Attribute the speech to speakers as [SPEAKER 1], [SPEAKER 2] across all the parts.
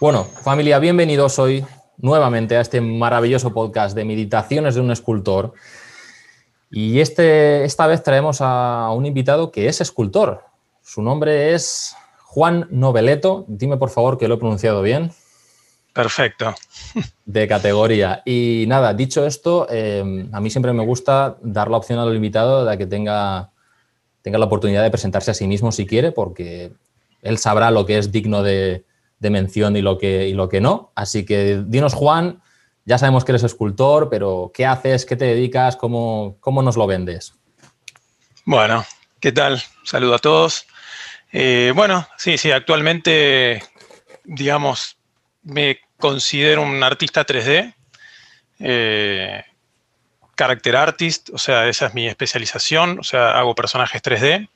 [SPEAKER 1] Bueno, familia, bienvenidos hoy nuevamente a este maravilloso podcast de Meditaciones de un escultor. Y este, esta vez traemos a un invitado que es escultor. Su nombre es Juan Noveleto. Dime por favor que lo he pronunciado bien.
[SPEAKER 2] Perfecto.
[SPEAKER 1] De categoría. Y nada, dicho esto, eh, a mí siempre me gusta dar la opción al invitado de que tenga, tenga la oportunidad de presentarse a sí mismo si quiere, porque él sabrá lo que es digno de, de mención y lo, que, y lo que no. Así que dinos, Juan, ya sabemos que eres escultor, pero ¿qué haces? ¿Qué te dedicas? ¿Cómo, cómo nos lo vendes?
[SPEAKER 2] Bueno, ¿qué tal? Saludo a todos. Eh, bueno, sí, sí, actualmente, digamos, me considero un artista 3D, eh, character artist, o sea, esa es mi especialización, o sea, hago personajes 3D.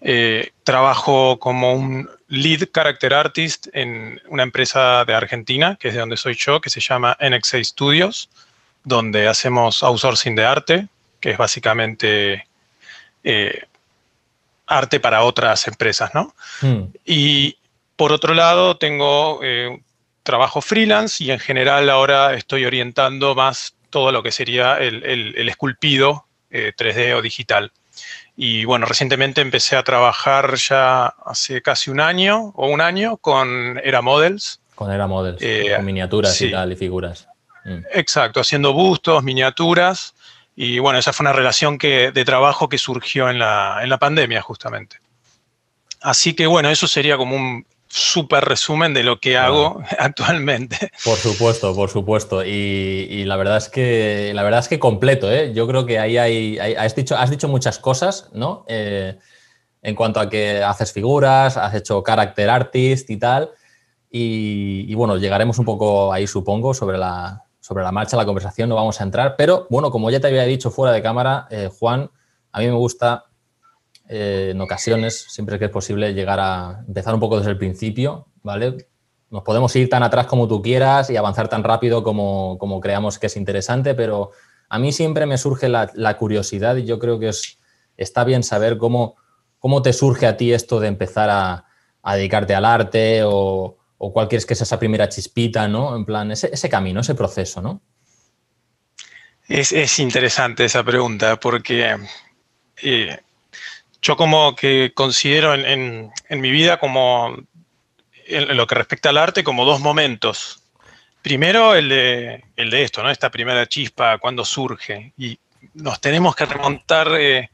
[SPEAKER 2] Eh, trabajo como un lead character artist en una empresa de Argentina, que es de donde soy yo, que se llama NX6 Studios, donde hacemos outsourcing de arte, que es básicamente eh, arte para otras empresas, ¿no? Hmm. Y por otro lado, tengo eh, trabajo freelance y en general ahora estoy orientando más todo lo que sería el, esculpido 3D o digital. Y bueno, recientemente empecé a trabajar ya hace casi un año o un año con Era Models.
[SPEAKER 1] Con Era Models, eh, con miniaturas y tal, y figuras.
[SPEAKER 2] Mm. Exacto, haciendo bustos, miniaturas. Y bueno, esa fue una relación que, de trabajo que surgió en la, en la pandemia justamente. Así que bueno, eso sería como un súper resumen de lo que hago actualmente.
[SPEAKER 1] Por supuesto, por supuesto. Y, la verdad es que la verdad es que completo, ¿eh? Yo creo que ahí hay, has, dicho, has dicho muchas cosas, ¿no? Eh, en cuanto a que haces figuras, has hecho character artist y tal. Y, bueno, llegaremos un poco ahí, supongo, sobre la, sobre la marcha, la conversación, no vamos a entrar. Pero bueno, como ya te había dicho fuera de cámara, eh, Juan, a mí me gusta eh, en ocasiones, siempre que es posible, llegar a empezar un poco desde el principio, ¿vale? Nos podemos ir tan atrás como tú quieras y avanzar tan rápido como, como creamos que es interesante, pero a mí siempre me surge la, curiosidad y yo creo que es, está bien saber cómo, cómo te surge a ti esto de empezar a, dedicarte al arte o, o cuál quieres que sea esa primera chispita, ¿no? En plan, ese, camino, ese proceso, ¿no?
[SPEAKER 2] Es, es, interesante esa pregunta porque eh, yo como que considero en, mi vida como, en, lo que respecta al arte, como dos momentos. Primero el de, esto, ¿no? Esta primera chispa, cuando surge. Y nos tenemos que remontar, eh,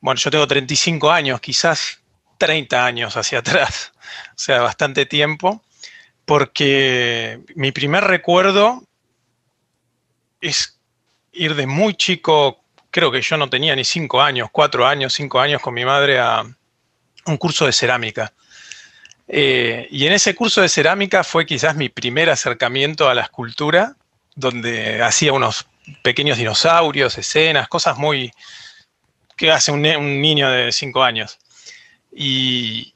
[SPEAKER 2] bueno, yo tengo 35 años, quizás 30 años hacia atrás, o sea, bastante tiempo, porque mi primer recuerdo es ir de muy chico creo que yo no tenía ni cinco años, cuatro años, cinco años con mi madre a un curso de cerámica. Eh, y en ese curso de cerámica fue quizás mi primer acercamiento a la escultura, donde hacía unos pequeños dinosaurios, escenas, cosas muy que hace un, niño de cinco años. Y,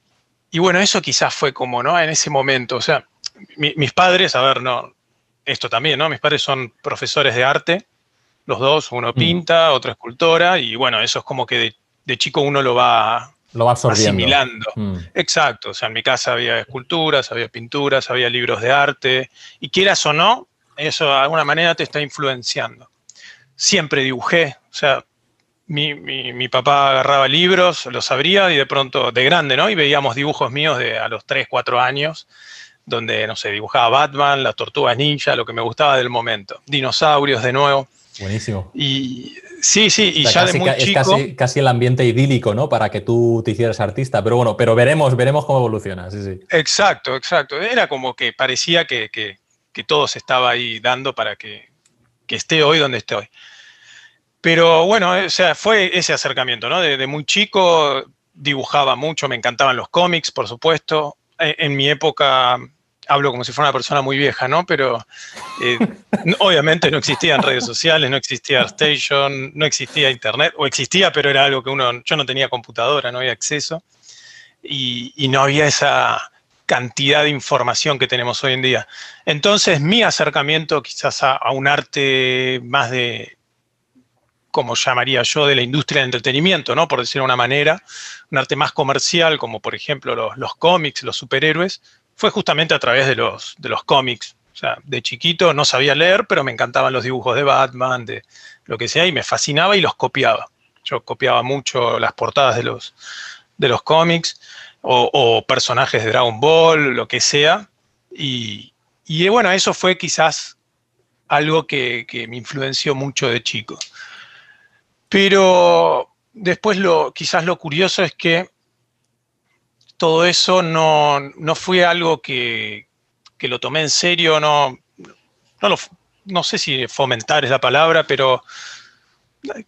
[SPEAKER 2] bueno, eso quizás fue como, ¿no? En ese momento, o sea, mis padres, a ver, no, esto también, ¿no? Mis padres son profesores de arte los dos, uno mm. pinta, otro escultora, y bueno, eso es como que de, chico uno lo va,
[SPEAKER 1] lo va
[SPEAKER 2] asimilando. Mm. Exacto, o sea, en mi casa había esculturas, había pinturas, había libros de arte, y quieras o no, eso de alguna manera te está influenciando. Siempre dibujé, o sea, mi, papá agarraba libros, los abría y de pronto, de grande, ¿no? Y veíamos dibujos míos de a los 3, 4 años, donde, no sé, dibujaba Batman, las tortugas ninja, lo que me gustaba del momento. Dinosaurios de nuevo.
[SPEAKER 1] Buenísimo.
[SPEAKER 2] Y sí, sí, y ya de muy chico.
[SPEAKER 1] Es casi, el ambiente idílico, ¿no? Para que tú te hicieras artista. Pero bueno, pero veremos, veremos cómo evoluciona. Sí, sí.
[SPEAKER 2] Exacto, exacto. Era como que parecía que, todo se estaba ahí dando para que, esté hoy donde esté hoy. Pero bueno, o sea, fue ese acercamiento, ¿no? De, muy chico dibujaba mucho, me encantaban los cómics, por supuesto. E, en mi época hablo como si fuera una persona muy vieja, ¿no? Pero eh, obviamente no existían redes sociales, no existía Station, no existía Internet, o existía, pero era algo que uno, yo no tenía computadora, no había acceso, y, no había esa cantidad de información que tenemos hoy en día. Entonces, mi acercamiento quizás a, un arte más de, como llamaría yo, de la industria del entretenimiento, ¿no? Por decirlo de una manera, un arte más comercial, como por ejemplo los, los cómics, los superhéroes, fue justamente a través de los, de los cómics. O sea, de chiquito no sabía leer, pero me encantaban los dibujos de Batman, de lo que sea, y me fascinaba y los copiaba. Yo copiaba mucho las portadas de los, de los cómics o, personajes de Dragon Ball, lo que sea. Y, y bueno, eso fue quizás algo que, que, me influenció mucho de chico. Pero después lo, quizás lo curioso es que todo eso no, no fue algo que, que, lo tomé en serio, no, no, lo, no sé si fomentar es la palabra, pero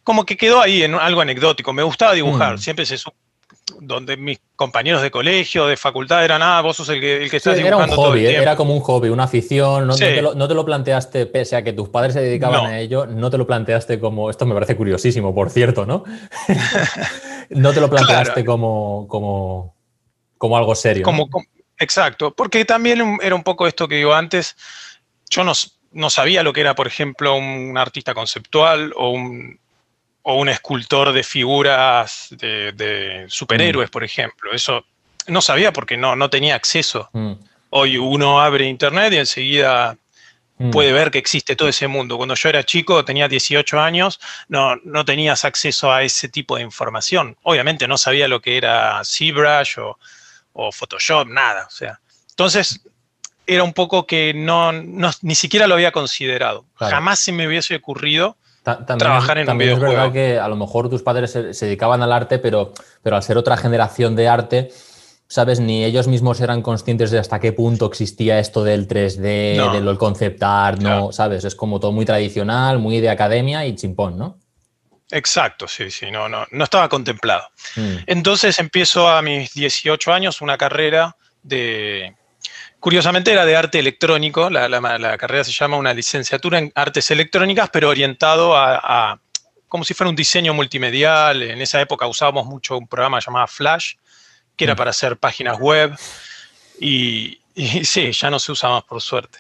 [SPEAKER 2] como que quedó ahí en algo anecdótico. Me gustaba dibujar, mm. siempre se donde mis compañeros de colegio, de facultad eran, ah, vos sos el que, el que estás
[SPEAKER 1] dibujando. Era un hobby, era como un hobby, una afición. No, te lo, planteaste, pese a que tus padres se dedicaban a ello, no te lo planteaste como, esto me parece curiosísimo, por cierto, ¿no? no te lo planteaste como, como, como algo serio.
[SPEAKER 2] Como, exacto, porque también era un poco esto que digo antes, yo no, no sabía lo que era, por ejemplo, un artista conceptual o un, o un escultor de figuras de, superhéroes, mm. por ejemplo. Eso no sabía porque no, no tenía acceso. Mm. Hoy uno abre internet y enseguida mm. puede ver que existe todo ese mundo. Cuando yo era chico, tenía 18 años, no, no tenías acceso a ese tipo de información. Obviamente no sabía lo que era ZBrush o, o Photoshop, nada. O sea, entonces era un poco que no, ni siquiera lo había considerado. Jamás se me hubiese ocurrido trabajar en
[SPEAKER 1] también
[SPEAKER 2] un videojuego.
[SPEAKER 1] Es verdad que a lo mejor tus padres se, dedicaban al arte, pero, pero al ser otra generación de arte, ¿sabes? Ni ellos mismos eran conscientes de hasta qué punto existía esto del 3D, del concept art, ¿no? ¿Sabes? Es como todo muy tradicional, muy de academia y chimpón, ¿no?
[SPEAKER 2] Exacto, sí, sí, no, no, no estaba contemplado. Mm. Entonces empiezo a mis 18 años una carrera de... Curiosamente era de arte electrónico, la, carrera se llama una licenciatura en artes electrónicas, pero orientado a, como si fuera un diseño multimedial. En esa época usábamos mucho un programa llamado Flash, que era mm. para hacer páginas web. Y, sí, ya no se usa más por suerte.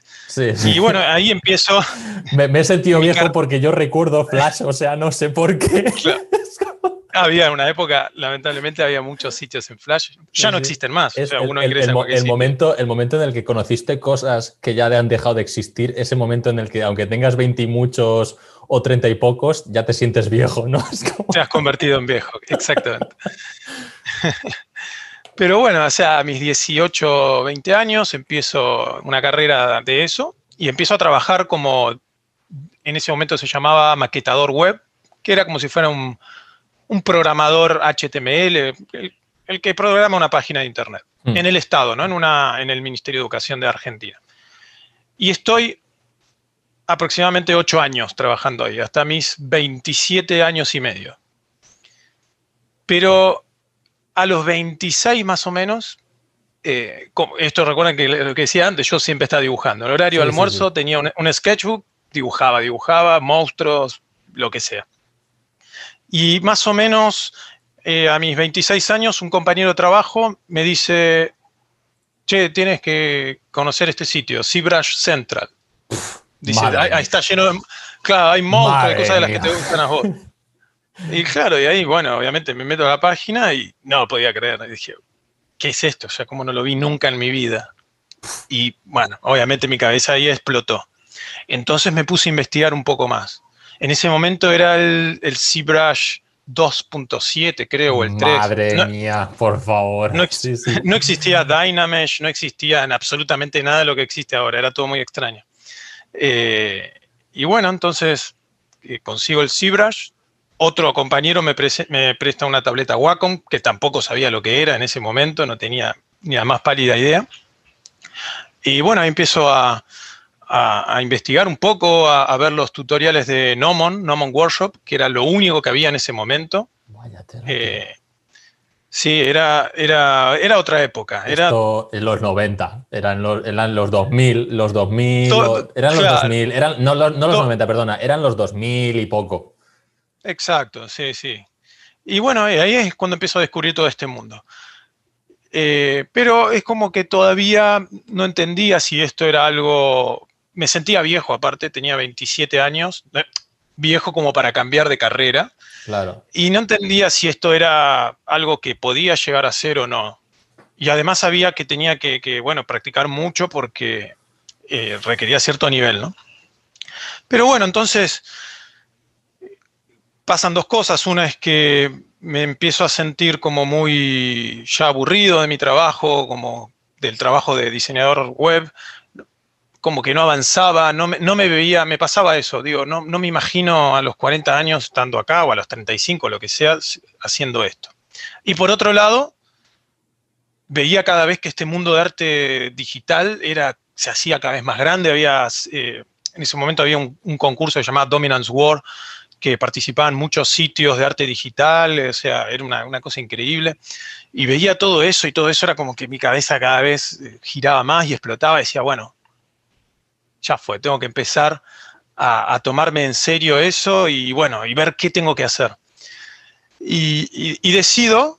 [SPEAKER 2] Y bueno, ahí empiezo.
[SPEAKER 1] Me, he sentido viejo porque yo recuerdo Flash, o sea, no sé por qué.
[SPEAKER 2] Había una época, lamentablemente, había muchos sitios en Flash. Ya no existen más.
[SPEAKER 1] el, el, momento, el momento en el que conociste cosas que ya han dejado de existir, ese momento en el que, aunque tengas 20 y muchos o 30 y pocos, ya te sientes viejo, ¿no?
[SPEAKER 2] Te has convertido en viejo, exactamente. Pero bueno, o sea, a mis 18, 20 años empiezo una carrera de eso y empiezo a trabajar como, en ese momento se llamaba maquetador web, que era como si fuera un, programador HTML, el, que programa una página de Internet, mm. en el Estado, ¿no? en, una, en el Ministerio de Educación de Argentina. Y estoy aproximadamente 8 años trabajando ahí, hasta mis 27 años y medio. Pero a los 26 más o menos, eh, esto recuerden que lo que decía antes, yo siempre estaba dibujando. El horario de almuerzo tenía un, sketchbook, dibujaba, dibujaba, monstruos, lo que sea. Y más o menos eh, a mis 26 años, un compañero de trabajo me dice, che, tienes que conocer este sitio, ZBrush Central. Dice, ahí, está lleno de... Claro, hay monstruos de cosas de las que te gustan a vos. Y claro, y ahí, bueno, obviamente me meto a la página y no podía creer. Y dije, ¿qué es esto? O sea, como no lo vi nunca en mi vida. Y bueno, obviamente mi cabeza ahí explotó. Entonces me puse a investigar un poco más. En ese momento era el, el ZBrush 2.7, creo, o el 3.
[SPEAKER 1] Madre mía, por favor.
[SPEAKER 2] No, existía Dynamesh, no existía en absolutamente nada de lo que existe ahora, era todo muy extraño. Eh, y bueno, entonces eh, consigo el ZBrush, otro compañero me, presta una tableta Wacom, que tampoco sabía lo que era en ese momento, no tenía ni la más pálida idea. Y bueno, ahí empiezo a, investigar un poco, a, ver los tutoriales de Nomon, Nomon Workshop, que era lo único que había en ese momento. Eh, sí, era, era, era otra época.
[SPEAKER 1] Esto en los 90, eran los, eran los 2000, los 2000, eran los 2000, eran, no, los 90, perdona, eran los 2000 y poco.
[SPEAKER 2] Exacto, sí, sí. Y bueno, eh, ahí es cuando empiezo a descubrir todo este mundo. Eh, pero es como que todavía no entendía si esto era algo... Me sentía viejo, aparte, tenía 27 años, eh, viejo como para cambiar de carrera.
[SPEAKER 1] Claro.
[SPEAKER 2] Y no entendía si esto era algo que podía llegar a ser o no. y además sabía que tenía que, bueno, practicar mucho porque eh, requería cierto nivel, ¿no? Pero bueno, entonces pasan dos cosas. Una es que me empiezo a sentir como muy ya aburrido de mi trabajo, como del trabajo de diseñador web, como que no avanzaba, no me, no me veía, me pasaba eso, digo, no, no, me imagino a los 40 años estando acá o a los 35, lo que sea, haciendo esto. Y por otro lado, veía cada vez que este mundo de arte digital era, se hacía cada vez más grande, había, eh, en ese momento había un, un concurso llamado Dominance War, que participaban muchos sitios de arte digital, o sea, era una, cosa increíble. Y veía todo eso y todo eso era como que mi cabeza cada vez eh, giraba más y explotaba. Y decía, bueno, ya fue, tengo que empezar a, tomarme en serio eso y bueno, y ver qué tengo que hacer. Y, decido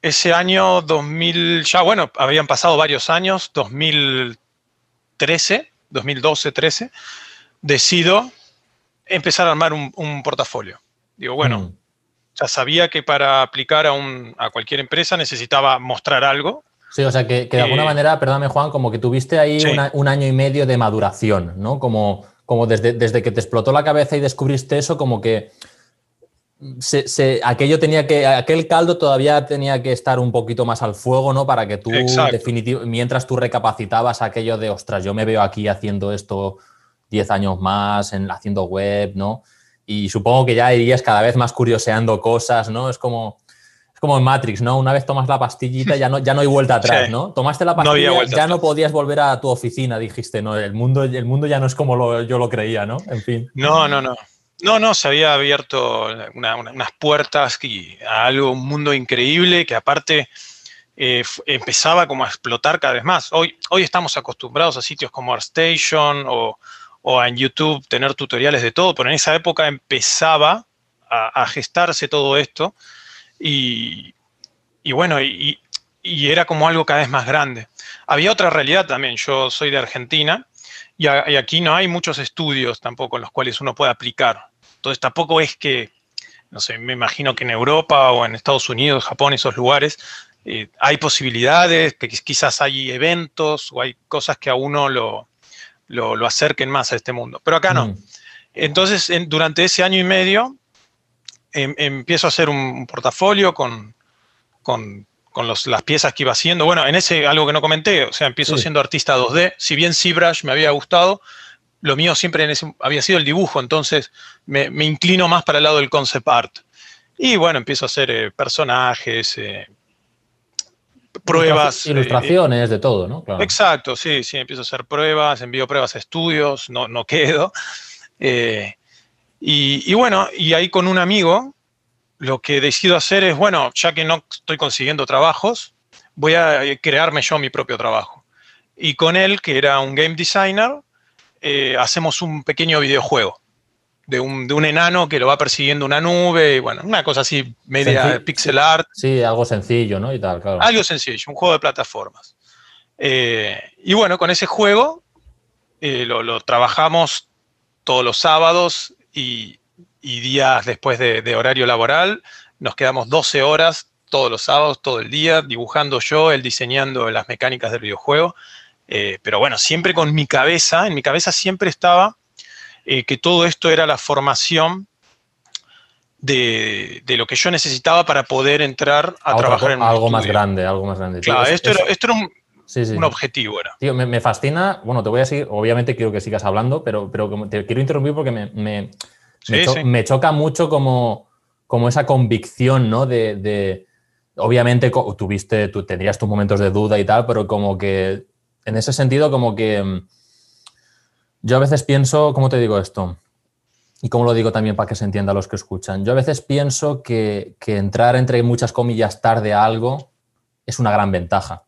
[SPEAKER 2] ese año 2000, ya bueno, habían pasado varios años, 2013, 2012, 13, decido empezar a armar un, portafolio. Digo, bueno, mm. ya sabía que para aplicar a, un, a, cualquier empresa necesitaba mostrar algo.
[SPEAKER 1] Sí, o sea, que, de alguna eh, manera, perdóname Juan, como que tuviste ahí un año y medio de maduración, ¿no? Como, como desde, desde que te explotó la cabeza y descubriste eso, como que se, aquello tenía que, aquel caldo todavía tenía que estar un poquito más al fuego, ¿no? Para que tú, mientras tú recapacitabas aquello de, ostras, yo me veo aquí haciendo esto 10 años más en, haciendo web, ¿no? Y supongo que ya irías cada vez más curioseando cosas, ¿no? Es como, es como en Matrix, ¿no? Una vez tomas la pastillita ya no, ya no hay vuelta atrás, ¿no? Tomaste la pastilla, ya no podías volver a tu oficina, dijiste, ¿no? El mundo, el mundo ya no es como yo lo creía, ¿no? En fin.
[SPEAKER 2] No, no, no. No, no, se había abierto unas puertas y a algo, un mundo increíble que aparte eh, empezaba como a explotar cada vez más. Hoy, hoy estamos acostumbrados a sitios como ArtStation o, o en YouTube tener tutoriales de todo, pero en esa época empezaba a, gestarse todo esto y, bueno, y, era como algo cada vez más grande. Había otra realidad también, yo soy de Argentina y, aquí no hay muchos estudios tampoco en los cuales uno puede aplicar. Entonces tampoco es que, no sé, me imagino que en Europa o en Estados Unidos, Japón, esos lugares, eh, hay posibilidades, que quizás hay eventos o hay cosas que a uno lo, lo, acerquen más a este mundo. Pero acá no. Mm. Entonces, durante ese año y medio, em, empiezo a hacer un portafolio con, con, las piezas que iba haciendo. Bueno, en ese, algo que no comenté, o sea, empiezo siendo artista 2D. Si bien ZBrush me había gustado, lo mío siempre en ese, había sido el dibujo, entonces me, inclino más para el lado del concept art. Y bueno, empiezo a hacer eh, personajes, eh, pruebas.
[SPEAKER 1] Eh, Ilustraciones, de todo, ¿no?
[SPEAKER 2] Exacto, sí, sí, empiezo a hacer pruebas, envío pruebas a estudios, no, no quedo. Eh, y, bueno, y ahí con un amigo, lo que decido hacer es, bueno, ya que no estoy consiguiendo trabajos, voy a eh, crearme yo mi propio trabajo. Y con él, que era un game designer, hacemos un pequeño videojuego de un, enano que lo va persiguiendo una nube, y bueno, una cosa así media pixel art.
[SPEAKER 1] Sí, algo sencillo, ¿no? Y tal, claro.
[SPEAKER 2] Algo sencillo, un juego de plataformas. Eh, y bueno, con ese juego eh, lo, trabajamos todos los sábados y, días después de, horario laboral. Nos quedamos 12 horas todos los sábados, todo el día, dibujando yo, él diseñando las mecánicas del videojuego. Eh, pero bueno, siempre con mi cabeza, en mi cabeza siempre estaba eh, que todo esto era la formación de, lo que yo necesitaba para poder entrar a, trabajar en un
[SPEAKER 1] algo más grande, algo más grande.
[SPEAKER 2] Claro, esto, era, un, objetivo. Era.
[SPEAKER 1] Tío, me, fascina, bueno, te voy a seguir, obviamente quiero que sigas hablando, pero, pero te quiero interrumpir porque me, me, choca mucho como, como esa convicción, ¿no? De, obviamente tuviste, tú tendrías tus momentos de duda y tal, pero como que en ese sentido como que yo a veces pienso, ¿cómo te digo esto? Y cómo lo digo también para que se entienda a los que escuchan. Yo a veces pienso que, entrar entre muchas comillas tarde a algo es una gran ventaja,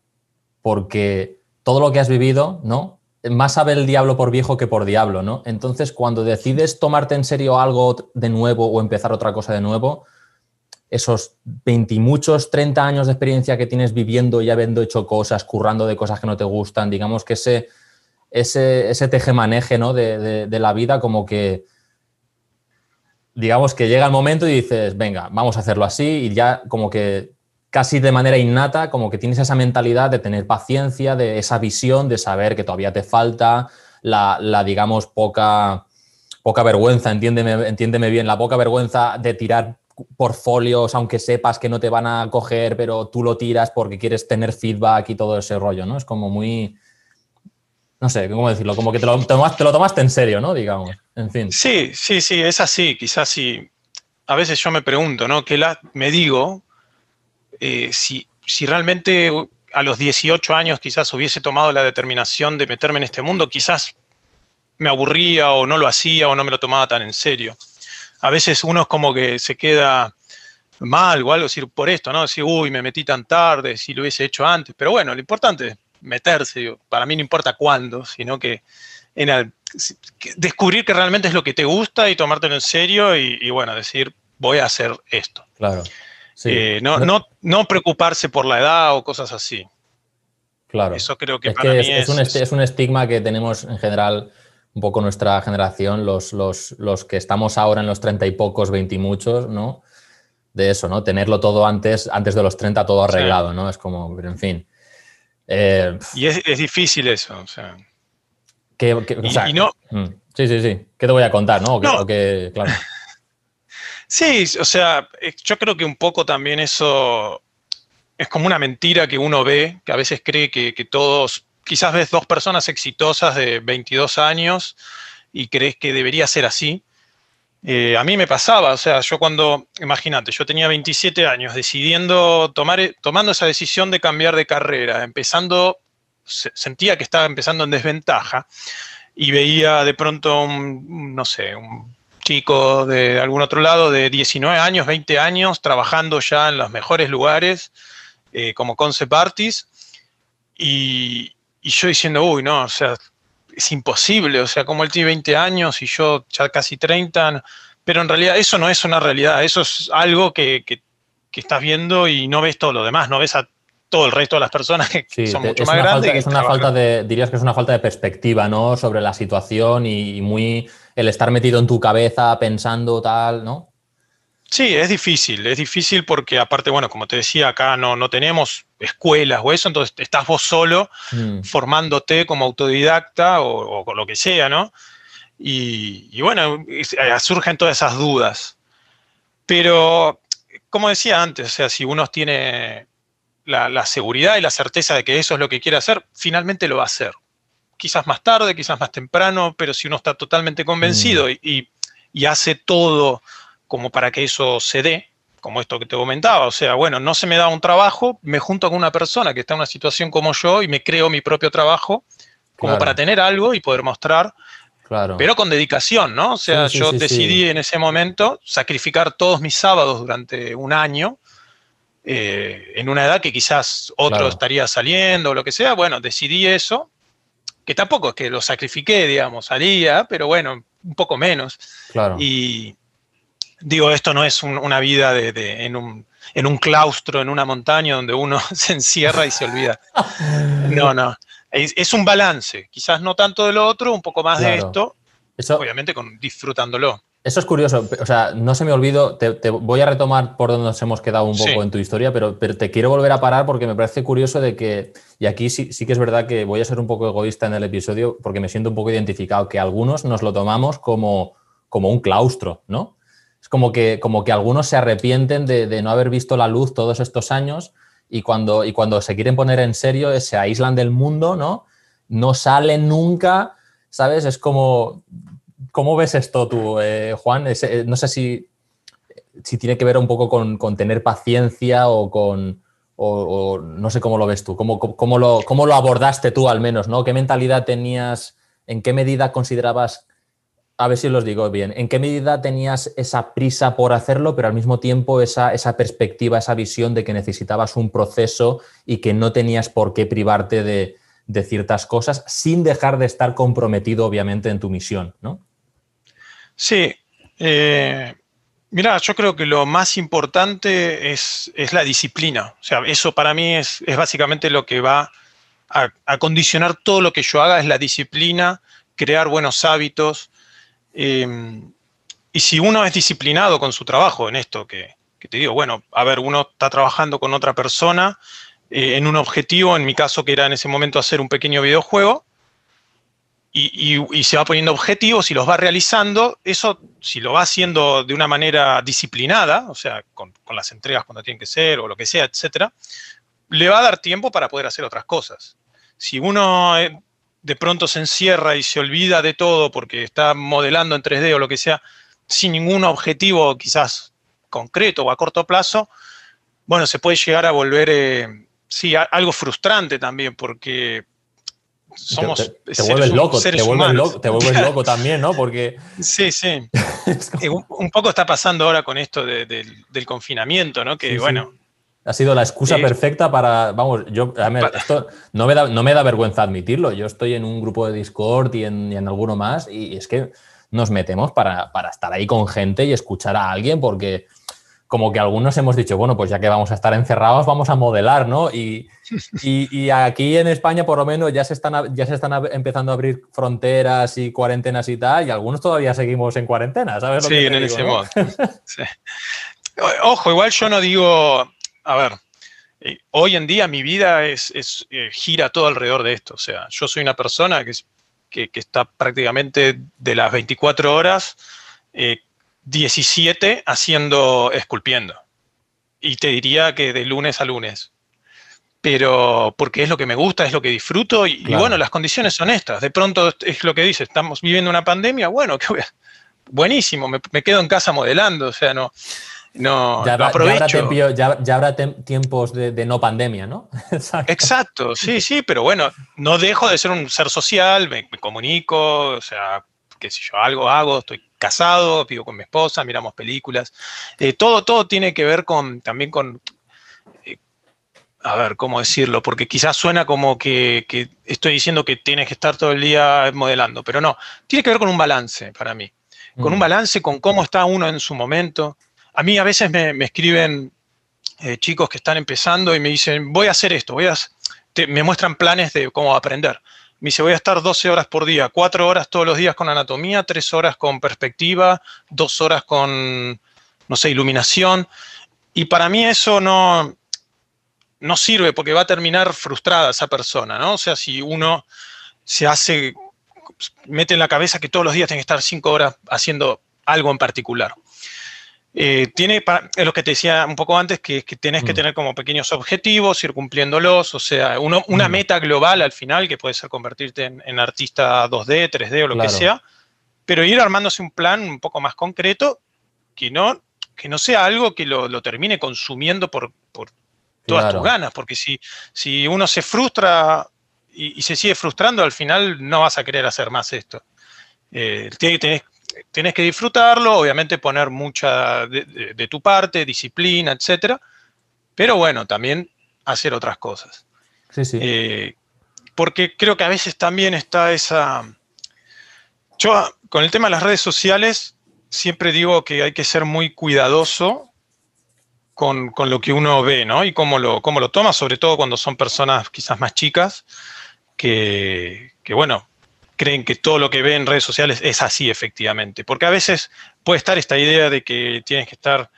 [SPEAKER 1] porque todo lo que has vivido, ¿no? Más sabe el diablo por viejo que por diablo, ¿no? Entonces, cuando decides tomarte en serio algo de nuevo o empezar otra cosa de nuevo, esos 20 y muchos, 30 años de experiencia que tienes viviendo y habiendo hecho cosas, currando de cosas que no te gustan, digamos que ese, ese, ese tejemaneje ¿no? de, la vida, como que, digamos que llega el momento y dices, venga, vamos a hacerlo así y ya como que casi de manera innata, como que tienes esa mentalidad de tener paciencia, de esa visión, de saber que todavía te falta la, digamos, poca, poca vergüenza, entiéndeme, entiéndeme bien, la poca vergüenza de tirar portfolios, aunque sepas que no te van a coger, pero tú lo tiras porque quieres tener feedback y todo ese rollo, ¿no? Es como muy, no sé, ¿cómo decirlo? Como que te lo, tomaste, lo tomaste en serio, ¿no? Digamos, en fin.
[SPEAKER 2] Sí, sí, sí, es así. Quizás sí. A veces yo me pregunto, ¿no? Que la, me digo eh, si, si realmente a los 18 años quizás hubiese tomado la determinación de meterme en este mundo, quizás me aburría o no lo hacía o no me lo tomaba tan en serio. A veces uno es como que se queda mal o algo, decir, por esto, ¿no? Decir, uy, me metí tan tarde, si lo hubiese hecho antes. Pero bueno, lo importante es meterse, para mí no importa cuándo, sino que en descubrir que realmente es lo que te gusta y tomártelo en serio y, bueno, decir, voy a hacer esto.
[SPEAKER 1] Claro.
[SPEAKER 2] Eh, no, no, no, preocuparse por la edad o cosas así.
[SPEAKER 1] Claro.
[SPEAKER 2] Eso creo que para mí
[SPEAKER 1] es, un es, un estigma que tenemos en general un poco nuestra generación, los, los, los que estamos ahora en los treinta y pocos, veinte y muchos, ¿no? De eso, ¿no? Tenerlo todo antes, antes de los 30 todo arreglado, ¿no? Es como, pero en fin.
[SPEAKER 2] Eh, y es, difícil eso, o sea.
[SPEAKER 1] no, mm, sí, sí, sí. ¿Qué te voy a contar, no? claro.
[SPEAKER 2] sí, o sea, yo creo que un poco también eso es como una mentira que uno ve, que a veces cree que, que todos, quizás ves dos personas exitosas de 22 años y crees que debería ser así. Eh, a mí me pasaba, o sea, yo cuando, imagínate, yo tenía 27 años decidiendo, tomar, e, tomando esa decisión de cambiar de carrera, empezando, sentía que estaba empezando en desventaja y veía de pronto, un, no sé, un chico de algún otro lado de 19 años, 20 años, trabajando ya en los mejores lugares eh, como concept artist y, y yo diciendo, uy, no, o sea, es imposible, o sea, como él tiene 20 años y yo ya casi 30, pero en realidad eso no es una realidad, eso es algo que, estás viendo y no ves todo lo demás, no ves a todo el resto de las personas que son mucho más grandes.
[SPEAKER 1] es una falta de, dirías que es una falta de perspectiva, ¿no? Sobre la situación y muy el estar metido en tu cabeza pensando tal, ¿no?
[SPEAKER 2] Sí, es difícil, es difícil porque aparte, bueno, como te decía, acá no, no tenemos escuelas o eso, entonces estás vos solo mm. formándote como autodidacta o, lo que sea, ¿no? Y, bueno, eh, surgen todas esas dudas. Pero, como decía antes, o sea, si uno tiene la, seguridad y la certeza de que eso es lo que quiere hacer, finalmente lo va a hacer. Quizás más tarde, quizás más temprano, pero si uno está totalmente convencido mm. y, y hace todo como para que eso se dé, como esto que te comentaba. O sea, bueno, no se me da un trabajo, me junto con una persona que está en una situación como yo y me creo mi propio trabajo, como para tener algo y poder mostrar. Claro. Pero con dedicación, ¿no? O sea, yo decidí en ese momento sacrificar todos mis sábados durante un año, eh, en una edad que quizás otro estaría saliendo o lo que sea. Bueno, decidí eso, que tampoco es que lo sacrifiqué, digamos, salía, pero bueno, un poco menos.
[SPEAKER 1] Claro.
[SPEAKER 2] Y, digo, esto no es una vida de, en, un, en, un, claustro, en una montaña donde uno se encierra y se olvida. No, no. Es, un balance, quizás no tanto de lo otro, un poco más de esto, obviamente con, disfrutándolo.
[SPEAKER 1] Eso es curioso, o sea, no se me olvido, te, voy a retomar por donde nos hemos quedado un poco en tu historia, pero, pero, te quiero volver a parar porque me parece curioso de que, y aquí sí, sí que es verdad que voy a ser un poco egoísta en el episodio porque me siento un poco identificado, que algunos nos lo tomamos como, como un claustro, ¿no? Es como que, como que algunos se arrepienten de, no haber visto la luz todos estos años y cuando, y cuando se quieren poner en serio se aíslan del mundo, ¿no? No salen nunca, ¿sabes? Es como, ¿cómo ves esto tú, eh, Juan? Eh, no sé si, si tiene que ver un poco con, tener paciencia o con, o, no sé cómo lo ves tú, cómo, cómo, lo, cómo lo abordaste tú al menos, ¿no? ¿Qué mentalidad tenías, en qué medida considerabas a ver si los digo bien, ¿en qué medida tenías esa prisa por hacerlo, pero al mismo tiempo esa, esa, perspectiva, esa visión de que necesitabas un proceso y que no tenías por qué privarte de, ciertas cosas sin dejar de estar comprometido, obviamente, en tu misión, ¿no?
[SPEAKER 2] Sí. Eh, mira, yo creo que lo más importante es, la disciplina. O sea, eso para mí es, básicamente lo que va a, a condicionar todo lo que yo haga, es la disciplina, crear buenos hábitos, Em, y si uno es disciplinado con su trabajo en esto, que, que te digo, bueno, a ver, uno está trabajando con otra persona eh, en un objetivo, en mi caso que era en ese momento hacer un pequeño videojuego, y, se va poniendo objetivos y los va realizando, eso si lo va haciendo de una manera disciplinada, o sea, con, las entregas cuando tienen que ser o lo que sea, etcétera, le va a dar tiempo para poder hacer otras cosas. Si uno eh, de pronto se encierra y se olvida de todo porque está modelando en 3D o lo que sea, sin ningún objetivo quizás concreto o a corto plazo, bueno, se puede llegar a volver, eh, sí, algo frustrante también, porque somos
[SPEAKER 1] te, vuelves loco, te vuelves loco, te vuelves loco también, ¿no? Porque
[SPEAKER 2] sí, sí. un, poco está pasando ahora con esto del confinamiento, ¿no? Que bueno.
[SPEAKER 1] Ha sido la excusa perfecta para, vamos, yo, esto no me, da, no me da vergüenza admitirlo. Yo estoy en un grupo de Discord y en, y en alguno más y es que nos metemos para, para estar ahí con gente y escuchar a alguien porque como que algunos hemos dicho, bueno, pues ya que vamos a estar encerrados, vamos a modelar, ¿no? Y, y, aquí en España, por lo menos, ya se, están, ya se están empezando a abrir fronteras y cuarentenas y tal, y algunos todavía seguimos en cuarentena, ¿sabes?
[SPEAKER 2] sí, en ese modo. Ojo, igual yo no digo, a ver, eh, hoy en día mi vida es, eh, gira todo alrededor de esto, o sea, yo soy una persona que, que, que está prácticamente de las 24 horas. Eh, 17 haciendo, esculpiendo. Y te diría que de lunes a lunes. Pero porque es lo que me gusta, es lo que disfruto y, bueno, las condiciones son estas. De pronto es lo que dice, estamos viviendo una pandemia, bueno, que buenísimo, me, quedo en casa modelando, o sea, no, no,
[SPEAKER 1] ya, aprovecho. Ya habrá, tiempos de, no pandemia, ¿no?
[SPEAKER 2] Exacto. sí, sí, pero bueno, no dejo de ser un ser social, me, me comunico, o sea, qué sé yo, algo hago, estoy casado, vivo con mi esposa, miramos películas. Eh, todo, todo tiene que ver con, también con, eh, a ver, ¿cómo decirlo? Porque quizás suena como que, estoy diciendo que tienes que estar todo el día modelando, pero no, tiene que ver con un balance para mí, con un mm. balance con cómo está uno en su momento. A mí a veces me, escriben eh, chicos que están empezando y me dicen, voy a hacer esto, voy a... me muestran planes de cómo aprender. Me dice, voy a estar 12 horas por día, 4 horas todos los días con anatomía, 3 horas con perspectiva, 2 horas con, no sé, iluminación. Y para mí eso no, no sirve porque va a terminar frustrada esa persona, ¿no? O sea, si uno se hace, mete en la cabeza que todos los días tiene que estar 5 horas haciendo algo en particular. Eh, tiene, es lo que te decía un poco antes, que, que tienes que mm. tener como pequeños objetivos, ir cumpliéndolos, o sea, una mm. meta global al final, que puede ser convertirte en, artista 2D, 3D o lo que sea, pero ir armándose un plan un poco más concreto, que no, que no sea algo que lo, termine consumiendo por, todas tus ganas, porque si, si uno se frustra y, se sigue frustrando, al final no vas a querer hacer más esto. Eh, tienes, tienes que disfrutarlo, obviamente poner mucha de, tu parte, disciplina, etcétera, pero bueno, también hacer otras cosas.
[SPEAKER 1] Sí, sí.
[SPEAKER 2] Eh, porque creo que a veces también está esa... Yo con el tema de las redes sociales siempre digo que hay que ser muy cuidadoso con, lo que uno ve, ¿no? Y cómo lo, cómo lo toma, sobre todo cuando son personas quizás más chicas, que, que bueno, creen que todo lo que ven en redes sociales es así efectivamente. Porque a veces puede estar esta idea de que tienes que estar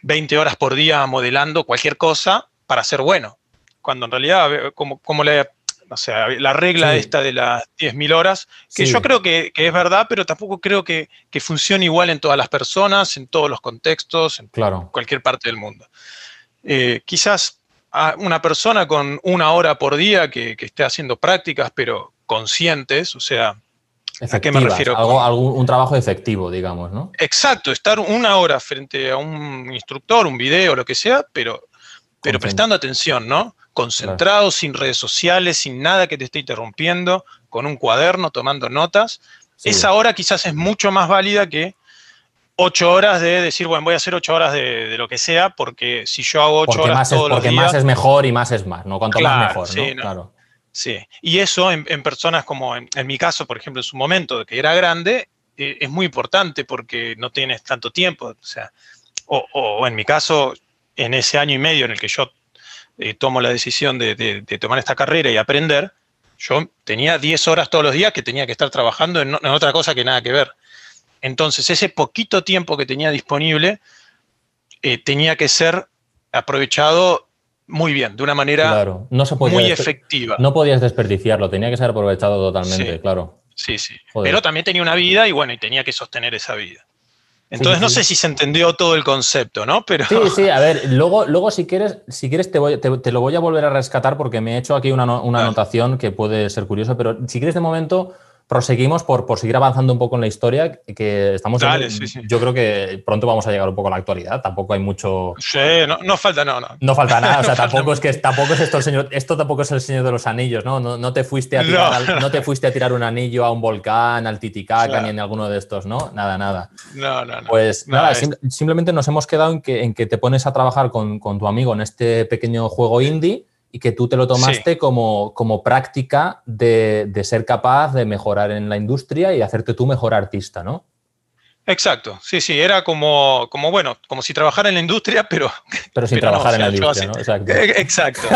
[SPEAKER 2] 20 horas por día modelando cualquier cosa para ser bueno. Cuando en realidad, como, como la, la regla esta de las 10.000 horas, que yo creo que, es verdad, pero tampoco creo que, funcione igual en todas las personas, en todos los contextos, en cualquier parte del mundo. Eh, quizás una persona con una hora por día que, que esté haciendo prácticas, pero conscientes, o sea,
[SPEAKER 1] ¿a qué me refiero? Algo, un trabajo efectivo, digamos, ¿no?
[SPEAKER 2] Exacto, estar una hora frente a un instructor, un video, lo que sea, pero, pero prestando atención, ¿no? Concentrado, sin redes sociales, sin nada que te esté interrumpiendo, con un cuaderno, tomando notas. Esa hora quizás es mucho más válida que ocho horas de decir, bueno, voy a hacer ocho horas de, lo que sea, porque si yo hago ocho horas todos
[SPEAKER 1] Porque más es mejor y más es más, ¿no? Cuanto más mejor, ¿no?
[SPEAKER 2] Claro. Sí, y eso en, personas como en, mi caso, por ejemplo, en su momento, que era grande, eh, es muy importante porque no tienes tanto tiempo. O sea, o, en mi caso, en ese año y medio en el que yo eh, tomo la decisión de, tomar esta carrera y aprender, yo tenía 10 horas todos los días que tenía que estar trabajando en, otra cosa que nada que ver. Entonces, ese poquito tiempo que tenía disponible, eh, tenía que ser aprovechado muy bien, de una manera
[SPEAKER 1] no
[SPEAKER 2] muy efectiva.
[SPEAKER 1] No podías desperdiciarlo, tenía que ser aprovechado totalmente, claro.
[SPEAKER 2] Sí, sí. Pero también tenía una vida y bueno, y tenía que sostener esa vida. Entonces no sé si se entendió todo el concepto, ¿no? Pero...
[SPEAKER 1] Sí, sí, a ver, luego, luego si quieres, si quieres te, voy, te, lo voy a volver a rescatar porque me he hecho aquí una, una anotación que puede ser curioso, pero si quieres de momento proseguimos por, por seguir avanzando un poco en la historia, que estamos Yo creo que pronto vamos a llegar un poco a la actualidad. Tampoco hay mucho.
[SPEAKER 2] Sí, no, falta nada. No.
[SPEAKER 1] no. falta nada. O sea, tampoco es que tampoco es esto el señor. Esto tampoco es el señor de los anillos, ¿no? No, te fuiste a tirar no. te fuiste a tirar un anillo a un volcán, al Titicaca, ni en alguno de estos, ¿no? Nada, nada.
[SPEAKER 2] No, no, no.
[SPEAKER 1] Pues nada, simplemente nos hemos quedado en que, en que te pones a trabajar con, con tu amigo en este pequeño juego indie y que tú te lo tomaste como, como práctica de, ser capaz de mejorar en la industria y hacerte tú mejor artista, ¿no?
[SPEAKER 2] Exacto, sí, sí, era como, como bueno, como si trabajara en la industria, pero...
[SPEAKER 1] Pero sin trabajar en la industria, ¿no?
[SPEAKER 2] Exacto. Exacto.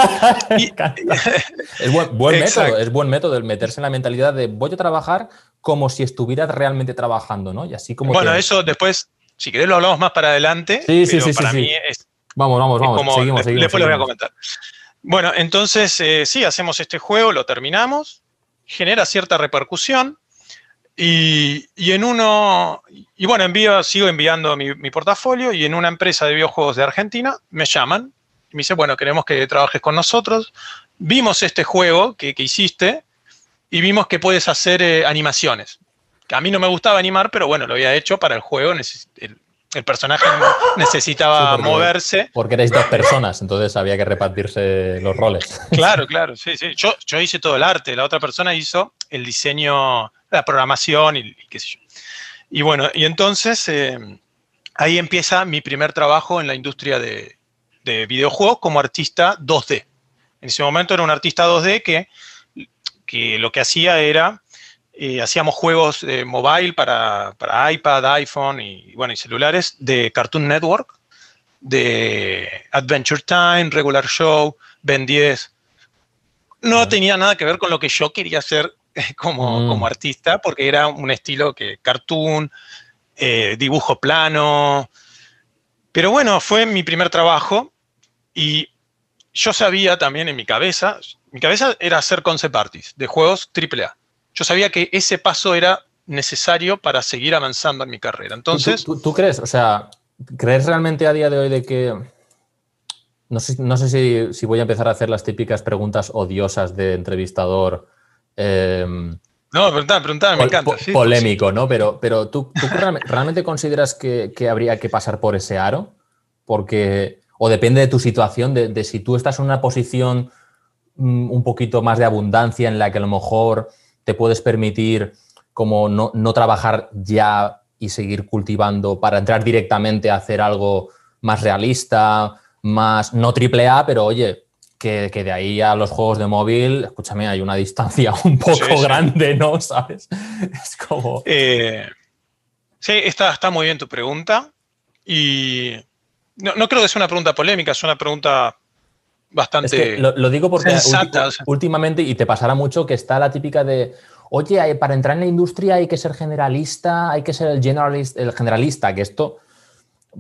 [SPEAKER 1] es buen, método, es buen método el meterse en la mentalidad de voy a trabajar como si estuvieras realmente trabajando, ¿no? Y así como...
[SPEAKER 2] Bueno, eso después, si querés lo hablamos más para adelante,
[SPEAKER 1] sí, sí, sí, para mí es... Vamos, vamos, vamos, seguimos, seguimos.
[SPEAKER 2] Después lo voy a comentar. Bueno, entonces eh, sí, hacemos este juego, lo terminamos, genera cierta repercusión y, en uno, y bueno, envío, sigo enviando mi, portafolio y en una empresa de videojuegos de Argentina me llaman y me dice, bueno, queremos que trabajes con nosotros. Vimos este juego que, hiciste y vimos que puedes hacer eh, animaciones. A mí no me gustaba animar, pero bueno, lo había hecho para el juego. El, personaje necesitaba moverse.
[SPEAKER 1] Porque erais dos personas, entonces había que repartirse los roles.
[SPEAKER 2] Claro, claro, sí, sí. Yo, yo hice todo el arte, la otra persona hizo el diseño, la programación y, qué sé yo. Y bueno, y entonces eh, ahí empieza mi primer trabajo en la industria de, de videojuegos como artista 2D. En ese momento era un artista 2D que, que lo que hacía era hacíamos juegos de mobile para, iPad, iPhone y, bueno, y celulares de Cartoon Network, de Adventure Time, Regular Show, Ben 10. No tenía nada que ver con lo que yo quería hacer como, mm. como artista, porque era un estilo que cartoon, eh, dibujo plano. Pero bueno, fue mi primer trabajo y yo sabía también en mi cabeza, mi cabeza era hacer concept artists de juegos AAA yo sabía que ese paso era necesario para seguir avanzando en mi carrera. Entonces...
[SPEAKER 1] ¿Tú, crees, o sea, crees realmente a día de hoy de que... No sé, si, voy a empezar a hacer las típicas preguntas odiosas de entrevistador.
[SPEAKER 2] Em, no, preguntar, preguntar, me encanta.
[SPEAKER 1] polémico, ¿no? Pero, pero ¿tú, realmente consideras que, habría que pasar por ese aro? Porque, o depende de tu situación, de, de si tú estás en una posición mm, un poquito más de abundancia en la que a lo mejor te puedes permitir como no, trabajar ya y seguir cultivando para entrar directamente a hacer algo más realista, más no triple A, pero oye, que, de ahí a los juegos de móvil, escúchame, hay una distancia un poco grande, ¿no? ¿Sabes? Es como...
[SPEAKER 2] Eh, sí, está, está muy bien tu pregunta y no, no, creo que sea una pregunta polémica, es una pregunta bastante.
[SPEAKER 1] lo, digo porque últimamente, y te pasará mucho, que está la típica de. Oye, para entrar en la industria hay que ser generalista, hay que ser el, generalist, el generalista, que esto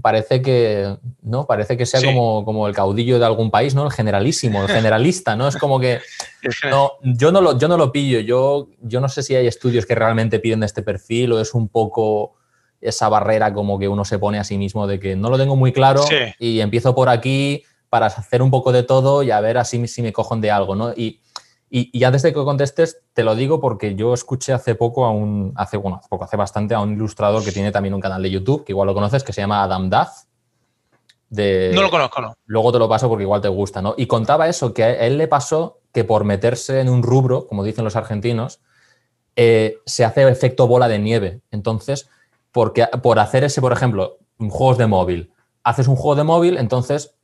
[SPEAKER 1] parece que, ¿no? Parece que sea como, como el caudillo de algún país, ¿no? El generalísimo, el generalista, ¿no? Es como que no, yo, no lo, yo no lo pillo, yo, yo no sé si hay estudios que realmente piden este perfil o es un poco esa barrera como que uno se pone a sí mismo de que no lo tengo muy claro y empiezo por aquí, para hacer un poco de todo y a ver así si me cojon de algo, ¿no? Y, y, antes de que contestes, te lo digo porque yo escuché hace poco a un, hace, bueno, hace poco, hace bastante, a un ilustrador que tiene también un canal de YouTube, que igual lo conoces, que se llama Adam Duff. De,
[SPEAKER 2] no lo conozco, no.
[SPEAKER 1] Luego te lo paso porque igual te gusta, ¿no? Y contaba eso, que a él le pasó que por meterse en un rubro, como dicen los argentinos, eh, se hace efecto bola de nieve. Entonces, porque, por hacer ese, por ejemplo, juegos de móvil, haces un juego de móvil, entonces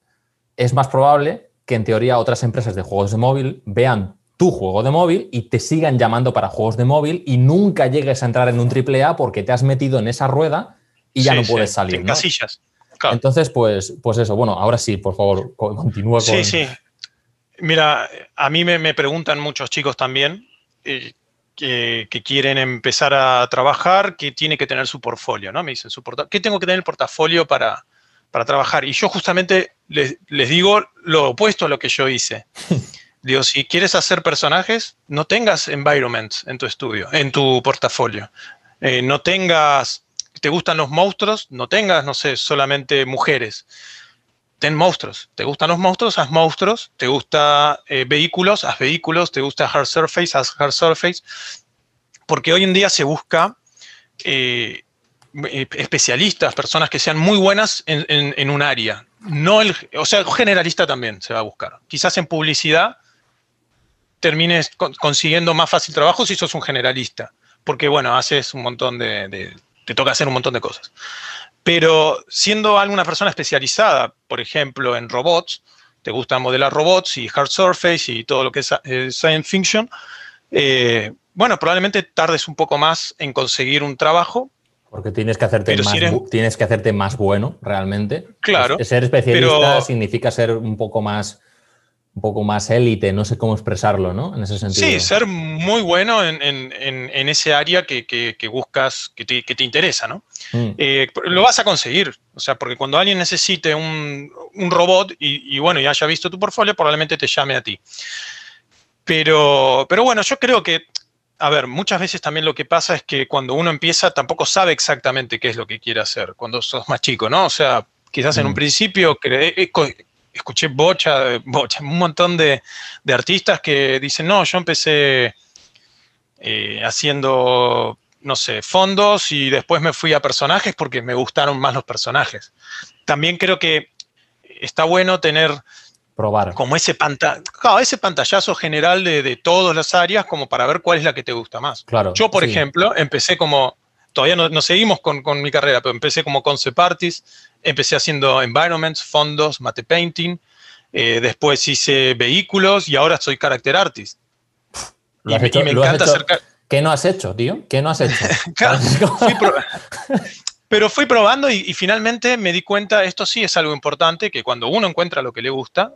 [SPEAKER 1] es más probable que en teoría otras empresas de juegos de móvil vean tu juego de móvil y te sigan llamando para juegos de móvil y nunca llegues a entrar en un AAA porque te has metido en esa rueda y ya no puedes salir.
[SPEAKER 2] En casillas.
[SPEAKER 1] Entonces, pues, pues eso. Bueno, ahora sí, por favor, continúa con.
[SPEAKER 2] Sí, sí. Mira, a mí me, preguntan muchos chicos también eh, que, quieren empezar a trabajar, que tiene que tener su portfolio, ¿no? Me dicen, su ¿qué tengo que tener el portafolio para, para trabajar. Y yo justamente les, les digo lo opuesto a lo que yo hice. Digo, si quieres hacer personajes, no tengas environments en tu estudio, en tu portafolio. Eh, no tengas, te gustan los monstruos, no tengas, no sé, solamente mujeres. Ten monstruos. ¿Te gustan los monstruos? Haz monstruos. ¿Te gusta eh, vehículos? Haz vehículos. ¿Te gusta hard surface? Haz hard surface. Porque hoy en día se busca eh, especialistas, personas que sean muy buenas en, en un área. No el, o sea, generalista también se va a buscar. Quizás en publicidad termines consiguiendo más fácil trabajo si sos un generalista, porque bueno, haces un montón de, te toca hacer un montón de cosas. Pero siendo alguna persona especializada, por ejemplo, en robots, te gusta modelar robots y hard surface y todo lo que es eh, science fiction, eh, bueno, probablemente tardes un poco más en conseguir un trabajo.
[SPEAKER 1] Porque tienes que hacerte, más, tienes que hacerte más bueno, realmente.
[SPEAKER 2] Claro.
[SPEAKER 1] ser especialista significa ser un poco más un poco más élite, no sé cómo expresarlo, ¿no? En ese sentido.
[SPEAKER 2] Sí, ser muy bueno en, ese área que, buscas, que te, interesa, ¿no? Mm. Eh, lo vas a conseguir, o sea, porque cuando alguien necesite un, robot y, bueno, ya haya visto tu portfolio, probablemente te llame a ti. Pero, pero bueno, yo creo que, a ver, muchas veces también lo que pasa es que cuando uno empieza tampoco sabe exactamente qué es lo que quiere hacer cuando sos más chico, ¿no? O sea, quizás en un mm. principio escuché bocha, bocha un montón de, artistas que dicen, no, yo empecé eh, haciendo, no sé, fondos y después me fui a personajes porque me gustaron más los personajes. También creo que está bueno tener...
[SPEAKER 1] Probar.
[SPEAKER 2] Como ese, ese pantallazo general de, todas las áreas como para ver cuál es la que te gusta más.
[SPEAKER 1] Claro,
[SPEAKER 2] yo, por ejemplo, empecé como todavía no, seguimos con, mi carrera, pero empecé como concept artist, empecé haciendo environments, fondos, mate painting, eh, después hice vehículos y ahora soy character artist.
[SPEAKER 1] y, me encanta hacer... ¿Qué no has hecho, tío? ¿Qué no has hecho?
[SPEAKER 2] pero fui probando y, finalmente me di cuenta, esto sí es algo importante, que cuando uno encuentra lo que le gusta,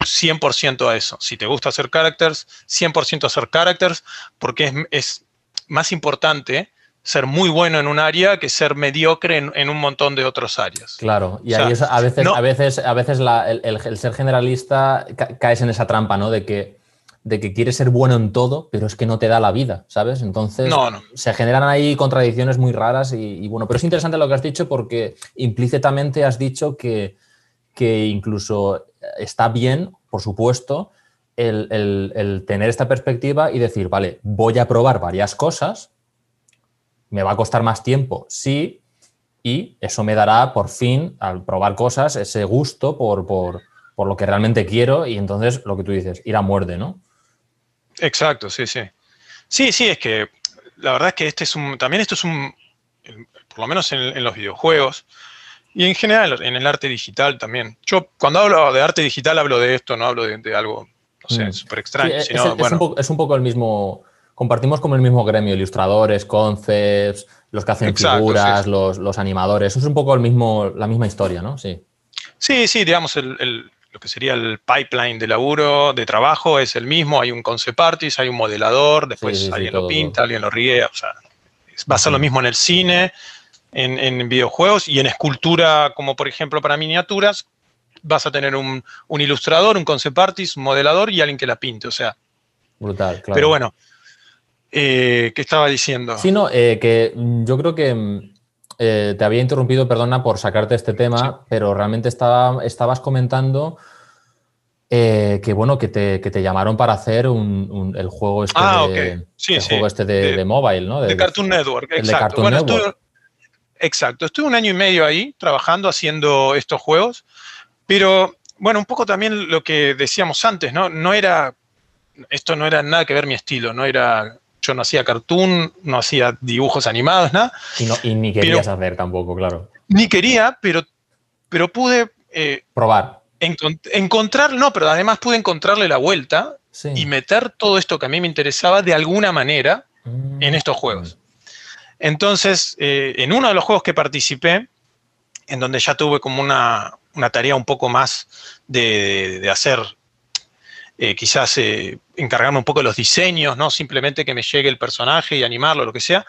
[SPEAKER 2] 100% a eso. Si te gusta hacer characters, 100% hacer characters, porque es, es más importante ser muy bueno en un área que ser mediocre en, un montón de otras áreas.
[SPEAKER 1] Claro, y ahí a veces, a veces, a veces el, ser generalista caes en esa trampa, ¿no? De que, de que quieres ser bueno en todo, pero es que no te da la vida, ¿sabes? Entonces se generan ahí contradicciones muy raras y, bueno, pero es interesante lo que has dicho porque implícitamente has dicho que, que incluso está bien, por supuesto, el, tener esta perspectiva y decir, vale, voy a probar varias cosas me va a costar más tiempo, sí, y eso me dará por fin, al probar cosas, ese gusto por, por, lo que realmente quiero y entonces lo que tú dices, ir a muerte, ¿no?
[SPEAKER 2] Exacto, sí, sí. Sí, sí, es que la verdad es que este es un, también esto es un, por lo menos en, los videojuegos y en general en el arte digital también. Yo cuando hablo de arte digital hablo de esto, no hablo de, algo, no sé, mm. súper extraño.
[SPEAKER 1] es, un poco, el mismo, compartimos como el mismo gremio, ilustradores, concepts, los que hacen figuras, Los, animadores. Eso es un poco el mismo, la misma historia, ¿no? Sí.
[SPEAKER 2] Sí, sí, digamos, lo que sería el pipeline de laburo, de trabajo, es el mismo. Hay un concept artist, hay un modelador, después alguien lo pinta, alguien lo ríe. O sea, va a ser lo mismo en el cine, en, videojuegos y en escultura, como por ejemplo para miniaturas, vas a tener un, un ilustrador, un concept artist, un modelador y alguien que la pinte. O sea,
[SPEAKER 1] brutal, claro.
[SPEAKER 2] Pero bueno, eh, ¿Qué estaba diciendo?
[SPEAKER 1] Sí, no, eh, que yo creo que eh, te había interrumpido, perdona por sacarte este tema, pero realmente estaba, estabas comentando que bueno, que te, llamaron para hacer el juego este,
[SPEAKER 2] ah,
[SPEAKER 1] de, Juego este de, mobile, ¿no?
[SPEAKER 2] De, Cartoon Network, exacto. Exacto, estuve un año y medio ahí trabajando, haciendo estos juegos, pero bueno, un poco también lo que decíamos antes, ¿no? No era, esto no era nada que ver mi estilo, no era yo no hacía cartoon, no hacía dibujos animados, nada.
[SPEAKER 1] Y, ni querías hacer tampoco, claro.
[SPEAKER 2] Ni quería, pero, pero pude...
[SPEAKER 1] Eh, Probar.
[SPEAKER 2] encontrar, no, pero además pude encontrarle la vuelta y meter todo esto que a mí me interesaba de alguna manera mm. en estos juegos. Entonces, eh, en uno de los juegos que participé, en donde ya tuve como una, tarea un poco más de, de hacer eh, quizás eh, encargarme un poco de los diseños, no simplemente que me llegue el personaje y animarlo, lo que sea.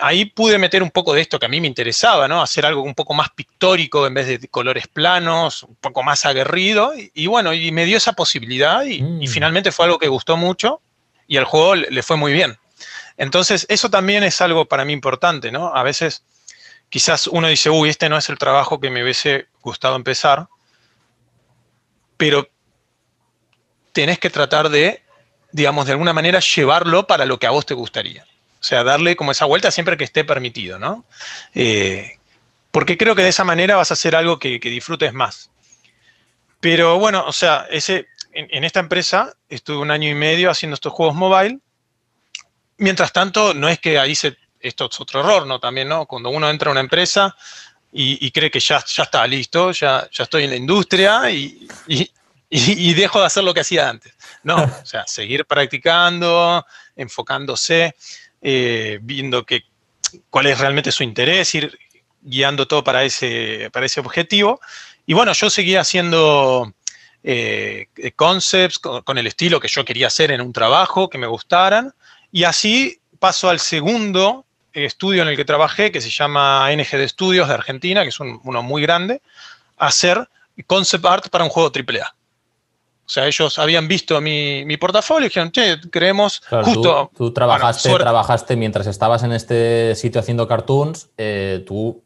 [SPEAKER 2] ahí pude meter un poco de esto que a mí me interesaba, ¿no? Hacer algo un poco más pictórico en vez de colores planos, un poco más aguerrido. Y, bueno, y me dio esa posibilidad y, y, mm. finalmente fue algo que gustó mucho y al juego le fue muy bien. Entonces, eso también es algo para mí importante, ¿no? A veces quizás uno dice, uy, este no es el trabajo que me hubiese gustado empezar, pero tenés que tratar de, digamos, de alguna manera llevarlo para lo que a vos te gustaría. O sea, darle como esa vuelta siempre que esté permitido, ¿no? Eh, porque creo que de esa manera vas a hacer algo que, disfrutes más. Pero bueno, o sea, ese, en, en, esta empresa estuve un año y medio haciendo estos juegos mobile. Mientras tanto, no es que ahí se esto es otro error, ¿no? También, ¿no? Cuando uno entra a una empresa y, cree que ya, ya está listo, ya, ya estoy en la industria y, dejo de hacer lo que hacía antes. No, o sea, seguir practicando, enfocándose, eh, viendo que, cuál es realmente su interés, ir guiando todo para ese, para ese objetivo. Y bueno, yo seguía haciendo eh, concepts con, con, el estilo que yo quería hacer en un trabajo, que me gustaran. Y así paso al segundo estudio en el que trabajé, que se llama NG de Estudios de Argentina, que es uno muy grande, hacer concept art para un juego AAA. O sea, ellos habían visto mi, mi portafolio y dijeron, che, creemos justo...
[SPEAKER 1] Tú, trabajaste, trabajaste mientras estabas en este sitio haciendo cartoons, eh, tú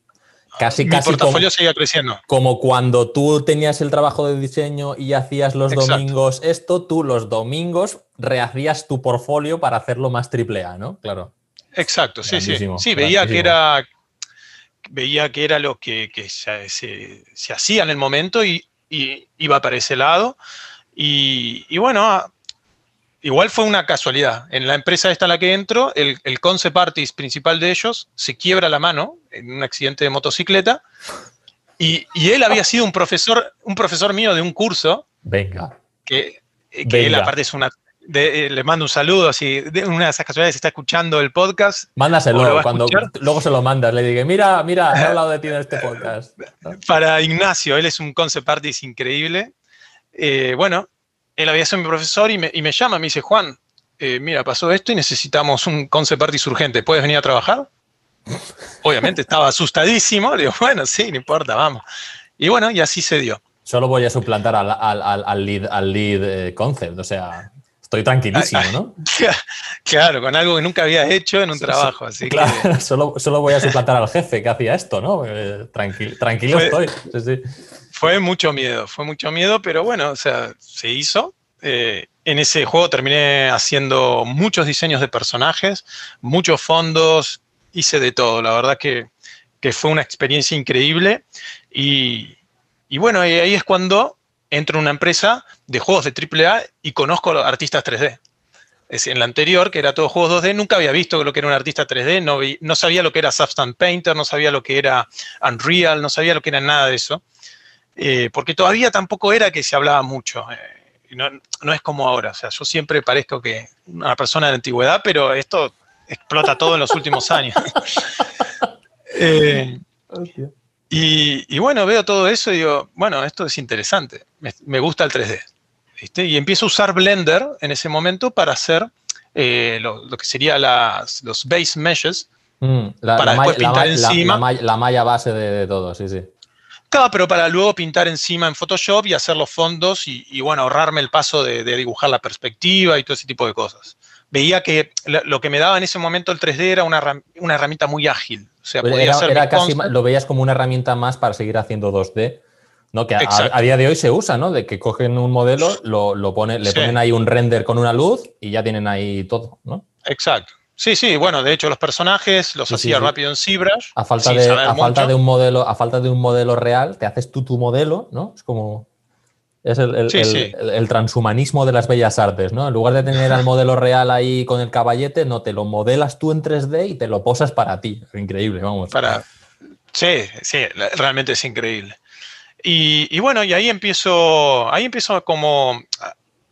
[SPEAKER 1] casi, mi
[SPEAKER 2] portafolio seguía creciendo.
[SPEAKER 1] Como cuando tú tenías el trabajo de diseño y hacías los domingos esto, tú los domingos rehacías tu portfolio para hacerlo más AAA, ¿no? Claro.
[SPEAKER 2] Exacto, sí, sí. Sí, veía que era veía que era lo que, se, hacía en el momento y, iba para ese lado. Y, bueno, igual fue una casualidad. En la empresa esta en la que entro, el, el concept artist principal de ellos se quiebra la mano en un accidente de motocicleta. Y, él había sido un profesor, un profesor mío de un curso.
[SPEAKER 1] Venga.
[SPEAKER 2] Que, que él aparte es una eh, le mando un saludo, si de una de esas casualidades está escuchando el podcast.
[SPEAKER 1] Mándaselo, cuando luego se lo mandas, le digo, mira, mira, he hablado de ti en este podcast.
[SPEAKER 2] Para Ignacio, él es un concept artist increíble. Eh, bueno, él había sido mi profesor y me, llama, me dice, Juan, eh, mira, pasó esto y necesitamos un concept artist urgente, ¿puedes venir a trabajar? Obviamente estaba asustadísimo, le digo, bueno, sí, no importa, vamos. Y bueno, y así se dio.
[SPEAKER 1] Solo voy a suplantar al, al lead, al lead concept, o sea, Estoy tranquilísimo, ¿no?
[SPEAKER 2] Claro, con algo que nunca había hecho en un trabajo. Así
[SPEAKER 1] claro, solo, solo, voy a suplantar al jefe que hacía esto, ¿no? tranquilo estoy.
[SPEAKER 2] Fue mucho miedo, fue mucho miedo, pero bueno, o sea, se hizo. Eh, en ese juego terminé haciendo muchos diseños de personajes, muchos fondos, hice de todo. La verdad que, que fue una experiencia increíble. Y, y bueno, ahí es cuando entro en una empresa de juegos de AAA y conozco a los artistas 3D. Es en la anterior, que era todo juegos 2D, nunca había visto lo que era un artista 3D, no, no sabía lo que era Substance Painter, no sabía lo que era Unreal, no sabía lo que era nada de eso, eh, porque todavía tampoco era que se hablaba mucho. Eh, no, es como ahora, o sea, yo siempre parezco que una persona de la antigüedad, pero esto explota todo en los últimos años. eh, y, bueno, veo todo eso y digo, bueno, esto es interesante, me, gusta el 3D. Y empiezo a usar Blender en ese momento para hacer lo, que sería las, los base meshes,
[SPEAKER 1] mm, la, para después pintar encima. La, malla base de, todo, sí, sí.
[SPEAKER 2] Claro, pero para luego pintar encima en Photoshop y hacer los fondos y, bueno, ahorrarme el paso de, dibujar la perspectiva y todo ese tipo de cosas. Veía que lo que me daba en ese momento el 3D era una, una herramienta muy ágil
[SPEAKER 1] era, casi, lo veías como una herramienta más para seguir haciendo 2D, ¿no? Que a, día de hoy se usa, ¿no? De que cogen un modelo, lo, lo pone, le ponen ahí un render con una luz y ya tienen ahí todo, ¿no?
[SPEAKER 2] Exacto. Sí, sí, bueno, de hecho los personajes los hacía rápido en ZBrush.
[SPEAKER 1] A falta, de, a falta de un modelo, a falta de un modelo real, te haces tú tu modelo, ¿no? Es como es el, transhumanismo de las bellas artes, ¿no? En lugar de tener al modelo real ahí con el caballete, no, te lo modelas tú en 3D y te lo posas para ti. Increíble, vamos.
[SPEAKER 2] Para... Sí, sí, realmente es increíble. Y, bueno, y ahí empiezo, ahí empiezo como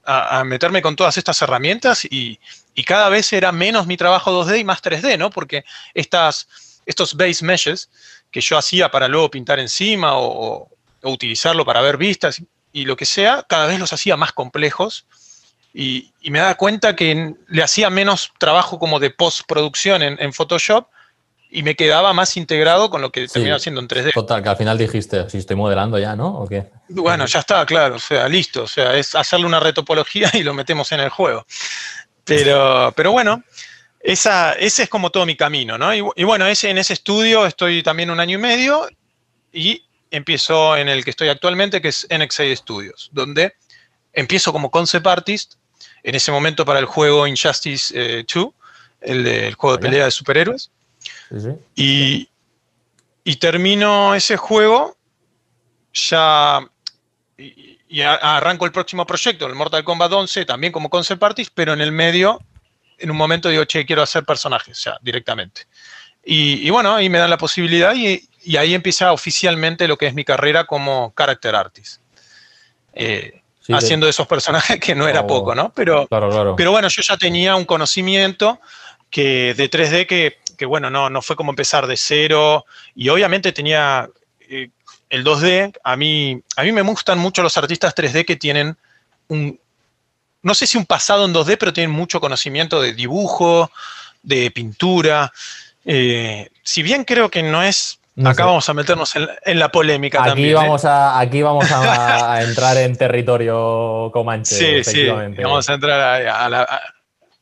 [SPEAKER 2] a, meterme con todas estas herramientas y, cada vez era menos mi trabajo 2D y más 3D, ¿no? Porque estas, estos base meshes que yo hacía para luego pintar encima o, utilizarlo para ver vistas y lo que sea, cada vez los hacía más complejos y, me da cuenta que le hacía menos trabajo como de postproducción en, en Photoshop y me quedaba más integrado con lo que terminaba haciendo en 3D.
[SPEAKER 1] Total, que al final dijiste, si estoy modelando ya, ¿no? ¿O qué?
[SPEAKER 2] Bueno, ya está, claro, o sea, listo, o sea, es hacerle una retopología y lo metemos en el juego. Pero, pero bueno, esa, ese es como todo mi camino, ¿no? Y, bueno, ese, en ese estudio estoy también un año y medio y empiezo en el que estoy actualmente, que es NXA Studios, donde empiezo como concept artist, en ese momento para el juego Injustice 2, eh, el, juego de pelea de superhéroes. Y, y, termino ese juego ya y, arranco el próximo proyecto, el Mortal Kombat 11, también como concept artist, pero en el medio, en un momento digo, che, quiero hacer personajes, ya, directamente. Y, bueno, ahí me dan la posibilidad y, ahí empieza oficialmente lo que es mi carrera como character artist. Eh, haciendo esos personajes que no era poco, ¿no? Pero, pero bueno, yo ya tenía un conocimiento que de 3D que, que, bueno, no, no fue como empezar de cero y obviamente tenía eh, el 2D, a mí, a mí me gustan mucho los artistas 3D que tienen un, no sé si un pasado en 2D, pero tienen mucho conocimiento de dibujo, de pintura. Eh, si bien creo que no es acá vamos a meternos en, la polémica
[SPEAKER 1] aquí
[SPEAKER 2] también.
[SPEAKER 1] ¿eh? Vamos a, aquí vamos a, entrar en territorio comanche.
[SPEAKER 2] Sí, sí, vamos a entrar a, la,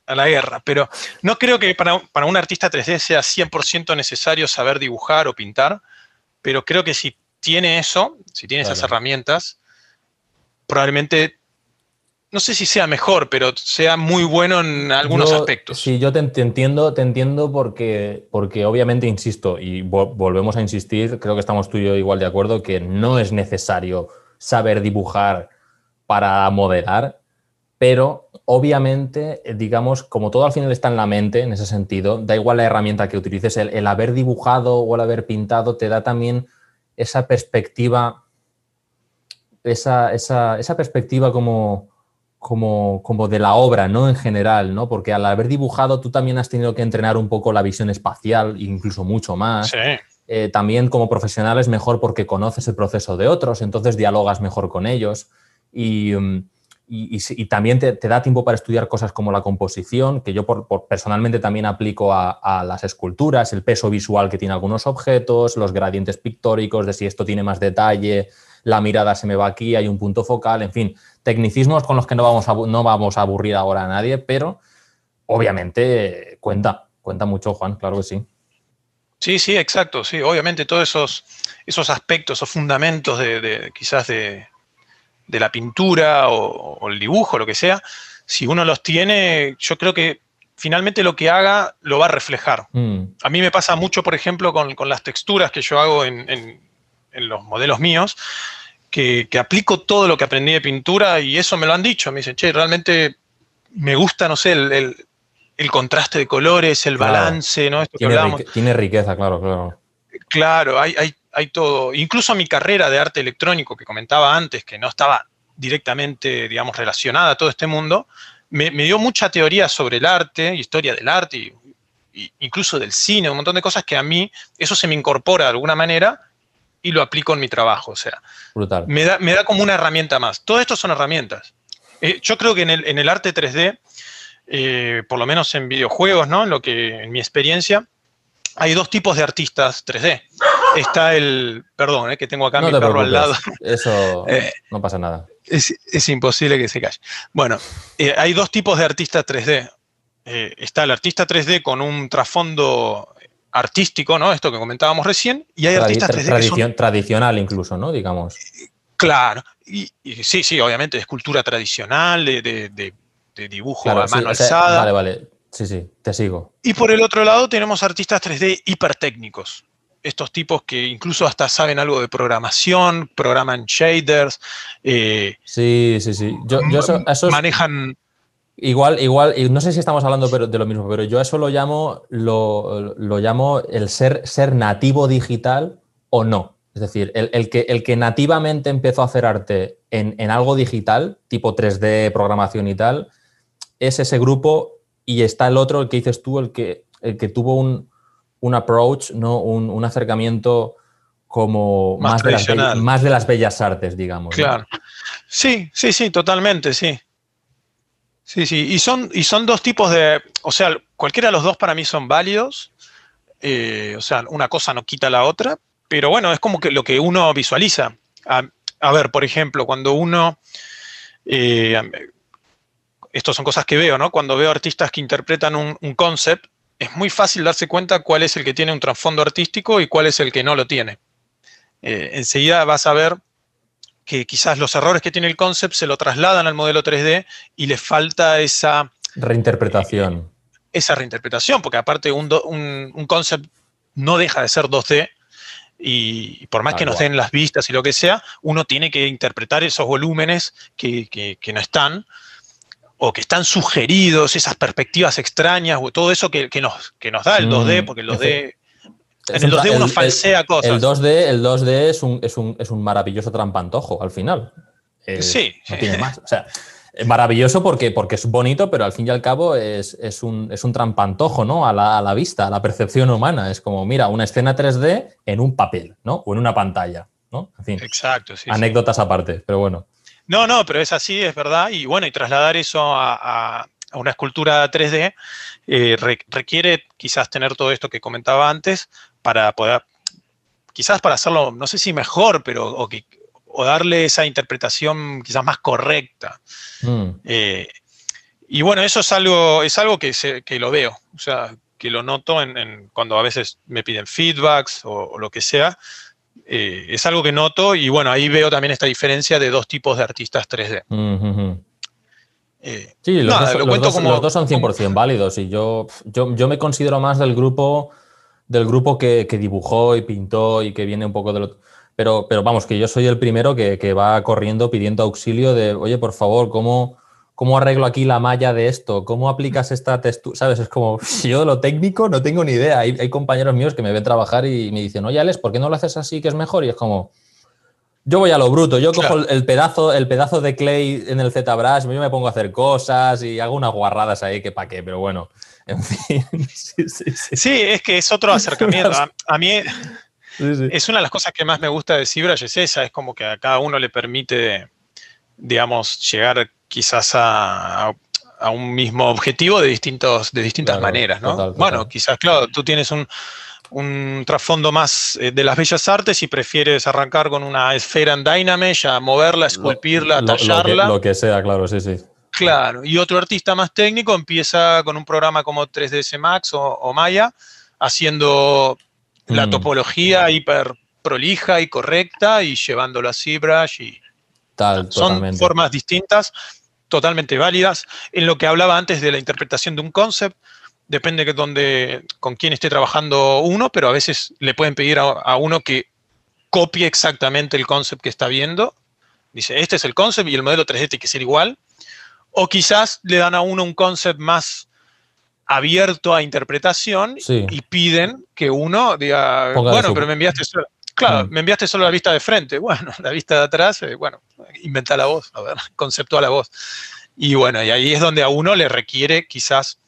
[SPEAKER 2] a la guerra, pero no creo que para, un artista 3D sea 100% necesario saber dibujar o pintar, pero creo que si tiene eso, si tiene esas herramientas, probablemente, no sé si sea mejor, pero sea muy bueno en algunos aspectos.
[SPEAKER 1] Sí, yo te, entiendo, te entiendo porque, porque obviamente, insisto, y volvemos a insistir, creo que estamos tú y yo igual de acuerdo, que no es necesario saber dibujar para modelar, pero obviamente, eh, digamos, como todo al final está en la mente, en ese sentido, da igual la herramienta que utilices, el, haber dibujado o el haber pintado te da también esa perspectiva, esa, perspectiva como, como, como, de la obra, ¿no? En general, ¿no? Porque al haber dibujado tú también has tenido que entrenar un poco la visión espacial, incluso mucho más. Eh, también como profesional es mejor porque conoces el proceso de otros, entonces dialogas mejor con ellos. Y, mm, y, también te, da tiempo para estudiar cosas como la composición, que yo por, personalmente también aplico a, las esculturas, el peso visual que tiene algunos objetos, los gradientes pictóricos, de si esto tiene más detalle, la mirada se me va aquí, hay un punto focal, en fin, tecnicismos con los que no vamos a, no vamos a aburrir ahora a nadie, pero obviamente cuenta, cuenta mucho, Juan, claro que sí.
[SPEAKER 2] Sí, sí, exacto, sí, obviamente todos esos, esos aspectos, esos fundamentos de quizás de, de la pintura o, el dibujo, lo que sea, si uno los tiene, yo creo que finalmente lo que haga lo va a reflejar. Mm. A mí me pasa mucho, por ejemplo, con, las texturas que yo hago en, los modelos míos, que, aplico todo lo que aprendí de pintura y eso me lo han dicho. Me dicen, che, realmente me gusta, no sé, el, contraste de colores, el balance, ¿no?
[SPEAKER 1] tiene, riqueza, claro, claro.
[SPEAKER 2] Claro, hay, hay hay todo, incluso mi carrera de arte electrónico que comentaba antes, que no estaba directamente, digamos, relacionada a todo este mundo, me, dio mucha teoría sobre el arte, historia del arte, y, incluso del cine, un montón de cosas que a mí, eso se me incorpora de alguna manera y lo aplico en mi trabajo, o sea,
[SPEAKER 1] Brutal.
[SPEAKER 2] Me, da, me da como una herramienta más. Todo esto son herramientas. Eh, yo creo que en el, en el arte 3D, eh, por lo menos en videojuegos, ¿no? En, lo que, en mi experiencia, hay dos tipos de artistas 3D está el. Perdón, eh, que tengo acá mi perro al lado.
[SPEAKER 1] Eso eh, no pasa nada.
[SPEAKER 2] Es, imposible que se calle. Bueno, eh, hay dos tipos de artistas 3D. está el artista 3D con un trasfondo artístico, ¿no? Esto que comentábamos recién, y hay artistas 3D
[SPEAKER 1] tradicional incluso, ¿no? Digamos.
[SPEAKER 2] Claro, y, sí, sí, obviamente, de escultura tradicional, de, dibujo a mano alzada.
[SPEAKER 1] vale, vale. Sí, sí, te sigo.
[SPEAKER 2] Y por el otro lado tenemos artistas 3D hipertécnicos estos tipos que incluso hasta saben algo de programación, programan shaders.
[SPEAKER 1] Eh, sí, sí, sí. Yo,
[SPEAKER 2] manejan.
[SPEAKER 1] Igual, igual, no sé si estamos hablando de lo mismo, pero yo eso lo llamo, lo, llamo el ser, ser nativo digital o no. Es decir, el, que, el que nativamente empezó a hacer arte en, en, algo digital, tipo 3D, programación y tal, es ese grupo y está el otro, el que dices tú, el que, el que tuvo un, un approach, ¿no? un, acercamiento como más, de las, más, de las, bellas artes, digamos.
[SPEAKER 2] Claro. Sí, sí, sí, totalmente, sí. Sí, sí, y son, y son dos tipos de, o sea, cualquiera de los dos para mí son válidos, eh, o sea, una cosa no quita la otra, pero bueno, es como que lo que uno visualiza. A, ver, por ejemplo, cuando uno, eh, estas son cosas que veo, ¿no? Cuando veo artistas que interpretan un, un concept, es muy fácil darse cuenta cuál es el que tiene un trasfondo artístico y cuál es el que no lo tiene. Eh, enseguida vas a ver que quizás los errores que tiene el concept se lo trasladan al modelo 3D y le falta esa...
[SPEAKER 1] Reinterpretación.
[SPEAKER 2] esa reinterpretación, porque aparte un, un, concept no deja de ser 2D y por más que nos den las vistas y lo que sea, uno tiene que interpretar esos volúmenes que, no están o que están sugeridos, esas perspectivas extrañas, o todo eso que, nos, que nos da el 2D, mm, porque el 2D en el 2D uno falsea cosas.
[SPEAKER 1] El 2D, el 2D es, un, es, un, es un maravilloso trampantojo al final.
[SPEAKER 2] sí.
[SPEAKER 1] No tiene más. O sea, es maravilloso porque, porque es bonito, pero al fin y al cabo es, es, un, es un, trampantojo, ¿no? A la, a la, vista, a la percepción humana. Es como, mira, una escena 3D en un papel, ¿no? O en una pantalla, ¿no? En fin.
[SPEAKER 2] Exacto, sí.
[SPEAKER 1] Anécdotas aparte, pero bueno.
[SPEAKER 2] No, no, pero es así, es verdad. Y bueno, y trasladar eso a, a, una escultura 3D eh, requiere quizás tener todo esto que comentaba antes, para poder, quizás para hacerlo, no sé si mejor, pero o, que, o darle esa interpretación quizás más correcta. Mm. Eh, y bueno, eso es algo, es algo que, que lo veo, o sea, que lo noto en, cuando a veces me piden feedbacks o, lo que sea. Eh, es algo que noto y bueno, ahí veo también esta diferencia de dos tipos de artistas 3D.
[SPEAKER 1] Eh, sí, los, dos, son 100% válidos y yo, yo, yo me considero más del grupo del grupo que, dibujó y pintó y que viene un poco de lo... Pero, pero vamos, que yo soy el primero que, va corriendo pidiendo auxilio de, oye, por favor, ¿cómo, ¿cómo arreglo aquí la malla de esto? ¿Cómo aplicas esta textura? ¿Sabes? Es como, yo de lo técnico no tengo ni idea. Hay, hay, compañeros míos que me ven trabajar y me dicen, oye, Alex, ¿por qué no lo haces así que es mejor? Y es como, yo voy a lo bruto, yo cojo el, pedazo, el pedazo de clay en el ZBrush, yo me pongo a hacer cosas y hago unas guarradas ahí que pa' qué, pero bueno, en fin.
[SPEAKER 2] Sí, es que es otro acercamiento. A, mí es una de las cosas que más me gusta de ZBrush, es esa, es como que a cada uno le permite, digamos, llegar quizás a, un mismo objetivo de, distintos, de distintas maneras, ¿no? Bueno, quizás, claro, tú tienes un un trasfondo más eh, de las bellas artes y prefieres arrancar con una esfera en Dynamesh a moverla, esculpirla, tallarla.
[SPEAKER 1] Lo que, sea, claro, sí, sí.
[SPEAKER 2] Claro, y otro artista más técnico empieza con un programa como 3ds Max o, Maya, haciendo la mm. topología hiper prolija y correcta y llevándolo a ZBrush y
[SPEAKER 1] Tal,
[SPEAKER 2] son formas distintas, totalmente válidas. En lo que hablaba antes de la interpretación de un concept, depende de dónde, con quién esté trabajando uno, pero a veces le pueden pedir a, uno que copie exactamente el concept que está viendo. Dice, este es el concept y el modelo 3D tiene que ser igual. O quizás le dan a uno un concept más abierto a interpretación y piden que uno diga, bueno, pero me enviaste solo, claro, mm. me enviaste solo la vista de frente. Bueno, la vista de atrás, eh, bueno, inventa la voz, a ver, conceptúa la voz. Y bueno, y ahí es donde a uno le requiere quizás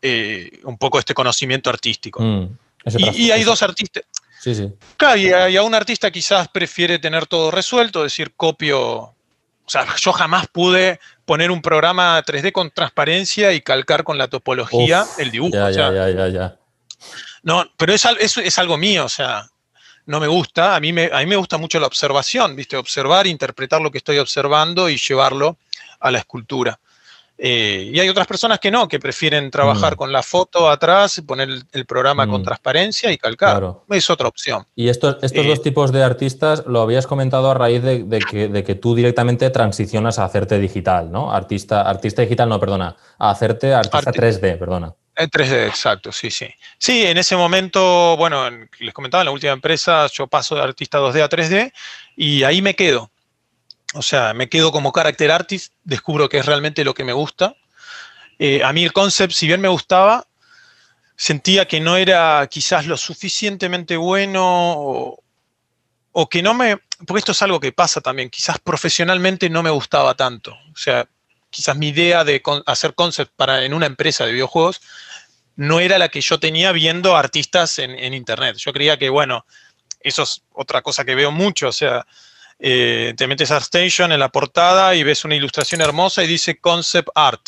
[SPEAKER 2] eh, un poco este conocimiento artístico. Mm, y, hay dos artistas.
[SPEAKER 1] Sí, sí.
[SPEAKER 2] Claro, y a, un artista quizás prefiere tener todo resuelto, es decir, copio. O sea, yo jamás pude poner un programa 3D con transparencia y calcar con la topología el dibujo.
[SPEAKER 1] Ya, ya, ya, ya,
[SPEAKER 2] No, pero es, es, algo mío, o sea, no me gusta. A mí me, a mí me gusta mucho la observación, ¿viste? Observar, interpretar lo que estoy observando y llevarlo a la escultura. Eh, y hay otras personas que no, que prefieren trabajar mm. con la foto atrás, poner el, programa con mm. transparencia y calcar. Es otra opción.
[SPEAKER 1] Y estos, estos dos eh, tipos de artistas lo habías comentado a raíz de, que, de, que, tú directamente transicionas a hacerte digital, ¿no? Artista, artista digital, no, perdona, a hacerte artista 3D, perdona.
[SPEAKER 2] En 3D, exacto, sí, sí. Sí, en ese momento, bueno, les comentaba, en la última empresa yo paso de artista 2D a 3D y ahí me quedo. O sea, me quedo como character artist, descubro que es realmente lo que me gusta. Eh, a mí el concept, si bien me gustaba, sentía que no era quizás lo suficientemente bueno o, que no me... Porque esto es algo que pasa también, quizás profesionalmente no me gustaba tanto. O sea, quizás mi idea de hacer concept para, en una empresa de videojuegos no era la que yo tenía viendo artistas en, en Internet. Yo creía que, bueno, eso es otra cosa que veo mucho, o sea, eh, te metes a Station en la portada y ves una ilustración hermosa y dice concept art.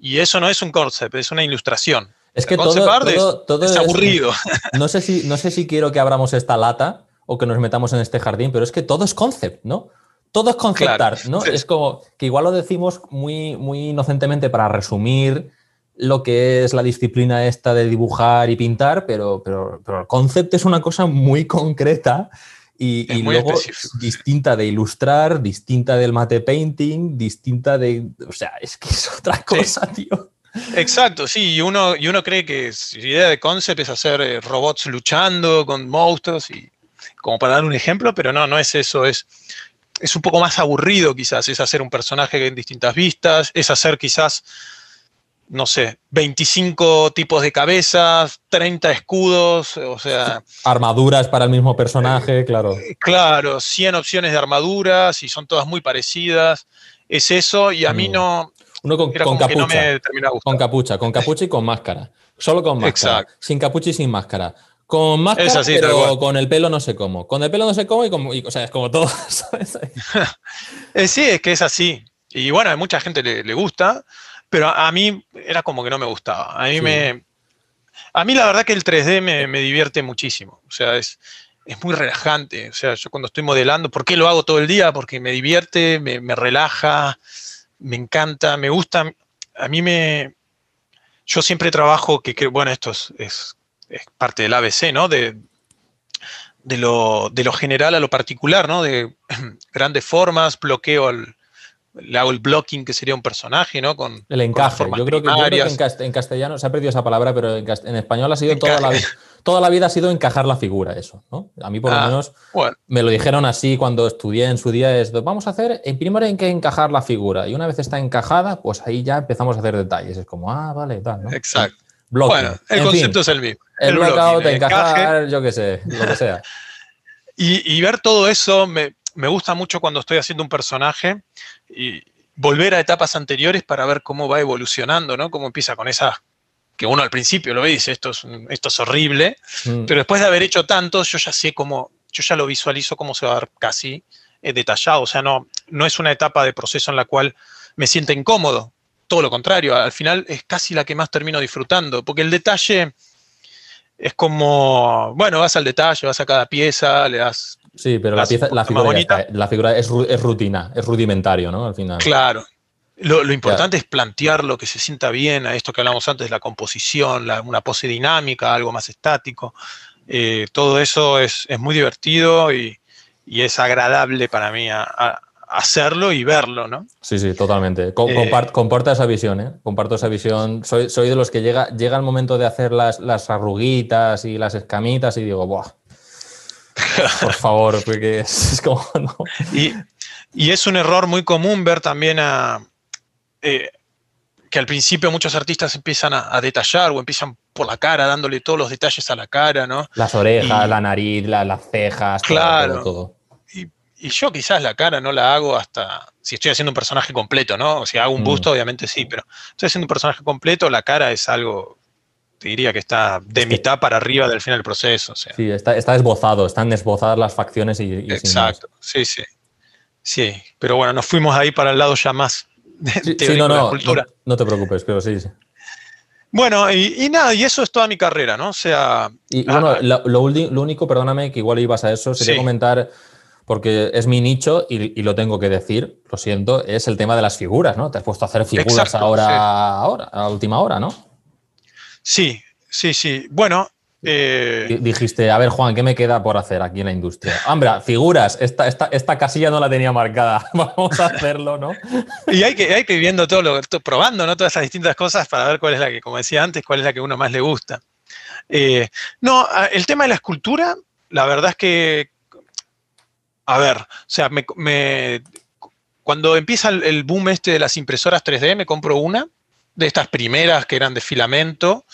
[SPEAKER 2] Y eso no es un concept, es una ilustración.
[SPEAKER 1] Es que todo, es, aburrido. no, sé si, no sé si quiero que abramos esta lata o que nos metamos en este jardín, pero es que todo es concept, ¿no? Todo es conceptar, ¿no? Es como que igual lo decimos muy, muy inocentemente para resumir lo que es la disciplina esta de dibujar y pintar, pero, pero, pero el concept es una cosa muy concreta y, luego distinta de ilustrar, distinta del mate painting, distinta de... O sea, es que es otra cosa, tío.
[SPEAKER 2] Exacto, sí, y uno, y uno cree que su idea de concept es hacer eh, robots luchando con monstruos, y como para dar un ejemplo, pero no, no es eso, es, es un poco más aburrido quizás, es hacer un personaje en distintas vistas, es hacer quizás no sé, 25 tipos de cabezas, 30 escudos, o sea...
[SPEAKER 1] Armaduras para el mismo personaje, claro.
[SPEAKER 2] Eh, claro, 100 opciones de armaduras y son todas muy parecidas. Es eso y a mí no...
[SPEAKER 1] Uno con, capucha. con capucha, con capucha y con máscara. Solo con máscara. Exacto. Sin capucha y sin máscara. Con máscara, pero con el pelo no sé cómo. Con el pelo no sé cómo y, como, o sea, es como todo.
[SPEAKER 2] Eh, sí, es que es así. Y bueno, a mucha gente le gusta. Pero a mí era como que no me gustaba. A mí me. A mí la verdad que el 3D me, divierte muchísimo. O sea, es, es, muy relajante. O sea, yo cuando estoy modelando, ¿por qué lo hago todo el día? Porque me divierte, me, relaja, me encanta, me gusta. A mí me. Yo siempre trabajo, que, bueno, esto es, es, parte del ABC, ¿no? De, de lo, de lo, general a lo particular, ¿no? De grandes formas, bloqueo al, le hago el blocking, que sería un personaje, ¿no? Con,
[SPEAKER 1] el encaje. yo, creo que, en, castellano se ha perdido esa palabra, pero en, español ha sido toda la, toda la, vida ha sido encajar la figura, eso, ¿no? A mí por lo ah, menos me lo dijeron así cuando estudié en su día, es, vamos a hacer, en primero hay que encajar la figura y una vez está encajada, pues ahí ya empezamos a hacer detalles. Es como, ah, vale, tal, ¿no?
[SPEAKER 2] Exacto. Bueno, el concepto es el mismo.
[SPEAKER 1] El, el encajar, yo qué sé, lo que sea.
[SPEAKER 2] y, y ver todo eso me, me gusta mucho cuando estoy haciendo un personaje y volver a etapas anteriores para ver cómo va evolucionando, ¿no? Cómo empieza con esa que uno al principio lo ve y dice, esto es, esto es horrible, mm. pero después de haber hecho tantos, yo ya sé cómo, yo ya lo visualizo cómo se va a ver casi eh, detallado, o sea, no, no es una etapa de proceso en la cual me siento incómodo, todo lo contrario, al final es casi la que más termino disfrutando, porque el detalle es como, bueno, vas al detalle, vas a cada pieza, le das
[SPEAKER 1] Sí, pero la, pieza, la figura, la figura es, es, rutina, es rudimentario, ¿no? Al final.
[SPEAKER 2] Claro. Lo, importante es plantear lo que se sienta bien a esto que hablamos antes, la composición, una pose dinámica, algo más estático. Eh, todo eso es, muy divertido y, es agradable para mí hacerlo y verlo, ¿no?
[SPEAKER 1] Sí, sí, totalmente. Eh, comparto esa visión, ¿eh? Comparto esa visión. Soy, soy de los que llega, llega el momento de hacer las, las arruguitas y las escamitas y digo, ¡buah! Por favor, porque es, como.
[SPEAKER 2] Y, es un error muy común ver también a. Eh, que al principio muchos artistas empiezan a, detallar o empiezan por la cara, dándole todos los detalles a la cara, ¿no?
[SPEAKER 1] Las orejas, la nariz, las cejas,
[SPEAKER 2] claro. todo. Y, yo quizás la cara no la hago hasta si estoy haciendo un personaje completo, ¿no? O si hago un mm. busto, obviamente sí, pero estoy haciendo un personaje completo, la cara es algo te diría que está de mitad para arriba del final del proceso.
[SPEAKER 1] Sí, está, está esbozado, están esbozadas las facciones y...
[SPEAKER 2] Exacto, sí, sí. Sí, pero bueno, nos fuimos ahí para el lado ya más
[SPEAKER 1] de, sí, no, no, cultura. No, te preocupes, pero sí, sí.
[SPEAKER 2] Bueno, y, nada, y eso es toda mi carrera, ¿no? O sea...
[SPEAKER 1] Y, bueno, ah, lo, lo, único, perdóname, que igual ibas a eso, sería comentar porque es mi nicho y, lo tengo que decir, lo siento, es el tema de las figuras, ¿no? Te has puesto a hacer figuras ahora, ahora, a última hora, ¿no?
[SPEAKER 2] Sí, sí, sí. Bueno. Eh,
[SPEAKER 1] dijiste, a ver, Juan, ¿qué me queda por hacer aquí en la industria? Hombre, figuras, esta, esta, esta casilla no la tenía marcada. Vamos a hacerlo, ¿no?
[SPEAKER 2] y hay que, hay que ir viendo todo lo probando, ¿no? Todas esas distintas cosas para ver cuál es la que, como decía antes, cuál es la que a uno más le gusta. Eh, no, el tema de la escultura, la verdad es que. A ver, o sea, me, cuando empieza el boom este de las impresoras 3D, me compro una de estas primeras que eran de filamento.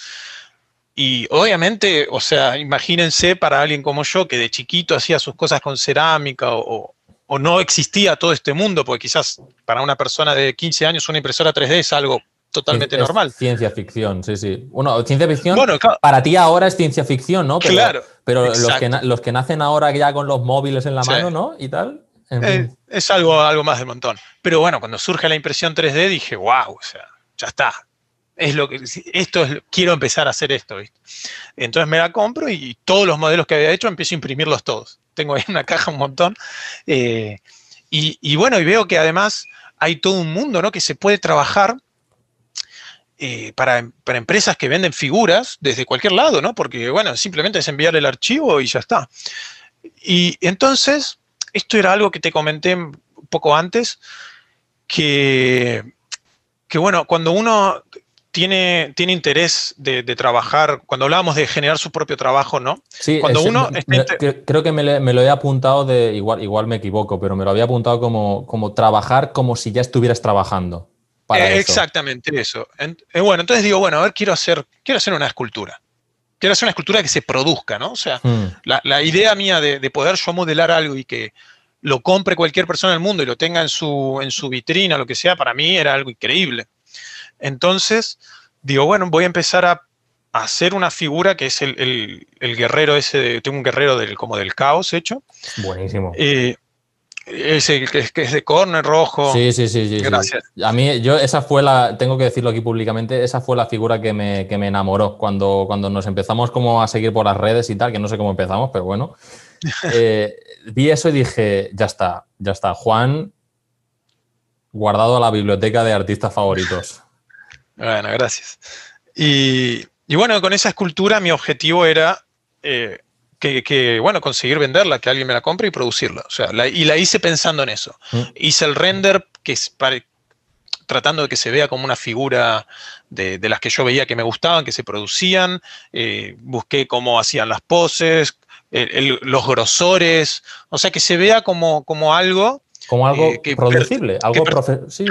[SPEAKER 2] Y obviamente, o sea, imagínense para alguien como yo que de chiquito hacía sus cosas con cerámica o, no existía todo este mundo, porque quizás para una persona de 15 años una impresora 3D es algo totalmente normal.
[SPEAKER 1] Ciencia ficción, sí, sí. Bueno, ciencia ficción para ti ahora es ciencia ficción, ¿no?
[SPEAKER 2] Pero, claro.
[SPEAKER 1] Pero los que, los que, nacen ahora ya con los móviles en la mano, ¿no? Y tal.
[SPEAKER 2] Eh, es algo, algo más del montón. Pero bueno, cuando surge la impresión 3D dije, wow, o sea, ya está. Es lo que, esto es, quiero empezar a hacer esto. Entonces me la compro y todos los modelos que había hecho empiezo a imprimirlos todos. Tengo ahí una caja un montón. Eh, y, bueno, y veo que además hay todo un mundo ¿no? que se puede trabajar eh, para, para, empresas que venden figuras desde cualquier lado, ¿no? Porque, bueno, simplemente es enviar el archivo y ya está. Y entonces, esto era algo que te comenté un poco antes, que, que bueno, cuando uno tiene, tiene interés de, trabajar, cuando hablábamos de generar su propio trabajo, ¿no?
[SPEAKER 1] Sí, cuando uno creo que me, lo he apuntado de, igual, igual me equivoco, pero me lo había apuntado como, como trabajar como si ya estuvieras trabajando.
[SPEAKER 2] Para Exactamente eso. Eh, bueno, entonces digo, bueno, a ver, quiero hacer, quiero hacer una escultura. Quiero hacer una escultura que se produzca, ¿no? O sea, hmm. la, idea mía de, de, poder yo modelar algo y que lo compre cualquier persona del mundo y lo tenga en su, en su vitrina, lo que sea, para mí era algo increíble. Entonces, digo, bueno, voy a empezar a hacer una figura que es el, guerrero ese, tengo un guerrero del, como del caos hecho.
[SPEAKER 1] Buenísimo.
[SPEAKER 2] Eh, es el que, es de corner rojo.
[SPEAKER 1] Sí, sí, sí, sí.
[SPEAKER 2] Gracias.
[SPEAKER 1] A mí, yo, esa fue la, tengo que decirlo aquí públicamente, esa fue la figura que me, que me enamoró cuando, cuando nos empezamos como a seguir por las redes y tal, que no sé cómo empezamos, pero bueno. Eh, vi eso y dije, ya está, ya está. Juan, guardado a la biblioteca de artistas favoritos.
[SPEAKER 2] Bueno, gracias. Y, bueno, con esa escultura mi objetivo era eh, que, bueno, conseguir venderla, que alguien me la compre y producirla. O sea, y la hice pensando en eso. Mm. Hice el render que es tratando de que se vea como una figura de, las que yo veía que me gustaban, que se producían. Eh, busqué cómo hacían las poses, los grosores. O sea, que se vea como, como algo.
[SPEAKER 1] Como algo eh, producible, algo
[SPEAKER 2] sí,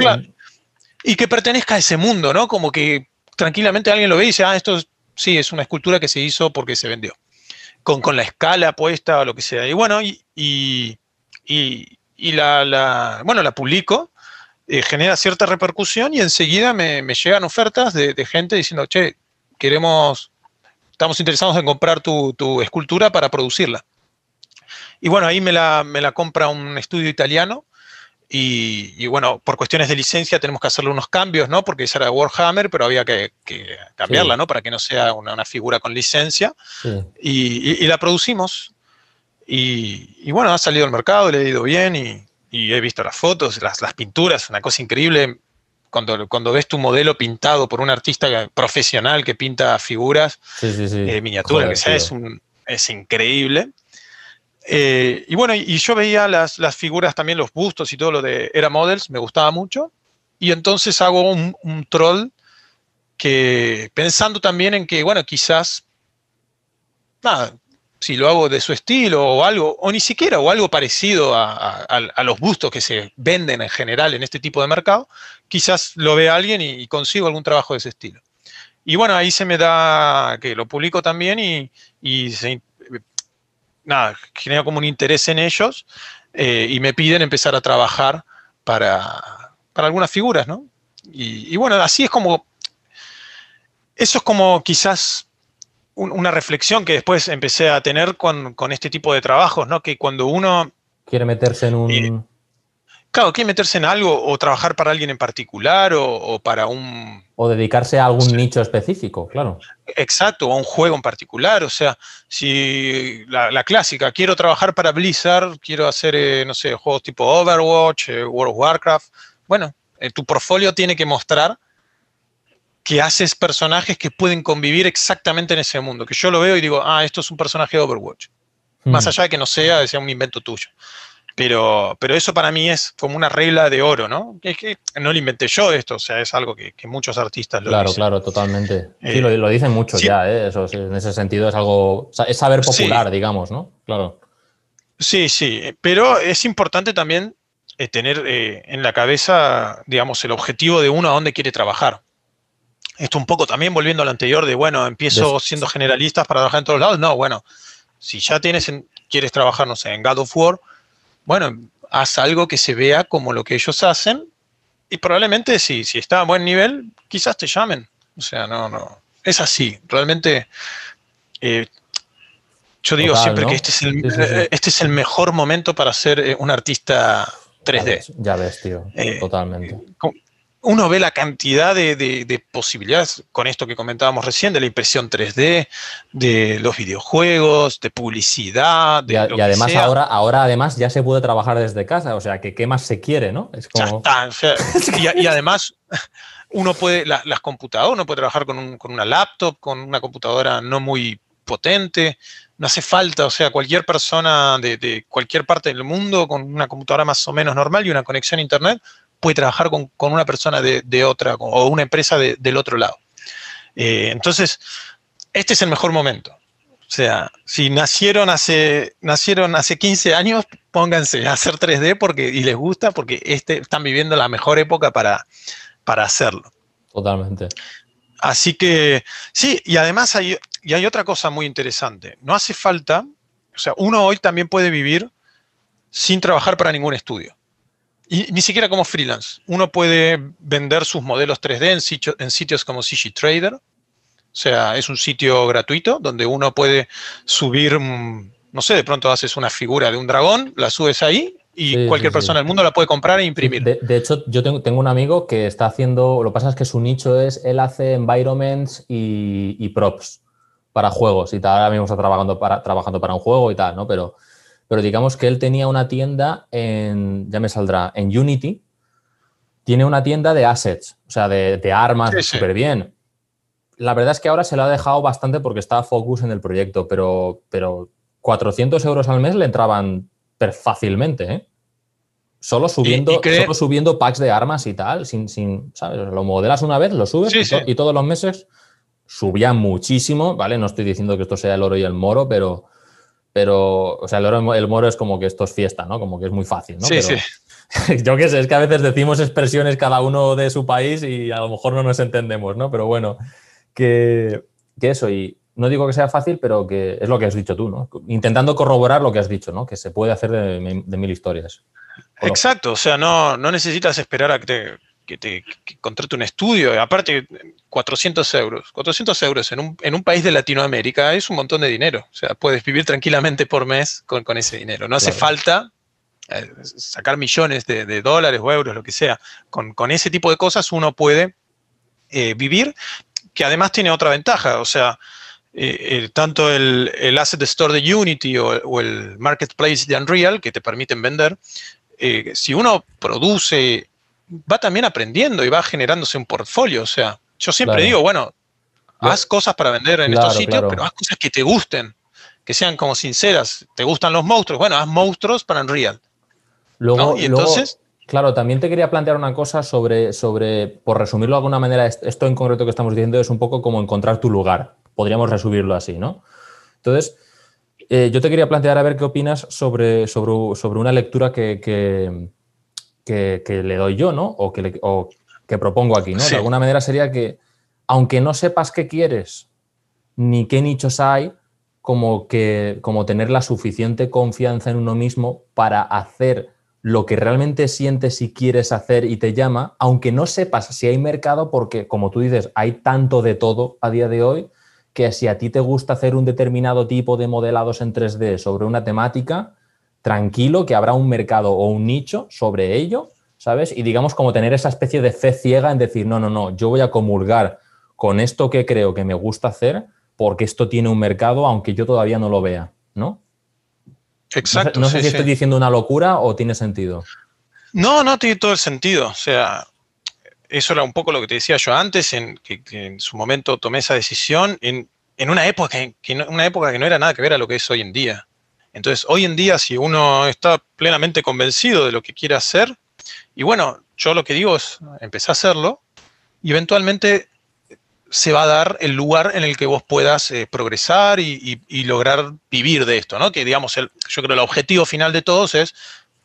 [SPEAKER 2] y que pertenezca a ese mundo, ¿no? Como que tranquilamente alguien lo ve y dice, ah, esto sí, es una escultura que se hizo porque se vendió. Con, con la escala puesta o lo que sea. Y bueno, y, y, y, la, bueno, la publico, eh, genera cierta repercusión y enseguida me, me llegan ofertas de, de, gente diciendo, che, queremos, estamos interesados en comprar tu, tu escultura para producirla. Y bueno, ahí me la, me la compra un estudio italiano y, bueno, por cuestiones de licencia tenemos que hacerle unos cambios, ¿no? Porque esa era Warhammer, pero había que, cambiarla, ¿no? Para que no sea una, figura con licencia. Y, la producimos. Y, bueno, ha salido al mercado, le ha ido bien y, he visto las fotos, las, las pinturas, una cosa increíble. Cuando, cuando, ves tu modelo pintado por un artista profesional que pinta figuras, eh, miniaturas, que sea, es, un, es increíble. Eh, y bueno, y yo veía las, figuras también, los bustos y todo lo de Era Models, me gustaba mucho. Y entonces hago un, troll que pensando también en que, bueno, quizás, nada, si lo hago de su estilo o algo, o ni siquiera, o algo parecido a, los bustos que se venden en general en este tipo de mercado, quizás lo vea alguien y, consigo algún trabajo de ese estilo. Y bueno, ahí se me da que lo publico también y, y se, genera como un interés en ellos eh, y me piden empezar a trabajar para, algunas figuras, ¿no? Y, bueno, así es como, eso es como quizás una reflexión que después empecé a tener con, este tipo de trabajos, ¿no? Que cuando uno...
[SPEAKER 1] Quiere meterse en un... Eh,
[SPEAKER 2] Claro, quiere meterse en algo o trabajar para alguien en particular o, para un...
[SPEAKER 1] O dedicarse a algún nicho específico, claro.
[SPEAKER 2] Exacto, o a un juego en particular. O sea, si la, clásica, quiero trabajar para Blizzard, quiero hacer, eh, no sé, juegos tipo Overwatch, eh, World of Warcraft. Bueno, tu portfolio tiene que mostrar que haces personajes que pueden convivir exactamente en ese mundo. Que yo lo veo y digo, ah, esto es un personaje de Overwatch. Más hmm. allá de que no sea, sea un invento tuyo. Pero, pero eso para mí es como una regla de oro, ¿no? Es que no lo inventé yo esto, o sea, es algo que, muchos artistas lo
[SPEAKER 1] claro, dicen. Claro, claro, totalmente. Sí, lo, lo, dicen muchos ya, ¿eh? Eso, en ese sentido es algo, es saber popular, digamos, ¿no? Claro.
[SPEAKER 2] Sí, sí, pero es importante también eh, tener eh, en la cabeza, digamos, el objetivo de uno a dónde quiere trabajar. Esto un poco también volviendo a lo anterior de, bueno, empiezo siendo generalistas para trabajar en todos lados. No, bueno, si ya tienes, quieres trabajar, no sé, en God of War, bueno, haz algo que se vea como lo que ellos hacen y probablemente si, si está a buen nivel, quizás te llamen. O sea, no, no. Es así. Realmente, eh, yo digo siempre que este es, el, eh, este es el mejor momento para ser eh, un artista 3D.
[SPEAKER 1] Ya ves, tío. Totalmente
[SPEAKER 2] uno ve la cantidad de, posibilidades con esto que comentábamos recién, de la impresión 3D, de los videojuegos, de publicidad. De
[SPEAKER 1] y, además ahora, ahora además ya se puede trabajar desde casa, o sea que qué más se quiere, ¿no?
[SPEAKER 2] Es como... Ya está, y, además uno puede, las computadoras, uno puede trabajar con, con una laptop, con una computadora no muy potente, no hace falta, o sea, cualquier persona de, de, cualquier parte del mundo con una computadora más o menos normal y una conexión a internet puede trabajar con, una persona de, otra o una empresa del otro lado. Eh, entonces, este es el mejor momento. O sea, si nacieron hace, nacieron hace 15 años, pónganse a hacer 3D porque, y les gusta porque este, están viviendo la mejor época para, para hacerlo.
[SPEAKER 1] Totalmente.
[SPEAKER 2] Así que, sí, y además hay, y hay otra cosa muy interesante. No hace falta, o sea, uno hoy también puede vivir sin trabajar para ningún estudio. Y ni siquiera como freelance. Uno puede vender sus modelos 3D en, sitios como CG Trader. O sea, es un sitio gratuito donde uno puede subir, mm, no sé, de pronto haces una figura de un dragón, la subes ahí y cualquier persona del mundo la puede comprar e imprimir.
[SPEAKER 1] De, hecho, yo tengo, tengo, un amigo que está haciendo, lo que pasa es que su nicho es, él hace environments y, props para juegos y tal. Ahora mismo está trabajando para, trabajando para un juego y tal, ¿no? Pero pero digamos que él tenía una tienda en, ya me saldrá, en Unity, tiene una tienda de assets, o sea, de, armas, súper bien. La verdad es que ahora se lo ha dejado bastante porque estaba focus en el proyecto, pero, pero 400 euros al mes le entraban fácilmente, ¿eh? Solo subiendo, solo subiendo packs de armas y tal, sin, sin, ¿sabes? Lo modelas una vez, lo subes y, todos los meses subía muchísimo, ¿vale? No estoy diciendo que esto sea el oro y el moro, pero, pero, o sea, el, el moro es como que esto es fiesta, ¿no? Como que es muy fácil, ¿no?
[SPEAKER 2] Sí, sí.
[SPEAKER 1] Yo qué sé, es que a veces decimos expresiones cada uno de su país y a lo mejor no nos entendemos, ¿no? Pero bueno, que, eso, y no digo que sea fácil, pero que es lo que has dicho tú, ¿no? Intentando corroborar lo que has dicho, ¿no? Que se puede hacer de, mil historias.
[SPEAKER 2] Exacto, o sea, no, no necesitas esperar a que te que te contrate un estudio, aparte 400 euros. 400 euros en un, en un, país de Latinoamérica es un montón de dinero. O sea, puedes vivir tranquilamente por mes con, con ese dinero. No hace falta eh, sacar millones de, dólares o euros, lo que sea. Con, con ese tipo de cosas uno puede eh, vivir, que además tiene otra ventaja. O sea, eh, tanto el, el, Asset Store de Unity o, o, el Marketplace de Unreal, que te permiten vender, si uno produce va también aprendiendo y va generándose un portfolio. O sea, yo siempre digo, bueno, haz cosas para vender en estos sitios, pero haz cosas que te gusten, que sean como sinceras. ¿Te gustan los monstruos? Bueno, haz monstruos para Unreal.
[SPEAKER 1] Luego, Y entonces... claro, también te quería plantear una cosa sobre, sobre, por resumirlo de alguna manera, esto en concreto que estamos diciendo es un poco como encontrar tu lugar. Podríamos resumirlo así, ¿no? Entonces, eh, yo te quería plantear a ver qué opinas sobre, sobre, sobre una lectura que, que, le doy yo, ¿no? O que, que propongo aquí, ¿no? De alguna manera sería que, aunque no sepas qué quieres ni qué nichos hay, como que como tener la suficiente confianza en uno mismo para hacer lo que realmente sientes y quieres hacer y te llama, aunque no sepas si hay mercado, porque como tú dices, hay tanto de todo a día de hoy, que si a ti te gusta hacer un determinado tipo de modelados en 3D sobre una temática, tranquilo que habrá un mercado o un nicho sobre ello, ¿sabes? Y digamos como tener esa especie de fe ciega en decir, no, no, no, yo voy a comulgar con esto que creo que me gusta hacer porque esto tiene un mercado aunque yo todavía no lo vea, ¿no?
[SPEAKER 2] Exacto.
[SPEAKER 1] No sé, si estoy diciendo una locura o tiene sentido.
[SPEAKER 2] No, no tiene todo el sentido. O sea, eso era un poco lo que te decía yo antes, en que, en su momento tomé esa decisión en, una, época que, una época que no era nada que ver a lo que es hoy en día. Entonces, hoy en día, si uno está plenamente convencido de lo que quiere hacer, y bueno, yo lo que digo es empezar a hacerlo y eventualmente se va a dar el lugar en el que vos puedas eh, progresar y, lograr vivir de esto, ¿no? Que digamos, el, yo creo que el objetivo final de todos es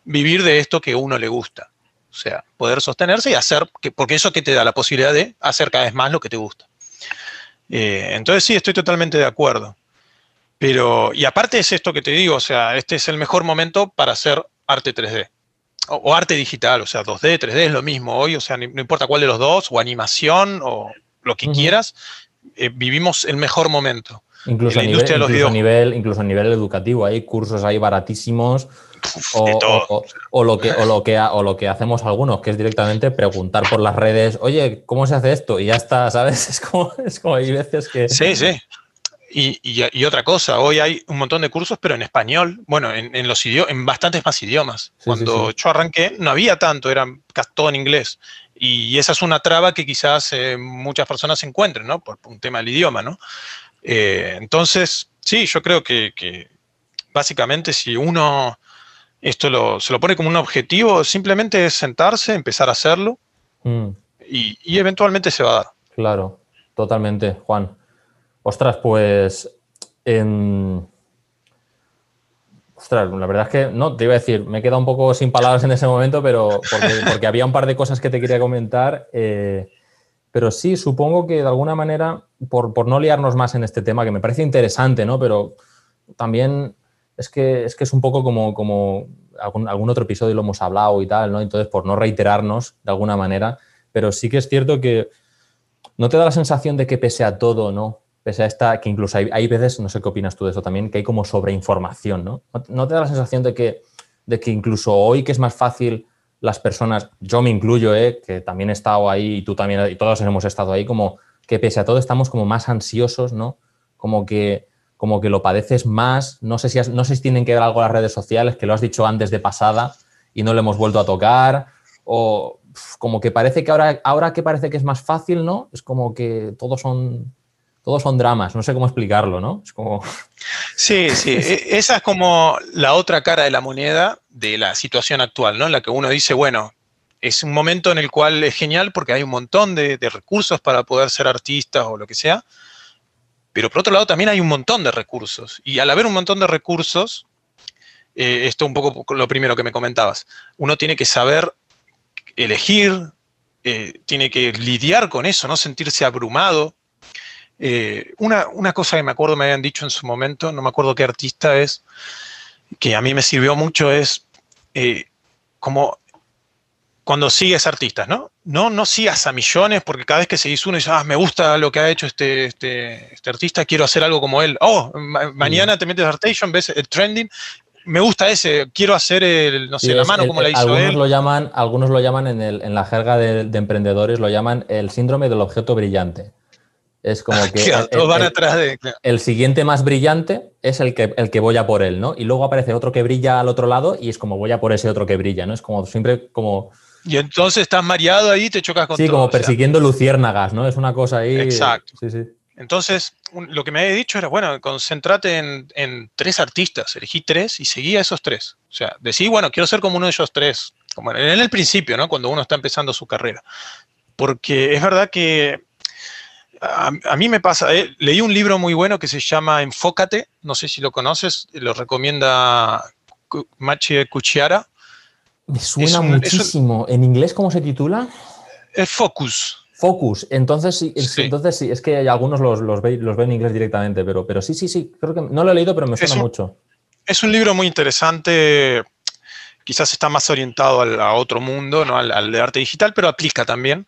[SPEAKER 2] vivir de esto que uno le gusta. O sea, poder sostenerse y hacer, que, porque eso que te da la posibilidad de hacer cada vez más lo que te gusta. Eh, entonces sí, estoy totalmente de acuerdo. Pero, y aparte es esto que te digo, o sea, este es el mejor momento para hacer arte 3D. o, arte digital, o sea, 2D, 3D es lo mismo hoy, o sea, no, importa cuál de los dos, o animación, o lo que quieras, eh, vivimos el mejor momento.
[SPEAKER 1] Incluso, a nivel, incluso, a nivel, incluso a nivel educativo, hay cursos ahí baratísimos. o, lo que, o, lo que, o lo que hacemos algunos, que es directamente preguntar por las redes, oye, ¿cómo se hace esto? Y ya está, ¿sabes? Es como, es como hay veces que...
[SPEAKER 2] Sí, sí. Y, otra cosa, hoy hay un montón de cursos, pero en español, bueno, en, los en bastantes más idiomas. Cuando yo arranqué no había tanto, era todo en inglés. Y esa es una traba que quizás eh, muchas personas encuentren, ¿no? Por, un tema del idioma, ¿no? Eh, entonces, sí, yo creo que, básicamente si uno esto se lo pone como un objetivo, simplemente es sentarse, empezar a hacerlo mm. y, y eventualmente se va a dar.
[SPEAKER 1] Claro, totalmente, Juan. Ostras, pues. Ostras, la verdad es que no, te iba a decir, me he quedado un poco sin palabras en ese momento, pero porque, había un par de cosas que te quería comentar. Eh, pero sí, supongo que de alguna manera, por, no liarnos más en este tema, que me parece interesante, ¿no? Pero también es que es, que es un poco como, como algún, algún, otro episodio lo hemos hablado y tal, ¿no? Entonces, por no reiterarnos de alguna manera, pero sí que es cierto que no te da la sensación de que pese a todo, ¿no? Pese a esta, que incluso hay, veces, no sé qué opinas tú de eso también, que hay como sobreinformación, ¿no? ¿No te da la sensación de que, de que incluso hoy que es más fácil las personas, yo me incluyo, ¿eh? que también he estado ahí y tú también, y todos hemos estado ahí, como que pese a todo estamos como más ansiosos, ¿no? Como que, como que lo padeces más, no sé, si no sé si tienen que ver algo las redes sociales, que lo has dicho antes de pasada y no lo hemos vuelto a tocar, o como que parece que ahora, ahora que parece que es más fácil, ¿no? Es como que todos son todos son dramas, no sé cómo explicarlo, ¿no? Es como...
[SPEAKER 2] Sí, sí, e, esa es como la otra cara de la moneda de la situación actual, ¿no? En la que uno dice, bueno, es un momento en el cual es genial porque hay un montón de, recursos para poder ser artista o lo que sea, pero por otro lado también hay un montón de recursos. Y al haber un montón de recursos, eh, esto un poco lo primero que me comentabas, uno tiene que saber elegir, eh, tiene que lidiar con eso, no sentirse abrumado, eh, una, cosa que me acuerdo me habían dicho en su momento, no me acuerdo qué artista es, que a mí me sirvió mucho, es eh, como cuando sigues artistas, ¿no? ¿no? No sigas a millones porque cada vez que seguís uno dices, ah, me gusta lo que ha hecho este, este, este artista, quiero hacer algo como él. Oh, mañana te metes a Artation, ves el trending, me gusta ese, quiero hacer el, no sé, la mano como la hizo
[SPEAKER 1] algunos
[SPEAKER 2] él.
[SPEAKER 1] Lo llaman, algunos lo llaman en, el, en la jerga de, de, emprendedores, lo llaman el síndrome del objeto brillante. Es como que el, siguiente más brillante es el que, el que voy a por él, ¿no? Y luego aparece otro que brilla al otro lado y es como voy a por ese otro que brilla, ¿no? Es como siempre como...
[SPEAKER 2] Y entonces estás mareado ahí y te chocas con
[SPEAKER 1] Sí, como persiguiendo luciérnagas, ¿no? Es una cosa ahí...
[SPEAKER 2] Exacto. Sí, sí. Entonces, lo que me había dicho era, bueno, concéntrate en, tres artistas, elegí tres y seguí a esos tres. O sea, decí, bueno, quiero ser como uno de esos tres, como en el principio, ¿no? Cuando uno está empezando su carrera. Porque es verdad que a, mí me pasa, eh, leí un libro muy bueno que se llama Enfócate, no sé si lo conoces, lo recomienda Machi Cuchiara.
[SPEAKER 1] Me suena muchísimo. ¿En inglés cómo se titula?
[SPEAKER 2] Es Focus.
[SPEAKER 1] Focus, entonces sí, entonces sí, es que algunos los, los, ve, los en inglés directamente, pero, pero sí, sí, sí, creo que no lo he leído, pero me suena mucho.
[SPEAKER 2] Es un libro muy interesante, quizás está más orientado a otro mundo, ¿no? al, al de arte digital, pero aplica también.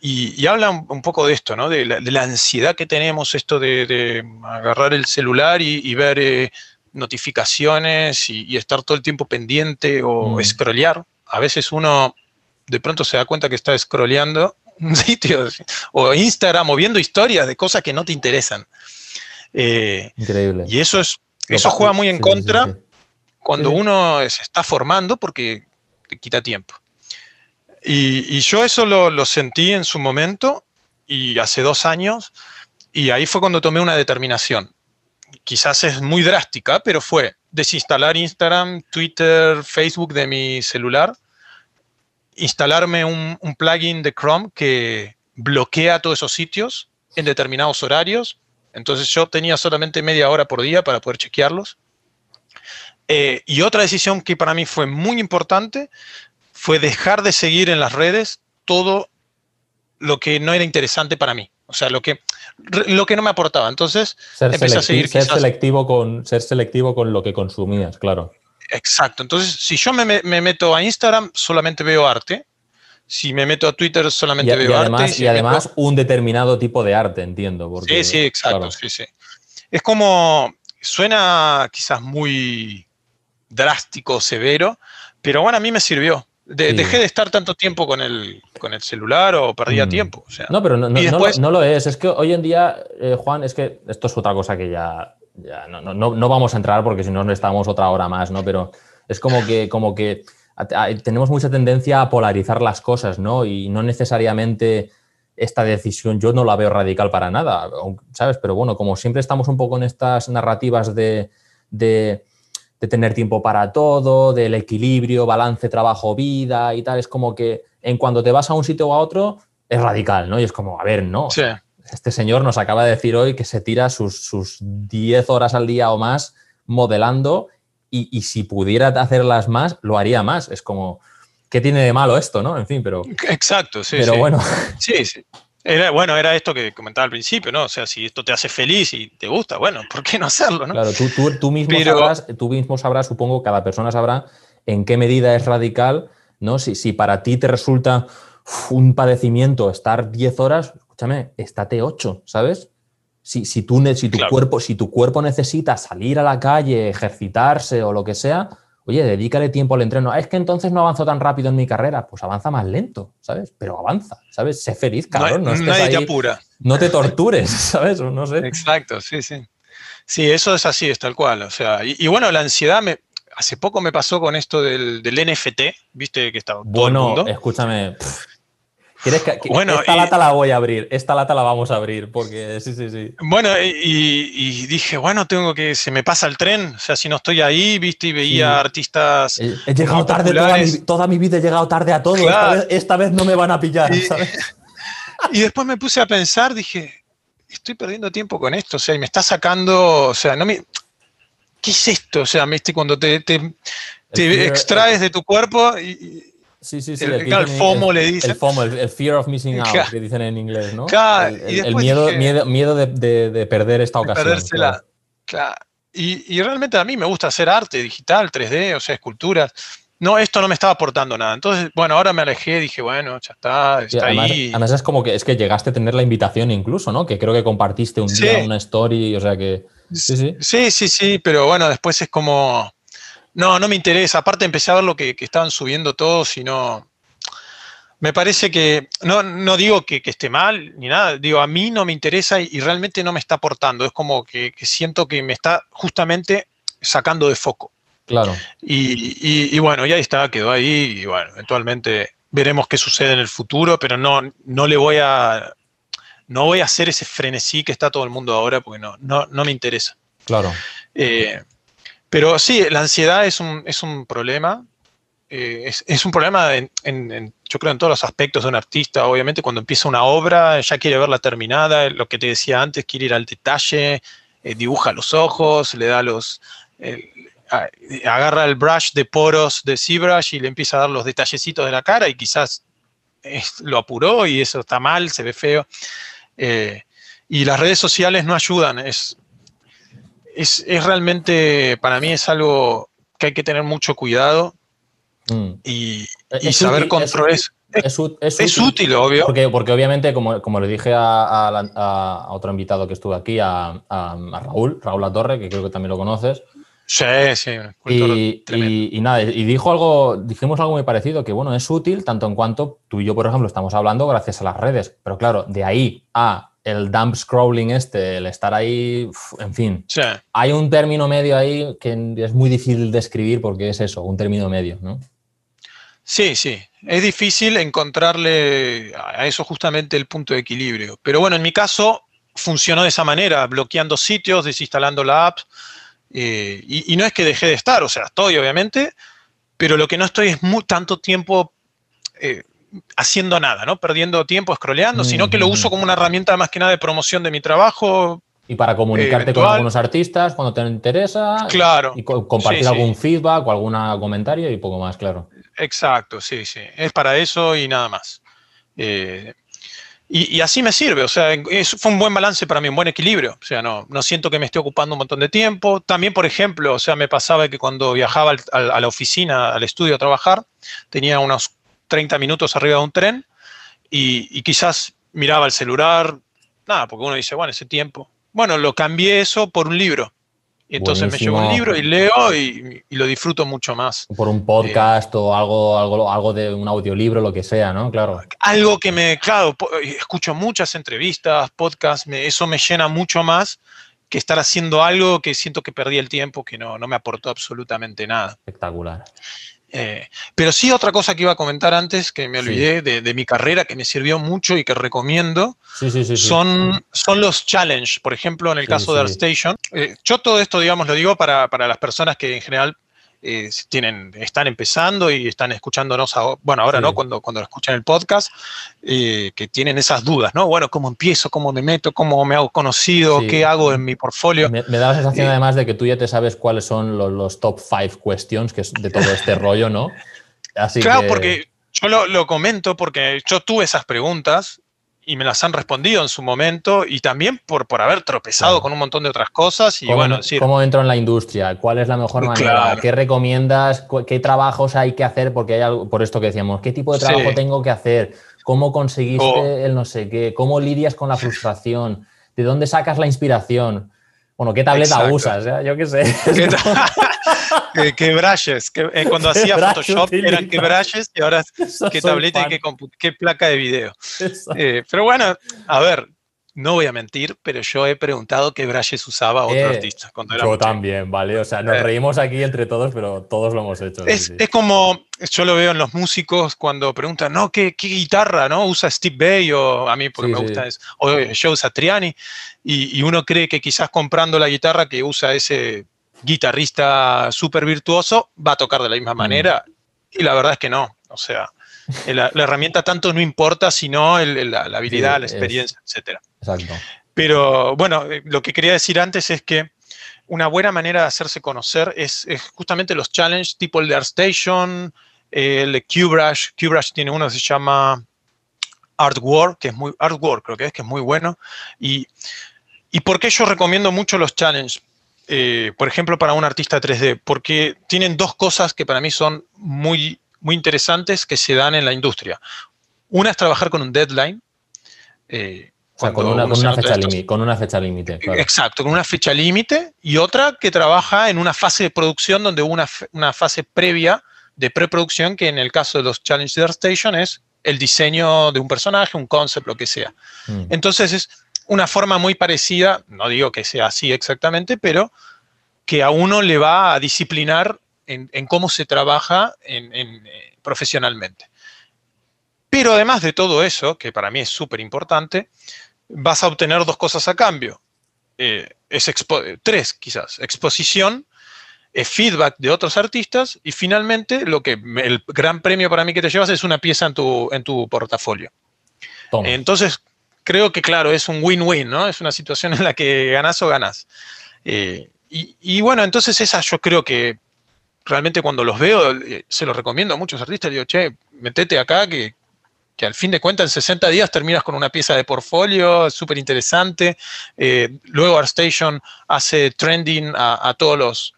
[SPEAKER 2] Y, habla un, poco de esto, ¿no? De la, ansiedad que tenemos, esto de, agarrar el celular y, ver eh, notificaciones y, estar todo el tiempo pendiente o mm. scrollear. A veces uno de pronto se da cuenta que está scrolleando un sitio o Instagram o viendo historias de cosas que no te interesan.
[SPEAKER 1] Eh, Increíble.
[SPEAKER 2] Y eso es eso juega muy en contra cuando uno se está formando porque te quita tiempo. Y, yo eso lo, sentí en su momento y hace dos años, y ahí fue cuando tomé una determinación. Quizás es muy drástica, pero fue desinstalar Instagram, Twitter, Facebook de mi celular, instalarme un, plugin de Chrome que bloquea todos esos sitios en determinados horarios. Entonces yo tenía solamente media hora por día para poder chequearlos. Eh, y otra decisión que para mí fue muy importante fue dejar de seguir en las redes todo lo que no era interesante para mí. O sea, lo que, lo que no me aportaba. Entonces,
[SPEAKER 1] ser empecé a seguir. Ser selectivo, con, ser selectivo con lo que consumías, claro.
[SPEAKER 2] Exacto. Entonces, si yo me, meto a Instagram, solamente veo arte. Si me meto a Twitter, solamente veo
[SPEAKER 1] arte. Y, además un determinado tipo de arte, entiendo.
[SPEAKER 2] sí, sí, exacto. Sí, sí. Es como, suena quizás muy drástico, severo, pero bueno, a mí me sirvió. Dejé de estar tanto tiempo con el, con el celular o perdía mm. tiempo.
[SPEAKER 1] no, pero no, no, lo es. Es que hoy en día, eh, Juan, es que esto es otra cosa que ya, ya no, vamos a entrar porque si no estamos otra hora más, ¿no? Pero es como que, como que tenemos mucha tendencia a polarizar las cosas, ¿no? Y no necesariamente esta decisión yo no la veo radical para nada, ¿sabes? Pero bueno, como siempre estamos un poco en estas narrativas de de tener tiempo para todo, del equilibrio, balance trabajo-vida y tal. Es como que en cuando te vas a un sitio o a otro, es radical, ¿no? Y es como, a ver, no. Este señor nos acaba de decir hoy que se tira sus, 10 horas al día o más modelando y, si pudiera hacerlas más, lo haría más. Es como, ¿qué tiene de malo esto, no? En fin, pero...
[SPEAKER 2] Exacto, sí.
[SPEAKER 1] Pero bueno.
[SPEAKER 2] Sí, sí. Era, bueno, era esto que comentaba al principio, ¿no? O sea, si esto te hace feliz y te gusta, bueno, ¿por qué no hacerlo, no?
[SPEAKER 1] Claro, tú, mismo, sabrás, tú mismo sabrás, supongo, cada persona sabrá en qué medida es radical, ¿no? Si, si para ti te resulta un padecimiento estar 10 horas, escúchame, estate 8, ¿sabes? Si, si, tú, si, tu cuerpo, si tu cuerpo necesita salir a la calle, ejercitarse o lo que sea, Oye, dedícale tiempo al entreno. Ah, es que entonces no avanzo tan rápido en mi carrera. Pues avanza más lento, ¿sabes? Pero avanza, ¿sabes? Sé feliz, cabrón.
[SPEAKER 2] No, no nadie te apura.
[SPEAKER 1] No te tortures, ¿sabes? No sé.
[SPEAKER 2] Exacto, sí, sí. Sí, eso es así, es tal cual. O sea, y, bueno, la ansiedad me, hace poco me pasó con esto del, NFT, viste que estaba todo el mundo.
[SPEAKER 1] escúchame. ¿Quieres que, bueno, esta lata la voy a abrir, esta lata la vamos a abrir, porque sí, sí, sí.
[SPEAKER 2] Bueno, y, dije, bueno, tengo que, se me pasa el tren, o sea, si no estoy ahí, viste, y veía artistas.
[SPEAKER 1] He, llegado tarde, toda mi, vida he llegado tarde a todo, esta, vez, no me van a pillar, y, ¿sabes?
[SPEAKER 2] Y después me puse a pensar, dije, estoy perdiendo tiempo con esto, o sea, y me está sacando, o sea, no me... ¿Qué es esto? O sea, viste, cuando te, te, extraes de tu cuerpo y
[SPEAKER 1] Sí, sí, sí.
[SPEAKER 2] El, FOMO le dicen.
[SPEAKER 1] El FOMO, el, Fear of Missing Out, que dicen en inglés, ¿no? Claro, el, miedo, miedo, miedo de, de, perder esta ocasión.
[SPEAKER 2] Perdérsela. Claro. Y, y, realmente a mí me gusta hacer arte digital, 3D, o sea, esculturas. No, esto no me estaba aportando nada. Entonces, bueno, ahora me alejé, dije, bueno, ya está, está ahí.
[SPEAKER 1] Además es como que es que llegaste a tener la invitación incluso, ¿no? Que creo que compartiste un día una story, o sea que.
[SPEAKER 2] Sí, sí. Sí, sí, sí, pero bueno, después es como no, no me interesa. Aparte empecé a ver lo que, estaban subiendo todos y no... Me parece que, no, no digo que, esté mal ni nada, digo, a mí no me interesa y, realmente no me está aportando. Es como que, siento que me está justamente sacando de foco.
[SPEAKER 1] Claro.
[SPEAKER 2] Y, bueno, ya está, quedó ahí y bueno, eventualmente veremos qué sucede en el futuro, pero no, no le voy a, no voy a hacer ese frenesí que está todo el mundo ahora porque no, no, no me interesa.
[SPEAKER 1] Claro.
[SPEAKER 2] Eh, pero sí, la ansiedad es un, es un problema. Eh, es, un problema, en, yo creo, en todos los aspectos de un artista. Obviamente, cuando empieza una obra, ya quiere verla terminada. Lo que te decía antes, quiere ir al detalle, eh, dibuja los ojos, le da los. agarra el brush de poros de ZBrush y le empieza a dar los detallecitos de la cara y quizás lo apuró y eso está mal, se ve feo. Eh, y las redes sociales no ayudan. Es, es, realmente, para mí es algo que hay que tener mucho cuidado mm. y, saber controlar. Es, es, útil, obvio.
[SPEAKER 1] Porque, porque obviamente, como, como le dije a, otro invitado que estuvo aquí, a, Raúl, Raúl La Torre, que creo que también lo conoces.
[SPEAKER 2] Sí, sí.
[SPEAKER 1] Y, y, nada, y dijo algo, dijimos algo muy parecido, que bueno, es útil tanto en cuanto tú y yo, por ejemplo, estamos hablando gracias a las redes, pero claro, de ahí a el dump scrolling este, el estar ahí, en fin. Hay un término medio ahí que es muy difícil de escribir porque es eso, un término medio, ¿no?
[SPEAKER 2] Sí, sí. Es difícil encontrarle a eso justamente el punto de equilibrio. Pero bueno, en mi caso funcionó de esa manera, bloqueando sitios, desinstalando la app. Eh, y, no es que dejé de estar, o sea, estoy obviamente, pero lo que no estoy es muy, tanto tiempo eh, haciendo nada, ¿no? Perdiendo tiempo scrolleando, sino que lo uso como una herramienta más que nada de promoción de mi trabajo.
[SPEAKER 1] Y para comunicarte con algunos artistas cuando te interesa.
[SPEAKER 2] Claro.
[SPEAKER 1] Y compartir algún feedback o algún comentario y poco más, claro.
[SPEAKER 2] Exacto, sí, sí. Es para eso y nada más. Eh, Y, así me sirve, o sea, fue un buen balance para mí, un buen equilibrio. O sea, no, no siento que me esté ocupando un montón de tiempo. También, por ejemplo, o sea, me pasaba que cuando viajaba a la oficina, al estudio a trabajar, tenía unos 30 minutos arriba de un tren y, quizás miraba el celular, nada, porque uno dice, bueno, ese tiempo. Bueno, lo cambié eso por un libro. Y entonces me llevo un libro y leo y, lo disfruto mucho más.
[SPEAKER 1] Por un podcast o algo, algo, algo de un audiolibro, lo que sea, ¿no? Claro.
[SPEAKER 2] Algo que me, claro, escucho muchas entrevistas, podcasts, eso me llena mucho más que estar haciendo algo que siento que perdí el tiempo, que no, no me aportó absolutamente nada.
[SPEAKER 1] Espectacular.
[SPEAKER 2] Eh, pero sí, otra cosa que iba a comentar antes, que me olvidé de, mi carrera, que me sirvió mucho y que recomiendo, son, son los challenge. Por ejemplo, en el caso de ArtStation, eh, yo todo esto, digamos, lo digo para, para las personas que en general eh, tienen, están empezando y están escuchándonos, bueno, ahora no, cuando, cuando escuchan el podcast, eh, que tienen esas dudas, ¿no? Bueno, ¿cómo empiezo? ¿Cómo me meto? ¿Cómo me hago conocido? ¿Qué hago en mi portfolio?
[SPEAKER 1] Me, da la sensación además de que tú ya te sabes cuáles son los, top five questions que es de todo este rollo, ¿no?
[SPEAKER 2] Así claro, porque yo lo, lo, comento porque yo tuve esas preguntas y me las han respondido en su momento y también por, por haber tropezado con un montón de otras cosas. Y
[SPEAKER 1] ¿Cómo,
[SPEAKER 2] bueno,
[SPEAKER 1] ¿Cómo entro en la industria? ¿Cuál es la mejor manera? ¿Qué recomiendas? ¿Qué trabajos hay que hacer? Porque hay algo, por esto que decíamos, ¿qué tipo de trabajo tengo que hacer? ¿Cómo conseguiste oh. el no sé qué? ¿Cómo lidias con la frustración? ¿De dónde sacas la inspiración? Bueno, ¿qué tableta usas? Yo qué sé.
[SPEAKER 2] ¿Qué, brushes? Eh, cuando hacía Photoshop eran qué brushes y ahora qué tableta y qué, placa de video. Eh, pero bueno, a ver, no voy a mentir, pero yo he preguntado qué brushes usaba otro eh, artista.
[SPEAKER 1] yo también, ¿vale? O sea, nos reímos aquí entre todos, pero todos lo hemos hecho.
[SPEAKER 2] Es, como, yo lo veo en los músicos cuando preguntan, no, ¿qué, guitarra no usa Steve Bay? O a mí, porque me gusta, es, o Joe Satriani. Y, y uno cree que quizás comprando la guitarra que usa ese guitarrista súper virtuoso va a tocar de la misma mm. manera. Y la verdad es que no. O sea, la, herramienta tanto no importa, sino la, habilidad, la experiencia, etc. Exacto. Pero bueno, eh, lo que quería decir antes es que una buena manera de hacerse conocer es, justamente los challenges tipo el de ArtStation, el de QBrush. QBrush tiene uno que se llama Artwork, que es muy, Artwork creo que es, que es muy bueno. Y, y por qué yo recomiendo mucho los challenges? Eh, por ejemplo, para un artista 3D, porque tienen dos cosas que para mí son muy muy interesantes que se dan en la industria. Una es trabajar con un deadline.
[SPEAKER 1] Eh, con, una, fecha límite.
[SPEAKER 2] Exacto, con una fecha límite. Y otra que trabaja en una fase de producción donde hubo una, una fase previa de preproducción, que en el caso de los Challenger Station es el diseño de un personaje, un concept, lo que sea. Mm. Entonces es una forma muy parecida, no digo que sea así exactamente, pero que a uno le va a disciplinar en, cómo se trabaja eh, profesionalmente. Pero además de todo eso, que para mí es súper importante, vas a obtener dos cosas a cambio. Eh, es tres quizás, exposición, feedback de otros artistas y finalmente lo que el gran premio para mí que te llevas es una pieza en tu, en tu portafolio. Entonces, creo que claro, es un win-win, ¿no? Es una situación en la que ganas o ganas. Eh, y, y, bueno, entonces esa yo creo que realmente cuando los veo, eh, se los recomiendo a muchos artistas, digo, che, metete acá que, al fin de cuentas en 60 días terminas con una pieza de portfolio súper interesante. Eh, luego ArtStation hace trending a, todos los...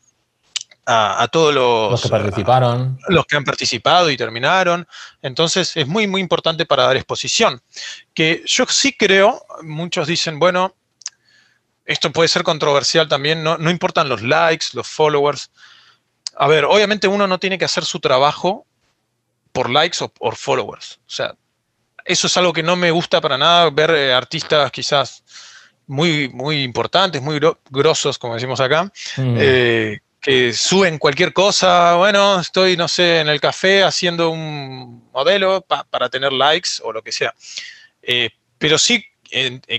[SPEAKER 2] A, todos los,
[SPEAKER 1] los que participaron.
[SPEAKER 2] los que han participado y terminaron. Entonces es muy, muy importante para dar exposición. Que yo sí creo, muchos dicen, bueno, esto puede ser controversial también, no, no importan los likes, los followers, a ver, obviamente uno no tiene que hacer su trabajo por likes o por followers. O sea, eso es algo que no me gusta para nada, ver eh, artistas quizás muy, muy importantes, muy grosos, como decimos acá, mm. eh, que suben cualquier cosa. Bueno, estoy, no sé, en el café haciendo un modelo para tener likes o lo que sea. Eh, pero sí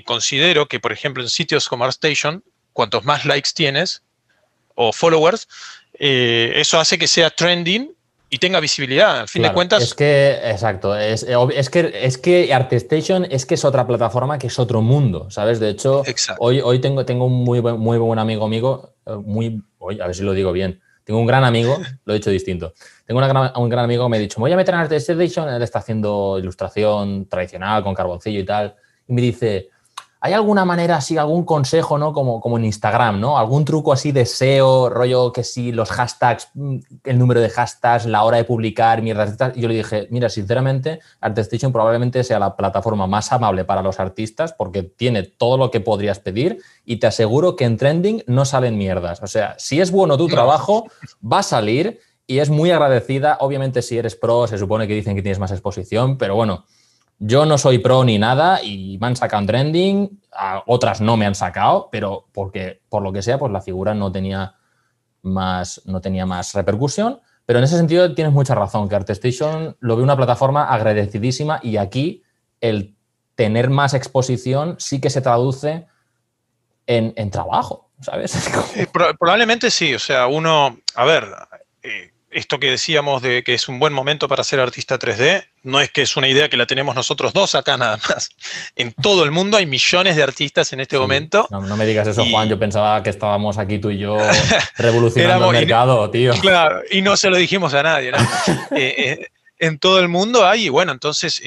[SPEAKER 2] considero que, por ejemplo, en sitios como ArtStation, cuantos más likes tienes o followers, eh, eso hace que sea trending y tenga visibilidad. Al fin de cuentas.
[SPEAKER 1] Es que, exacto, es, es, que, es que ArtStation es que es otra plataforma que es otro mundo, ¿sabes? De hecho, hoy, hoy tengo, tengo un muy, muy buen amigo amigo, eh, muy, a ver si lo digo bien, Tengo un gran amigo, lo he dicho distinto. Tengo un gran amigo que me ha dicho, voy a meter en ArtStation, él está haciendo ilustración tradicional con carboncillo y tal, y me dice, ¿Hay alguna manera así, algún consejo, ¿no? Como, como en Instagram, ¿no? Algún truco así de SEO, rollo que si los hashtags, mm, el número de hashtags, la hora de publicar, mierdas Y yo le dije, mira, sinceramente, ArtStation probablemente sea la plataforma más amable para los artistas porque tiene todo lo que podrías pedir y te aseguro que en trending no salen mierdas. O sea, si es bueno tu trabajo, va a salir y es muy agradecida. Obviamente, si eres pro, se supone que dicen que tienes más exposición, pero bueno yo no soy pro ni nada y me han sacado en trending, otras no me han sacado, pero porque por lo que sea, pues la figura no tenía más, no tenía más repercusión. Pero en ese sentido tienes mucha razón, que ArtStation lo ve una plataforma agradecidísima y aquí el tener más exposición sí que se traduce en, trabajo, ¿sabes?
[SPEAKER 2] Eh, probablemente sí, o sea, uno, a ver, eh, esto que decíamos de que es un buen momento para ser artista 3D, no es que es una idea que la tenemos nosotros dos acá nada más. En todo el mundo hay millones de artistas en este momento.
[SPEAKER 1] No, me digas eso, Juan. Yo pensaba que estábamos aquí tú y yo revolucionando el mercado, tío.
[SPEAKER 2] Claro, y no se lo dijimos a nadie. Eh, eh, en todo el mundo hay, y bueno, entonces,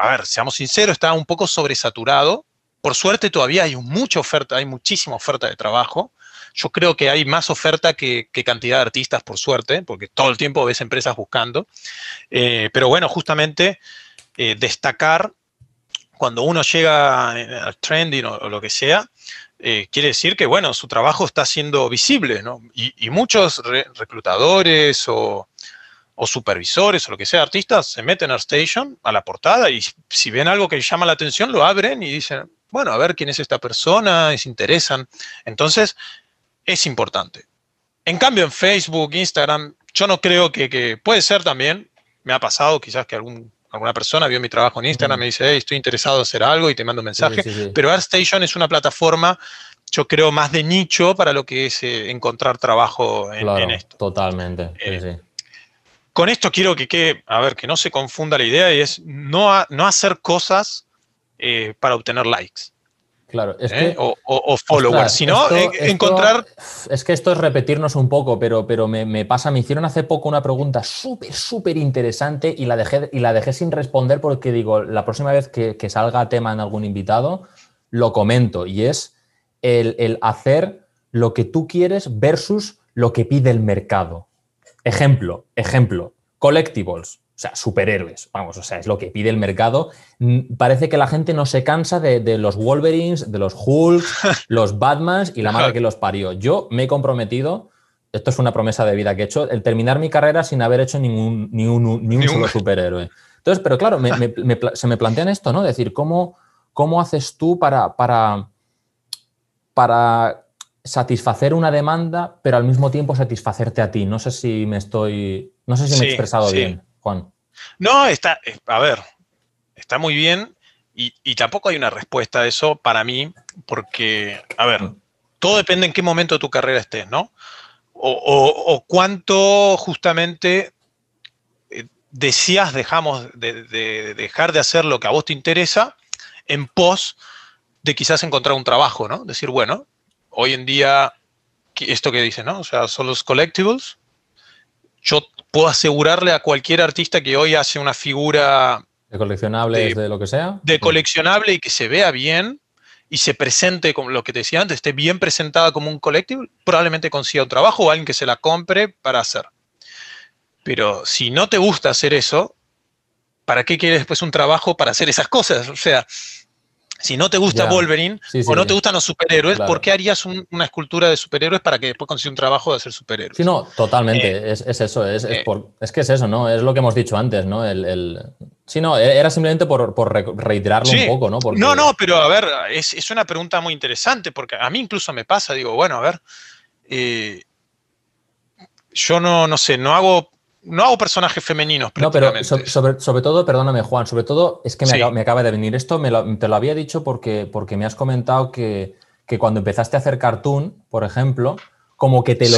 [SPEAKER 2] a ver, seamos sinceros, está un poco sobresaturado. Por suerte todavía hay mucha oferta, hay muchísima oferta de trabajo. Yo creo que hay más oferta que, cantidad de artistas, por suerte, porque todo el tiempo ves empresas buscando. Eh, pero bueno, justamente eh, destacar cuando uno llega al trending o, lo que sea, eh, quiere decir que, bueno, su trabajo está siendo visible, ¿no? Y, muchos reclutadores o, supervisores o lo que sea, artistas, se meten a Station, a la portada, y si ven algo que llama la atención, lo abren y dicen, bueno, a ver quién es esta persona, y se interesan. Entonces, es importante. En cambio, en Facebook, Instagram, yo no creo que, puede ser también, me ha pasado quizás que algún, alguna persona vio mi trabajo en Instagram, me dice, hey, estoy interesado en hacer algo y te mando un mensaje, pero ArtStation es una plataforma, yo creo, más de nicho para lo que es eh, encontrar trabajo en, esto.
[SPEAKER 1] Totalmente.
[SPEAKER 2] Eh, con esto quiero que quede, a ver, que no se confunda la idea y es no, no hacer cosas eh, para obtener likes.
[SPEAKER 1] Claro, es ¿Eh? que,
[SPEAKER 2] o, followers, sino encontrar...
[SPEAKER 1] Es que esto es repetirnos un poco, pero, pero me, pasa, me hicieron hace poco una pregunta súper, súper interesante y la, dejé, y la dejé sin responder porque digo, la próxima vez que, salga tema en algún invitado, lo comento y es el, el hacer lo que tú quieres versus lo que pide el mercado. Ejemplo, ejemplo, collectibles. O sea, superhéroes, vamos, o sea, es lo que pide el mercado. Mm, parece que la gente no se cansa de, los Wolverines, de los Hulks, los Batmans y la madre que los parió. Yo me he comprometido, esto es una promesa de vida que he hecho, el terminar mi carrera sin haber hecho ningún, ni un, ni un solo superhéroe. Entonces, pero claro, se me plantean esto, ¿no? decir, ¿cómo, cómo haces tú para, para, para satisfacer una demanda, pero al mismo tiempo satisfacerte a ti? No sé si me estoy, no sé si me he expresado bien. Juan.
[SPEAKER 2] No, está, eh, a ver, está muy bien y, tampoco hay una respuesta a eso para mí, porque, a ver, todo depende en qué momento de tu carrera estés, ¿no? O, cuánto justamente eh, decías dejamos de, dejar de hacer lo que a vos te interesa en pos de quizás encontrar un trabajo, ¿no? Decir, bueno, hoy en día, esto que dice, ¿no? O sea, son los collectibles. Yo puedo asegurarle a cualquier artista que hoy hace una figura...
[SPEAKER 1] De coleccionable, de, lo que sea.
[SPEAKER 2] De coleccionable y que se vea bien y se presente, como lo que te decía antes, esté bien presentada como un collectible, probablemente consiga un trabajo o alguien que se la compre para hacer. Pero si no te gusta hacer eso, ¿para qué quieres después un trabajo para hacer esas cosas? O sea, si no te gusta Wolverine o no te gustan los superhéroes, ¿por qué harías una escultura de superhéroes para que después consigas un trabajo de hacer superhéroes?
[SPEAKER 1] Sí, no, totalmente. Eh, es, eso. Es, eh, es, que es eso, ¿no? Es lo que hemos dicho antes, ¿no? El, Sí, no, e, era simplemente por, reiterarlo un poco, ¿no?
[SPEAKER 2] No, no, pero a ver, es, una pregunta muy interesante porque a mí incluso me pasa, digo, bueno, a ver, eh, yo no, no sé, no hago no hago personajes femeninos.
[SPEAKER 1] No, pero sobre, sobre, todo, perdóname, Juan, sobre todo es que me, acaba, de venir esto, me te lo había dicho porque, porque me has comentado que, cuando empezaste a hacer cartoon, por ejemplo, como que te,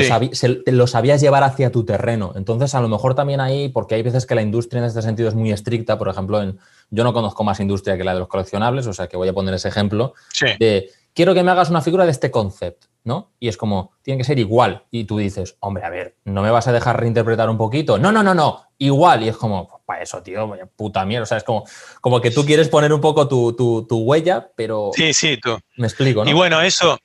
[SPEAKER 1] lo sabías llevar hacia tu terreno. Entonces, a lo mejor también ahí, porque hay veces que la industria en este sentido es muy estricta, por ejemplo, en, yo no conozco más industria que la de los coleccionables, o sea que voy a poner ese ejemplo, de quiero que me hagas una figura de este concepto, ¿no? Y es como, tiene que ser igual. Y tú dices, hombre, a ver, ¿no me vas a dejar reinterpretar un poquito? No, no, no, no, igual. Y es como, pues, para eso, tío, puta mierda. O sea, es como, como que tú quieres poner un poco tu, huella, pero...
[SPEAKER 2] Sí, sí, tú.
[SPEAKER 1] Me explico, ¿no?
[SPEAKER 2] Y bueno, eso...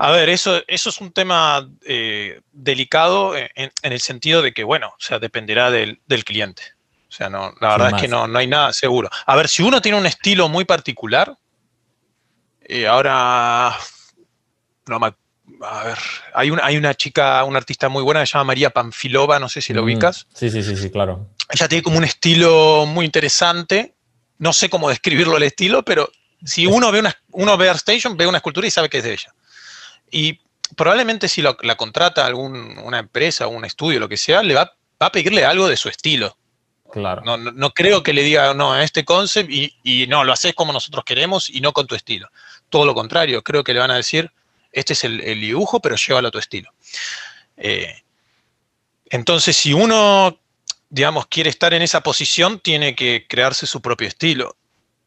[SPEAKER 2] A ver, eso, eso es un tema eh, delicado en, el sentido de que, bueno, o sea, dependerá del, cliente. O sea, no, la verdad es que no, no hay nada seguro. A ver, si uno tiene un estilo muy particular, eh, ahora, no a ver, hay una, hay una chica, una artista muy buena que se llama María Panfilova, no sé si lo mm, ubicas.
[SPEAKER 1] Sí, sí, sí, sí, claro.
[SPEAKER 2] Ella tiene como un estilo muy interesante. No sé cómo describirlo el estilo, pero si uno ve una, uno ve ArtStation, ve una escultura y sabe que es de ella. Y probablemente si la contrata algún, una empresa, un estudio, lo que sea, le va, va a pedirle algo de su estilo.
[SPEAKER 1] Claro.
[SPEAKER 2] No, no, creo que le diga, no, a este concept y, y, no, lo haces como nosotros queremos y no con tu estilo. Todo lo contrario, creo que le van a decir, este es el, dibujo, pero llévalo a tu estilo. Eh, entonces, si uno, digamos, quiere estar en esa posición, tiene que crearse su propio estilo.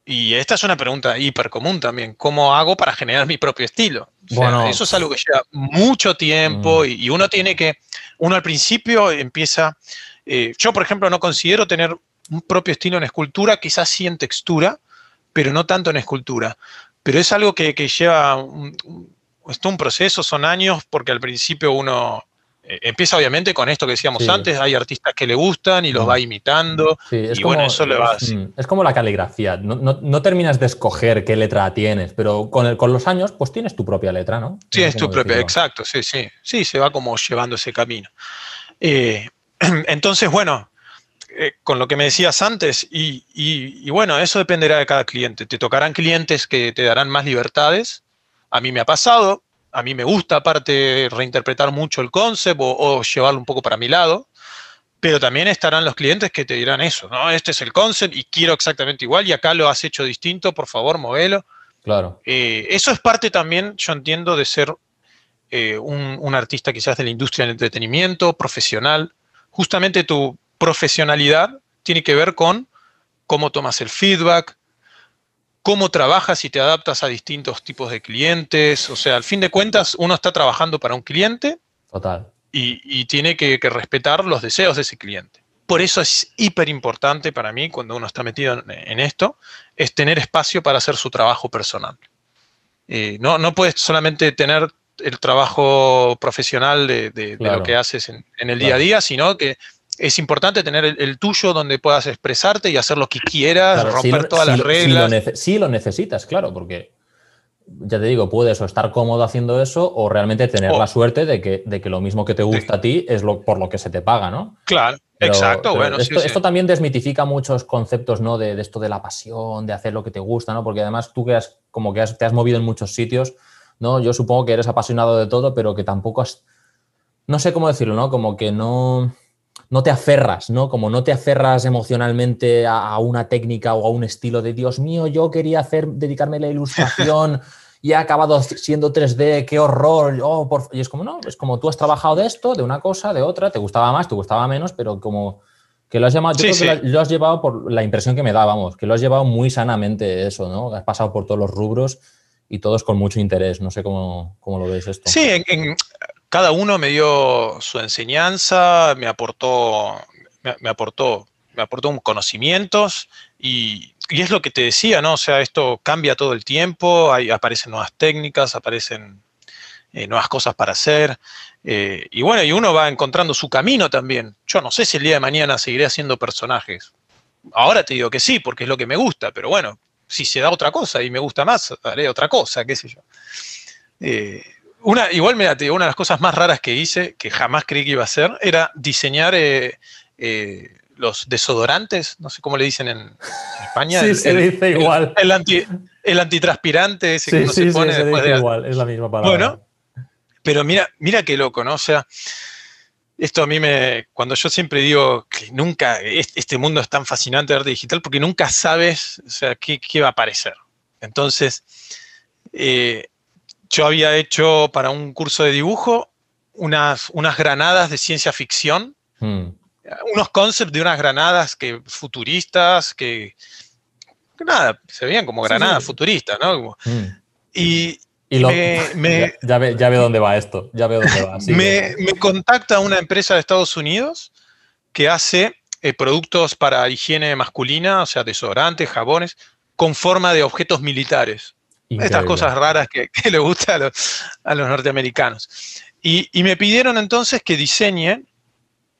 [SPEAKER 2] Y esta es una pregunta hiper común también. ¿Cómo hago para generar mi propio estilo? bueno, eso es algo que lleva mucho tiempo mm. y, uno tiene que, uno al principio empieza, eh, yo por ejemplo no considero tener un propio estilo en escultura, quizás sí en textura, pero no tanto en escultura. Pero es algo que, lleva un, un proceso, son años, porque al principio uno eh, empieza obviamente con esto que decíamos antes, hay artistas que le gustan y los va imitando.
[SPEAKER 1] es y como, bueno, eso le va así. Mm, es como la caligrafía, no, terminas de escoger qué letra tienes, pero con, el, con los años, pues tienes tu propia letra, ¿no?
[SPEAKER 2] Sí, es tu propia, exacto, sí, sí. Sí, se va como llevando ese camino. Eh, entonces, bueno, eh, con lo que me decías antes, y, bueno, eso dependerá de cada cliente. Te tocarán clientes que te darán más libertades. A mí me ha pasado, a mí me gusta aparte reinterpretar mucho el concepto o, llevarlo un poco para mi lado, pero también estarán los clientes que te dirán eso, ¿no? Este es el concept y quiero exactamente igual y acá lo has hecho distinto, por favor, movelo.
[SPEAKER 1] Claro.
[SPEAKER 2] Eh, eso es parte también, yo entiendo, de ser eh, un, un, artista quizás de la industria del entretenimiento, profesional. Justamente tu, profesionalidad tiene que ver con cómo tomas el feedback, cómo trabajas y te adaptas a distintos tipos de clientes. O sea, al fin de cuentas, uno está trabajando para un cliente
[SPEAKER 1] Total.
[SPEAKER 2] Y, tiene que, respetar los deseos de ese cliente. Por eso es hiper importante para mí, cuando uno está metido en, esto, es tener espacio para hacer su trabajo personal. Eh, no, no puedes solamente tener el trabajo profesional de, lo que haces en, el día a día, sino que es importante tener el, tuyo donde puedas expresarte y hacer lo que quieras, romper todas las reglas.
[SPEAKER 1] Si lo, necesitas, claro, porque ya te digo, puedes o estar cómodo haciendo eso o realmente tener la suerte de que, de que, lo mismo que te gusta a ti es lo, por lo que se te paga, ¿no?
[SPEAKER 2] Claro, exacto. bueno,
[SPEAKER 1] esto, también desmitifica muchos conceptos, ¿no? De, esto de la pasión, de hacer lo que te gusta, ¿no? Porque además tú que has, como que te has movido en muchos sitios, ¿no? Yo supongo que eres apasionado de todo, pero que tampoco has, no sé cómo decirlo, ¿no? Como que no no te aferras, ¿no? Como no te aferras emocionalmente a, una técnica o a un estilo de Dios mío, yo quería hacer, dedicarme a la ilustración y ha acabado siendo 3D, qué horror. Oh, y es como, no, es como tú has trabajado de esto, de una cosa, de otra, te gustaba más, te gustaba menos, pero como que lo has llamado, yo creo que lo has llevado por la impresión que me da, vamos, que lo has llevado muy sanamente eso, ¿no? Has pasado por todos los rubros y todos con mucho interés. No sé cómo, lo veis esto.
[SPEAKER 2] Sí, en, cada uno me dio su enseñanza, me aportó, me, aportó, me aportó conocimientos y, es lo que te decía, ¿no? O sea, esto cambia todo el tiempo, aparecen nuevas técnicas, aparecen eh, nuevas cosas para hacer. Eh, y bueno, y uno va encontrando su camino también. Yo no sé si el día de mañana seguiré haciendo personajes. Ahora te digo que sí, porque es lo que me gusta, pero bueno, si se da otra cosa y me gusta más, haré otra cosa, qué sé yo. Eh, una, igual, mira, una de las cosas más raras que hice, que jamás creí que iba a hacer, era diseñar eh, eh, los desodorantes, no sé cómo le dicen en, España.
[SPEAKER 1] sí, se dice igual.
[SPEAKER 2] El, antitranspirante ese que se pone
[SPEAKER 1] se dice igual, es la misma palabra.
[SPEAKER 2] Bueno, pero mira, mira qué loco, ¿no? O sea, esto a mí me, cuando yo siempre digo que nunca, este mundo es tan fascinante de arte digital porque nunca sabes, o sea, qué, qué va a aparecer. Entonces, eh, yo había hecho para un curso de dibujo unas, unas granadas de ciencia ficción, hmm. unos concepts de unas granadas que, futuristas que, nada, se veían como granadas futuristas, ¿no? Hmm. Y,
[SPEAKER 1] me, ya, ve, ya, veo dónde va esto, ya veo dónde va.
[SPEAKER 2] me, me, contacta una empresa de Estados Unidos que hace eh, productos para higiene masculina, o sea, desodorantes, jabones, con forma de objetos militares. Estas cosas raras que, le gustan a los, norteamericanos. Y, me pidieron entonces que diseñe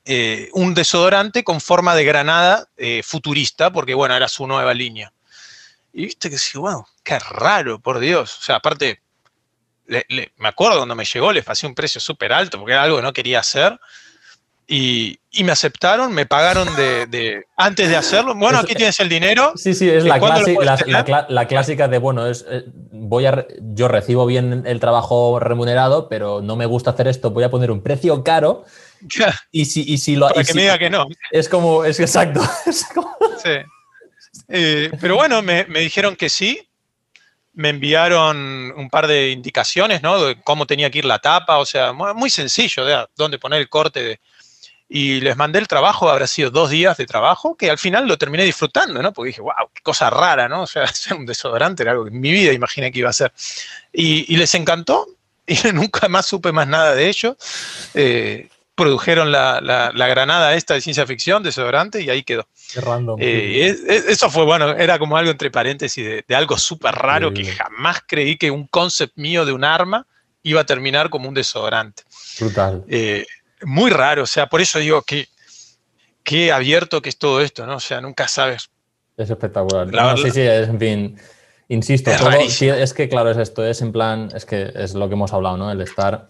[SPEAKER 2] eh, un desodorante con forma de granada eh, futurista, porque bueno, era su nueva línea. Y viste que sí, wow, qué raro, por Dios. O sea, aparte, me acuerdo cuando me llegó, le pasé un precio súper alto, porque era algo que no quería hacer. Y, me aceptaron, me pagaron de, antes de hacerlo. Bueno, aquí tienes el dinero.
[SPEAKER 1] Sí, sí, es la, la, clásica de, bueno, es, eh, voy a, yo recibo bien el trabajo remunerado, pero no me gusta hacer esto, voy a poner un precio caro. Y si, y si lo
[SPEAKER 2] Para que me diga que no.
[SPEAKER 1] Es como, es exacto.
[SPEAKER 2] Sí. Eh, pero bueno, me, me, dijeron que sí. Me enviaron un par de indicaciones, ¿no? De cómo tenía que ir la tapa, o sea, muy sencillo, de dónde poner el corte de, y les mandé el trabajo, habrá sido dos días de trabajo, que al final lo terminé disfrutando, ¿no? Porque dije, wow, qué cosa rara, ¿no? O sea, hacer un desodorante era algo que en mi vida imaginé que iba a ser. Y, les encantó, y nunca más supe más nada de ello. Eh, produjeron la, la, granada esta de ciencia ficción, desodorante, y ahí quedó.
[SPEAKER 1] Qué random.
[SPEAKER 2] Eh, eso fue, bueno, era como algo entre paréntesis de, algo súper raro que jamás creí que un concept mío de un arma iba a terminar como un desodorante.
[SPEAKER 1] Brutal.
[SPEAKER 2] Eh, muy raro, o sea, por eso digo que qué abierto que es todo esto, ¿no? O sea, nunca sabes.
[SPEAKER 1] Es espectacular. No, sí, sí, es, en fin, insisto, es, es que claro, es esto, es en plan, es que es lo que hemos hablado, ¿no? El estar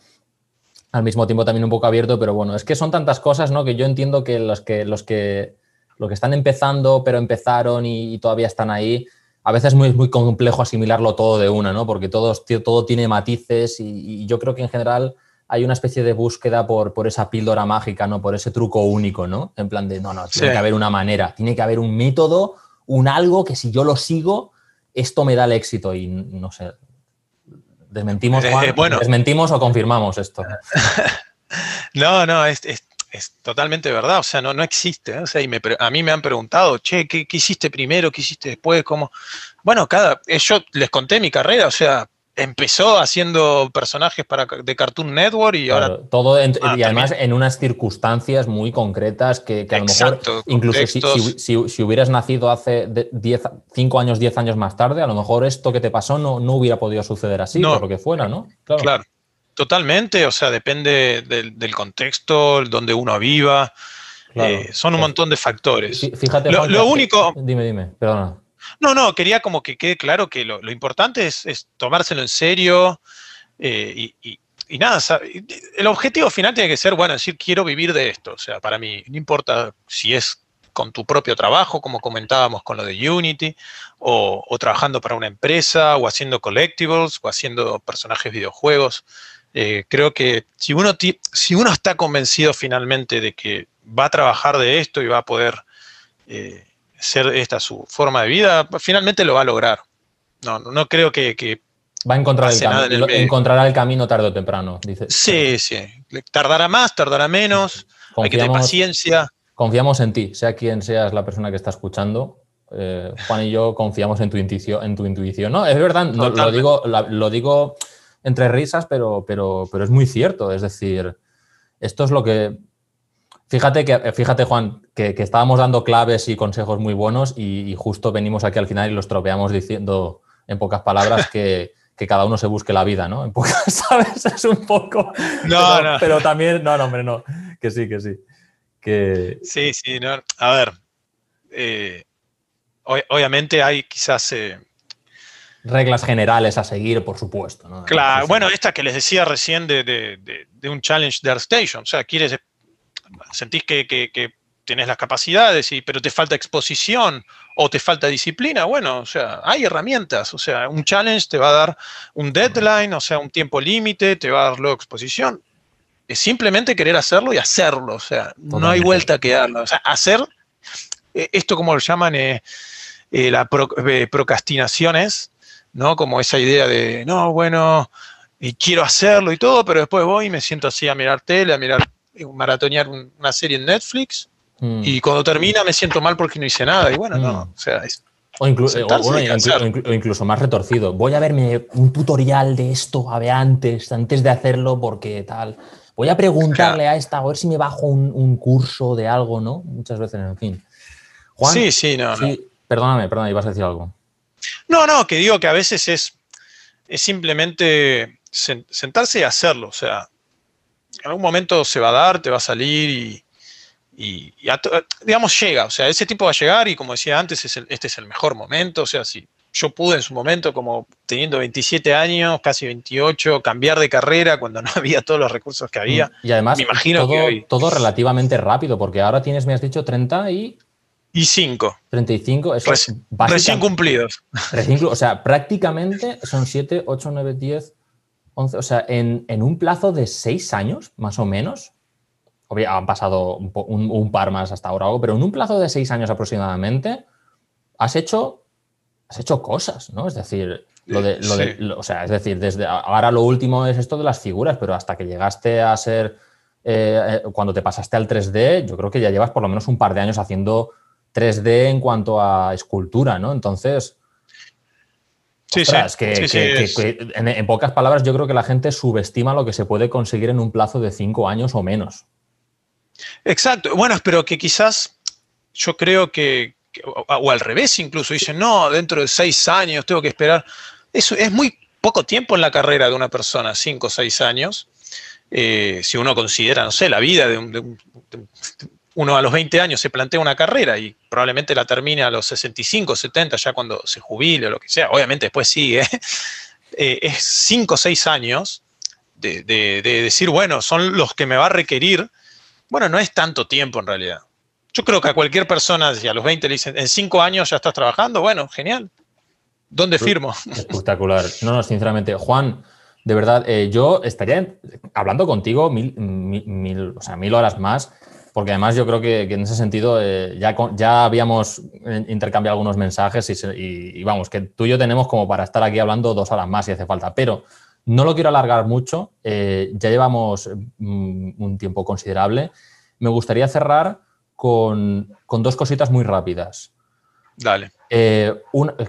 [SPEAKER 1] al mismo tiempo también un poco abierto, pero bueno, es que son tantas cosas, ¿no? Que yo entiendo que los que, los que, los que están empezando, pero empezaron y, todavía están ahí, a veces es muy, muy complejo asimilarlo todo de una, ¿no? Porque todo, todo tiene matices y yo creo que en general hay una especie de búsqueda por, por esa píldora mágica, ¿no? Por ese truco único, ¿no? En plan de, no, no, tiene que haber una manera, tiene que haber un método, un algo que si yo lo sigo, esto me da el éxito y no sé. ¿Desmentimos, eh, bueno. ¿Desmentimos o confirmamos esto?
[SPEAKER 2] no, no, es, totalmente verdad, o sea, no, no existe. O sea, y a mí me han preguntado, che, ¿qué, ¿qué, hiciste primero? ¿Qué hiciste después? ¿Cómo? Bueno, cada, eh, yo les conté mi carrera, o sea, empezó haciendo personajes para, de Cartoon Network y ahora...
[SPEAKER 1] Todo ah, y además en unas circunstancias muy concretas que, a lo mejor, incluso si, hubieras nacido hace 5 años, 10 años más tarde, a lo mejor esto que te pasó no, no hubiera podido suceder así, por lo que fuera, ¿no?
[SPEAKER 2] Claro. Totalmente, o sea, depende del, contexto, donde uno viva. Eh, son un montón de factores.
[SPEAKER 1] Fíjate,
[SPEAKER 2] lo único...
[SPEAKER 1] Dime, dime, perdona.
[SPEAKER 2] No, no, quería como que quede claro que lo, importante es, tomárselo en serio eh, y, nada, el objetivo final tiene que ser, bueno, decir, quiero vivir de esto. O sea, para mí, no importa si es con tu propio trabajo, como comentábamos con lo de Unity, o, trabajando para una empresa, o haciendo collectibles, o haciendo personajes videojuegos. Eh, creo que si uno, si uno está convencido finalmente de que va a trabajar de esto y va a poder eh, ser esta su forma de vida, finalmente lo va a lograr. No, no creo que,
[SPEAKER 1] va a encontrar el, camino, encontrará el camino tarde o temprano, dice.
[SPEAKER 2] Sí, sí. Tardará más, tardará menos. hay que tener paciencia.
[SPEAKER 1] Confiamos en ti, sea quien seas la persona que está escuchando. Eh, Juan y yo confiamos en tu intuición. En tu intuición. No, es verdad, lo, digo, lo digo entre risas, pero, pero, pero es muy cierto. Es decir, esto es lo que Fíjate, que, fíjate Juan, que, estábamos dando claves y consejos muy buenos y, justo venimos aquí al final y los tropeamos diciendo, en pocas palabras, que, cada uno se busque la vida, ¿no? En pocas, ¿sabes? Es un poco... No, pero, no. Pero también, no, no, hombre, no. Que sí, que sí. Que...
[SPEAKER 2] Sí, sí, no. A ver, eh, obviamente hay quizás... Eh,
[SPEAKER 1] Reglas generales a seguir, por supuesto. ¿no?
[SPEAKER 2] Claro, bueno, esta que les decía recién de, de un challenge de ArtStation, o sea, quieres sentís que, que, tenés las capacidades, y, pero te falta exposición o te falta disciplina, bueno, o sea, hay herramientas, o sea, un challenge te va a dar un deadline, o sea, un tiempo límite, te va a dar luego exposición. Es simplemente querer hacerlo y hacerlo, o sea, no hay vuelta a quedarlo. O sea, hacer, eh, esto como lo llaman eh, eh, la procrastinación es, ¿no? Como esa idea de, no, bueno, quiero hacerlo y todo, pero después voy y me siento así a mirar tele, a mirar maratonear una serie en Netflix mm. y cuando termina me siento mal porque no hice nada. Y bueno, no, mm. o sea,
[SPEAKER 1] O, incluso más retorcido. Voy a verme un tutorial de esto a ver antes, antes de hacerlo, porque tal. Voy a preguntarle a esta, a ver si me bajo un, curso de algo, ¿no? Muchas veces, en fin.
[SPEAKER 2] Juan, sí, sí, no,
[SPEAKER 1] Perdóname, perdóname, ibas a decir algo.
[SPEAKER 2] No, no, que digo que a veces es, es simplemente sentarse y hacerlo. O sea, en algún momento se va a dar, te va a salir y, digamos, llega. O sea, ese tipo va a llegar y como decía antes, este es el mejor momento. O sea, si yo pude en su momento, como teniendo 27 años, casi 28, cambiar de carrera cuando no había todos los recursos que había.
[SPEAKER 1] Y además, me imagino todo, todo relativamente rápido, porque ahora tienes, me has dicho, 30 y...
[SPEAKER 2] Y 5.
[SPEAKER 1] 35, eso
[SPEAKER 2] Recién cumplidos.
[SPEAKER 1] o sea, prácticamente son 7, 8, 9, 10, 11, o sea, en, un plazo de 6 años, más o menos, han pasado un, par más hasta ahora, pero en un plazo de 6 años aproximadamente, has hecho, has hecho cosas, ¿no? Es decir, lo de, o sea, es decir, desde ahora lo último es esto de las figuras, pero hasta que llegaste a ser, eh, eh, cuando te pasaste al 3D, yo creo que ya llevas por lo menos un par de años haciendo 3D en cuanto a escultura, ¿no? Entonces,
[SPEAKER 2] sí,
[SPEAKER 1] sí, que, en, pocas palabras yo creo que la gente subestima lo que se puede conseguir en un plazo de cinco años o menos.
[SPEAKER 2] Exacto. Bueno, pero que quizás yo creo que, o, al revés incluso, dicen, no, dentro de seis años tengo que esperar. Eso es muy poco tiempo en la carrera de una persona, cinco o seis años. Eh, si uno considera, no sé, la vida de un, uno a los 20 años se plantea una carrera y probablemente la termine a los 65, 70, ya cuando se jubile o lo que sea. Obviamente después sigue. Eh, es 5 o 6 años de, decir, bueno, son los que me va a requerir. Bueno, no es tanto tiempo en realidad. Yo creo que a cualquier persona, si a los 20 le dicen, en 5 años ya estás trabajando, bueno, genial. ¿Dónde firmo?
[SPEAKER 1] Espectacular. No, no, sinceramente. Juan, de verdad, eh, yo estaría hablando contigo mil, mil, o sea, mil horas más porque además yo creo que, en ese sentido eh, ya, ya habíamos intercambiado algunos mensajes y, vamos, que tú y yo tenemos como para estar aquí hablando dos horas más si hace falta, pero no lo quiero alargar mucho, eh, ya llevamos mm, un tiempo considerable. Me gustaría cerrar con, dos cositas muy rápidas.
[SPEAKER 2] Dale.
[SPEAKER 1] Eh,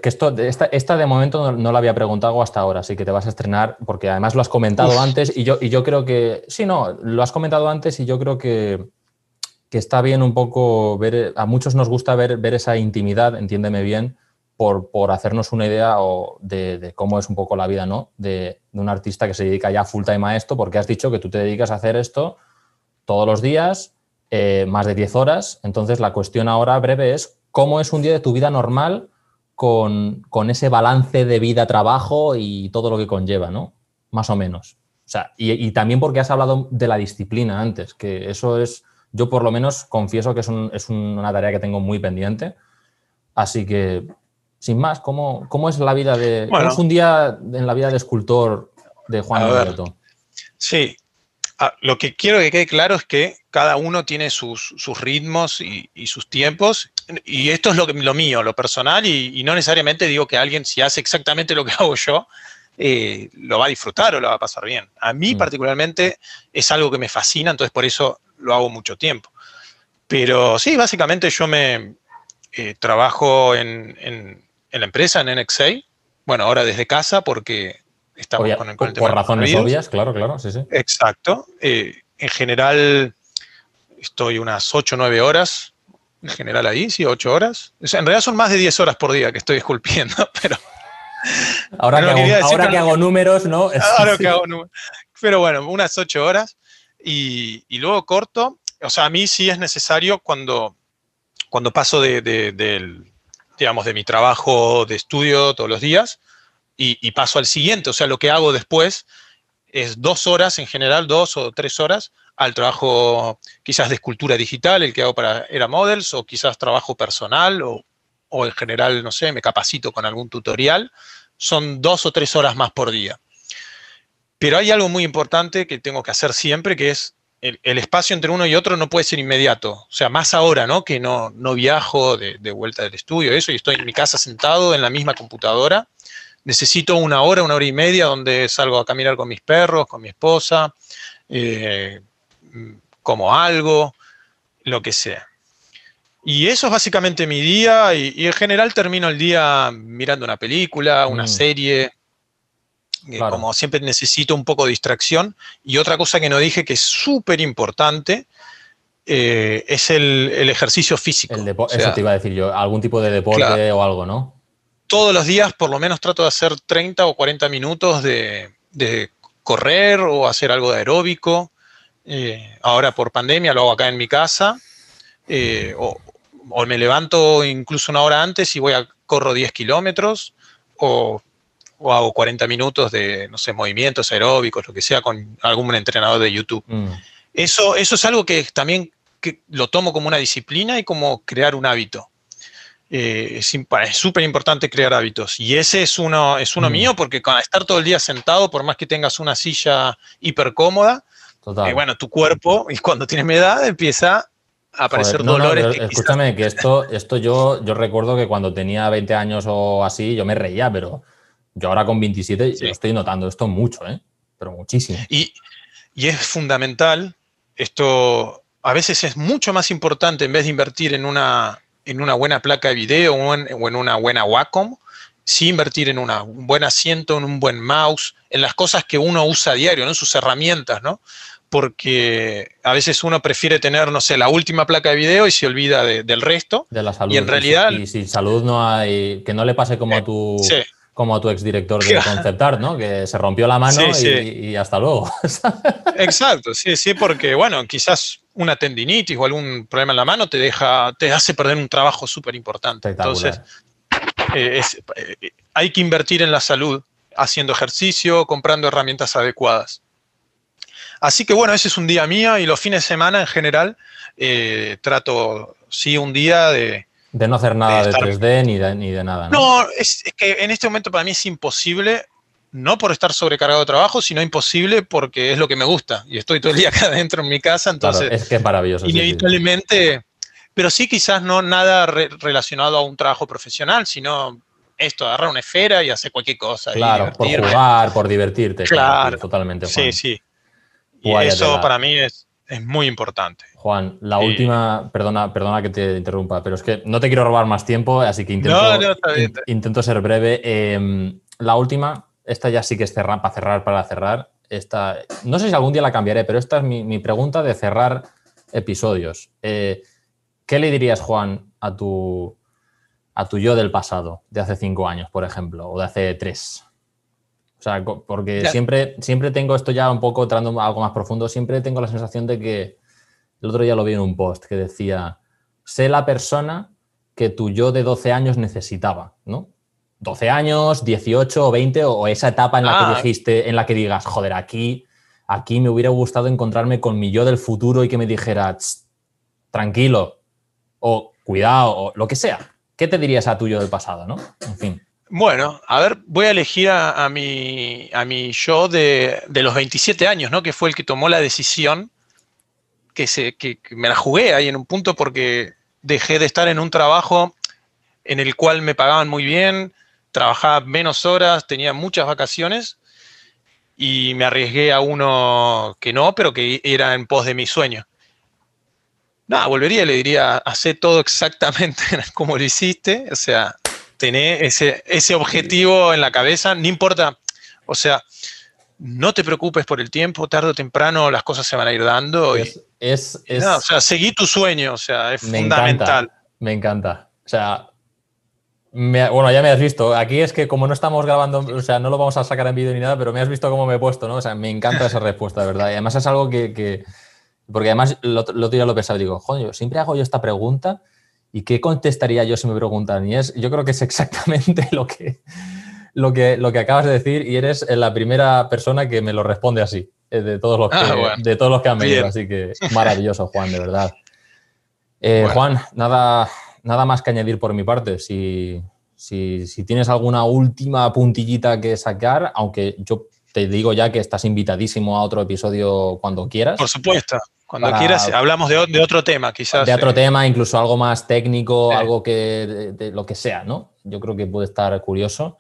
[SPEAKER 1] que esto, esta, de momento no, no, la había preguntado hasta ahora, así que te vas a estrenar, porque además lo has comentado antes y yo, y yo creo que, sí, no, lo has comentado antes y yo creo que, que está bien un poco ver, a muchos nos gusta ver, ver esa intimidad, entiéndeme bien, por, por hacernos una idea o de, cómo es un poco la vida, ¿no? De, un artista que se dedica ya full time a esto, porque has dicho que tú te dedicas a hacer esto todos los días, eh, más de 10 horas. Entonces, la cuestión ahora breve es cómo es un día de tu vida normal con, con ese balance de vida-trabajo y todo lo que conlleva, ¿no? Más o menos. O sea, y también porque has hablado de la disciplina antes, que eso es yo por lo menos confieso que es, una tarea que tengo muy pendiente. Así que, sin más, ¿cómo, cómo es la vida de... ¿Cómo es un día en la vida de escultor de Juan Alberto?
[SPEAKER 2] Sí, ah, lo que quiero que quede claro es que cada uno tiene sus, ritmos y, sus tiempos, y esto es lo, lo mío, lo personal, y, no necesariamente digo que alguien si hace exactamente lo que hago yo, eh, lo va a disfrutar o lo va a pasar bien. A mí mm. particularmente es algo que me fascina, entonces por eso lo hago mucho tiempo. Pero sí, básicamente yo me eh, trabajo en, la empresa, en NXA. Bueno, ahora desde casa porque estamos con, el,
[SPEAKER 1] con Por razones obvias, claro, claro, sí, sí.
[SPEAKER 2] Exacto. Eh, en general estoy unas 8 o 9 horas, en general ahí, sí, 8 horas. en realidad son más de 10 horas por día que estoy esculpiendo, pero...
[SPEAKER 1] Ahora, que, hago, ahora que hago, números, ¿no?
[SPEAKER 2] Ahora que hago números. Pero bueno, unas 8 horas. Y, luego corto, o sea, a mí sí es necesario cuando, cuando paso de, digamos, de mi trabajo de estudio todos los días y, paso al siguiente, o sea, lo que hago después es dos horas en general, dos o tres horas al trabajo quizás de escultura digital, el que hago para Era Models, o quizás trabajo personal, o, o en general, no sé, me capacito con algún tutorial. Son dos o tres horas más por día. Pero hay algo muy importante que tengo que hacer siempre, que es el, espacio entre uno y otro no puede ser inmediato. O sea, más ahora, ¿no? Que no, no viajo de, vuelta del estudio, eso, y estoy en mi casa sentado en la misma computadora. Necesito una hora, una hora y media donde salgo a caminar con mis perros, con mi esposa, eh, como algo, lo que sea. Y eso es básicamente mi día y, en general termino el día mirando una película, una mm. serie. Como siempre necesito un poco de distracción. Y otra cosa que no dije que es súper importante eh, es el, ejercicio físico.
[SPEAKER 1] eso te iba a decir yo, algún tipo de deporte o algo, ¿no?
[SPEAKER 2] Todos los días por lo menos trato de hacer 30 o 40 minutos de, correr o hacer algo de aeróbico. Eh, ahora por pandemia lo hago acá en mi casa. Eh, o, o me levanto incluso una hora antes y voy a corro 10 kilómetros o, hago 40 minutos de, no sé, movimientos aeróbicos, lo que sea, con algún entrenador de YouTube. Mm. Eso, eso es algo que también lo tomo como una disciplina y como crear un hábito. Eh, es súper importante crear hábitos. Y ese es uno, es uno mm. mío porque con estar todo el día sentado, por más que tengas una silla hiper cómoda, eh, bueno, tu cuerpo, y cuando tienes edad, empieza aparecer dolores.
[SPEAKER 1] escúchame, que esto, esto yo, yo recuerdo que cuando tenía 20 años o así, yo me reía, pero yo ahora con 27 estoy notando esto mucho, ¿eh? pero muchísimo.
[SPEAKER 2] Y, es fundamental, esto a veces es mucho más importante en vez de invertir en una, en una buena placa de video o en, o en una buena Wacom, sí invertir en una, un buen asiento, en un buen mouse, en las cosas que uno usa a diario, en sus herramientas, ¿no? porque a veces uno prefiere tener, no sé, la última placa de video y se olvida del resto.
[SPEAKER 1] De la salud.
[SPEAKER 2] Y en realidad...
[SPEAKER 1] Y, sin salud no hay... Que no le pase como a tu... Como a tu exdirector de Conceptar, ¿no? Que se rompió la mano y, hasta luego.
[SPEAKER 2] Exacto, sí, sí, porque, bueno, quizás una tendinitis o algún problema en la mano te deja, te hace perder un trabajo súper importante. Entonces, eh, eh, hay que invertir en la salud, haciendo ejercicio, comprando herramientas adecuadas. Así que bueno, ese es un día mío y los fines de semana en general eh, trato, sí, un día de...
[SPEAKER 1] De no hacer nada de, 3D ni de, ni de nada.
[SPEAKER 2] No, no es, que en este momento para mí es imposible, no por estar sobrecargado de trabajo, sino imposible porque es lo que me gusta y estoy todo el día acá adentro en mi casa, entonces...
[SPEAKER 1] es que es maravilloso.
[SPEAKER 2] Inevitablemente, pero sí quizás no nada relacionado a un trabajo profesional, sino esto, agarrar una esfera y hacer cualquier cosa.
[SPEAKER 1] Claro, por jugar, por divertirte.
[SPEAKER 2] Claro,
[SPEAKER 1] totalmente.
[SPEAKER 2] Sí, sí. Y eso para mí es, es, muy importante.
[SPEAKER 1] Juan, la última, perdona, perdona que te interrumpa, pero es que no te quiero robar más tiempo, así que intento, intento ser breve. Em, la última, esta ya sí que es cerrar, para cerrar, para cerrar. Esta, no sé si algún día la cambiaré, pero esta es mi, pregunta de cerrar episodios. Eh, ¿Qué le dirías, Juan, a tu, a tu yo del pasado, de hace cinco años, por ejemplo, o de hace tres? O sea, porque siempre, siempre tengo esto ya un poco entrando algo más profundo, siempre tengo la sensación de que el otro día lo vi en un post que decía, sé la persona que tu yo de 12 años necesitaba, ¿no? 12 años, 18 o 20 o, esa etapa en la que ah. dijiste, en la que digas, joder, aquí, aquí me hubiera gustado encontrarme con mi yo del futuro y que me dijera, tranquilo, o cuidado, o lo que sea. ¿Qué te dirías a tu yo del pasado, no? En fin.
[SPEAKER 2] Bueno, a ver, voy a elegir a, mi, a mi yo de, los 27 años, ¿no? Que fue el que tomó la decisión, que, se, que, me la jugué ahí en un punto porque dejé de estar en un trabajo en el cual me pagaban muy bien, trabajaba menos horas, tenía muchas vacaciones y me arriesgué a uno que no, pero que era en pos de mi sueño. Nada, volvería y le diría, hace todo exactamente como lo hiciste, o sea, tener ese, ese objetivo en la cabeza, no importa, o sea, no te preocupes por el tiempo, tarde o temprano las cosas se van a ir dando.
[SPEAKER 1] Es, es,
[SPEAKER 2] o sea, seguí tu sueño, o sea, es fundamental.
[SPEAKER 1] me encanta. O sea, bueno, ya me has visto. Aquí es que como no estamos grabando, o sea, no lo vamos a sacar en vídeo ni nada, pero me has visto cómo me he puesto, ¿no? O sea, me encanta esa respuesta, de verdad. Y además es algo que, porque además lo, lo, lo, pensaba, digo, joder, siempre hago yo esta pregunta ¿Y qué contestaría yo si me preguntan? Y es, yo creo que es exactamente lo que, lo que, lo que acabas de decir y eres la primera persona que me lo responde así, eh, de todos los ah, que, de todos los que han venido. Así que maravilloso, Juan, de verdad. Eh, Juan, nada, nada más que añadir por mi parte. Si, si, si tienes alguna última puntillita que sacar, aunque yo te digo ya que estás invitadísimo a otro episodio cuando quieras.
[SPEAKER 2] Por supuesto. Cuando quieras, hablamos de, otro tema, quizás.
[SPEAKER 1] De otro eh. tema, incluso algo más técnico, algo que de, lo que sea, ¿no? Yo creo que puede estar curioso.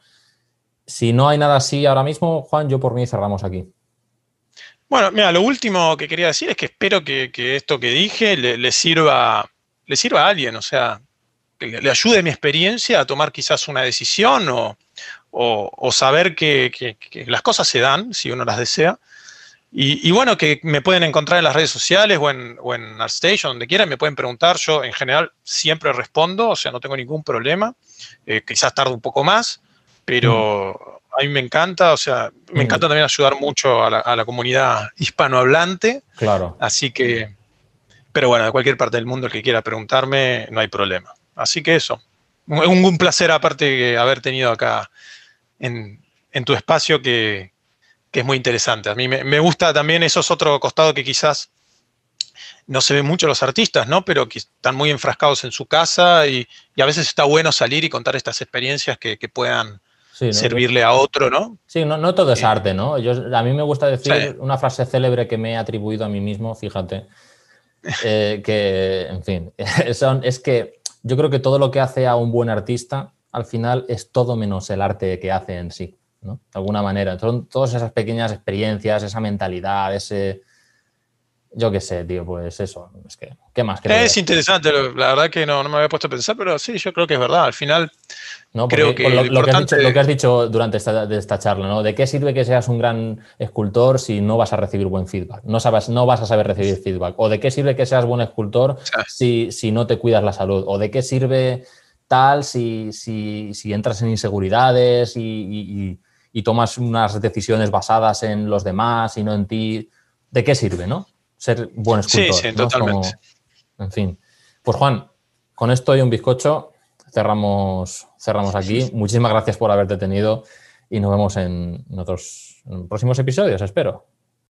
[SPEAKER 1] Si no hay nada así ahora mismo, Juan, yo por mí cerramos aquí.
[SPEAKER 2] Bueno, mira, lo último que quería decir es que espero que, esto que dije le, sirva le sirva a alguien, o sea, que le ayude mi experiencia a tomar quizás una decisión o, saber que, las cosas se dan si uno las desea. Y, bueno, que me pueden encontrar en las redes sociales o en, o en ArtStation, donde quieran, me pueden preguntar. Yo en general siempre respondo, o sea, no tengo ningún problema. Eh, quizás tarde un poco más, pero mm. a mí me encanta, o sea, me mm. encanta también ayudar mucho a la, a la comunidad hispanohablante.
[SPEAKER 1] Claro.
[SPEAKER 2] Así que, pero bueno, de cualquier parte del mundo el que quiera preguntarme, no hay problema. Así que eso. Un, un placer aparte haber tenido acá en, tu espacio que, es muy interesante. A mí me, gusta también, eso es otro costado que quizás no se ve mucho los artistas, ¿no? Pero que están muy enfrascados en su casa y, a veces está bueno salir y contar estas experiencias que, puedan servirle a otro, ¿no?
[SPEAKER 1] Sí, no, todo es arte, ¿no? Yo, a mí me gusta decir una frase célebre que me he atribuido a mí mismo, fíjate, eh, que, en fin, es que yo creo que todo lo que hace a un buen artista al final es todo menos el arte que hace en sí, ¿no? De alguna manera. Son todas esas pequeñas experiencias, esa mentalidad, ese... Yo qué sé, tío, pues eso. Es que, ¿qué más?
[SPEAKER 2] Es interesante, la verdad que no, me había puesto a pensar, pero sí, yo creo que es verdad. Al final, no, creo que,
[SPEAKER 1] lo, que has dicho, durante esta, esta, charla, ¿no? ¿De qué sirve que seas un gran escultor si no vas a recibir buen feedback? No, sabes, no vas a saber recibir feedback. ¿O de qué sirve que seas buen escultor si, si no te cuidas la salud? ¿O de qué sirve tal si, si, entras en inseguridades y, tomas unas decisiones basadas en los demás y no en ti, ¿de qué sirve, no? Ser buen escultor.
[SPEAKER 2] Sí, sí, totalmente.
[SPEAKER 1] en fin. Pues Juan, con esto y un bizcocho cerramos, cerramos aquí. Muchísimas gracias por haberte tenido y nos vemos en otros en próximos episodios, espero.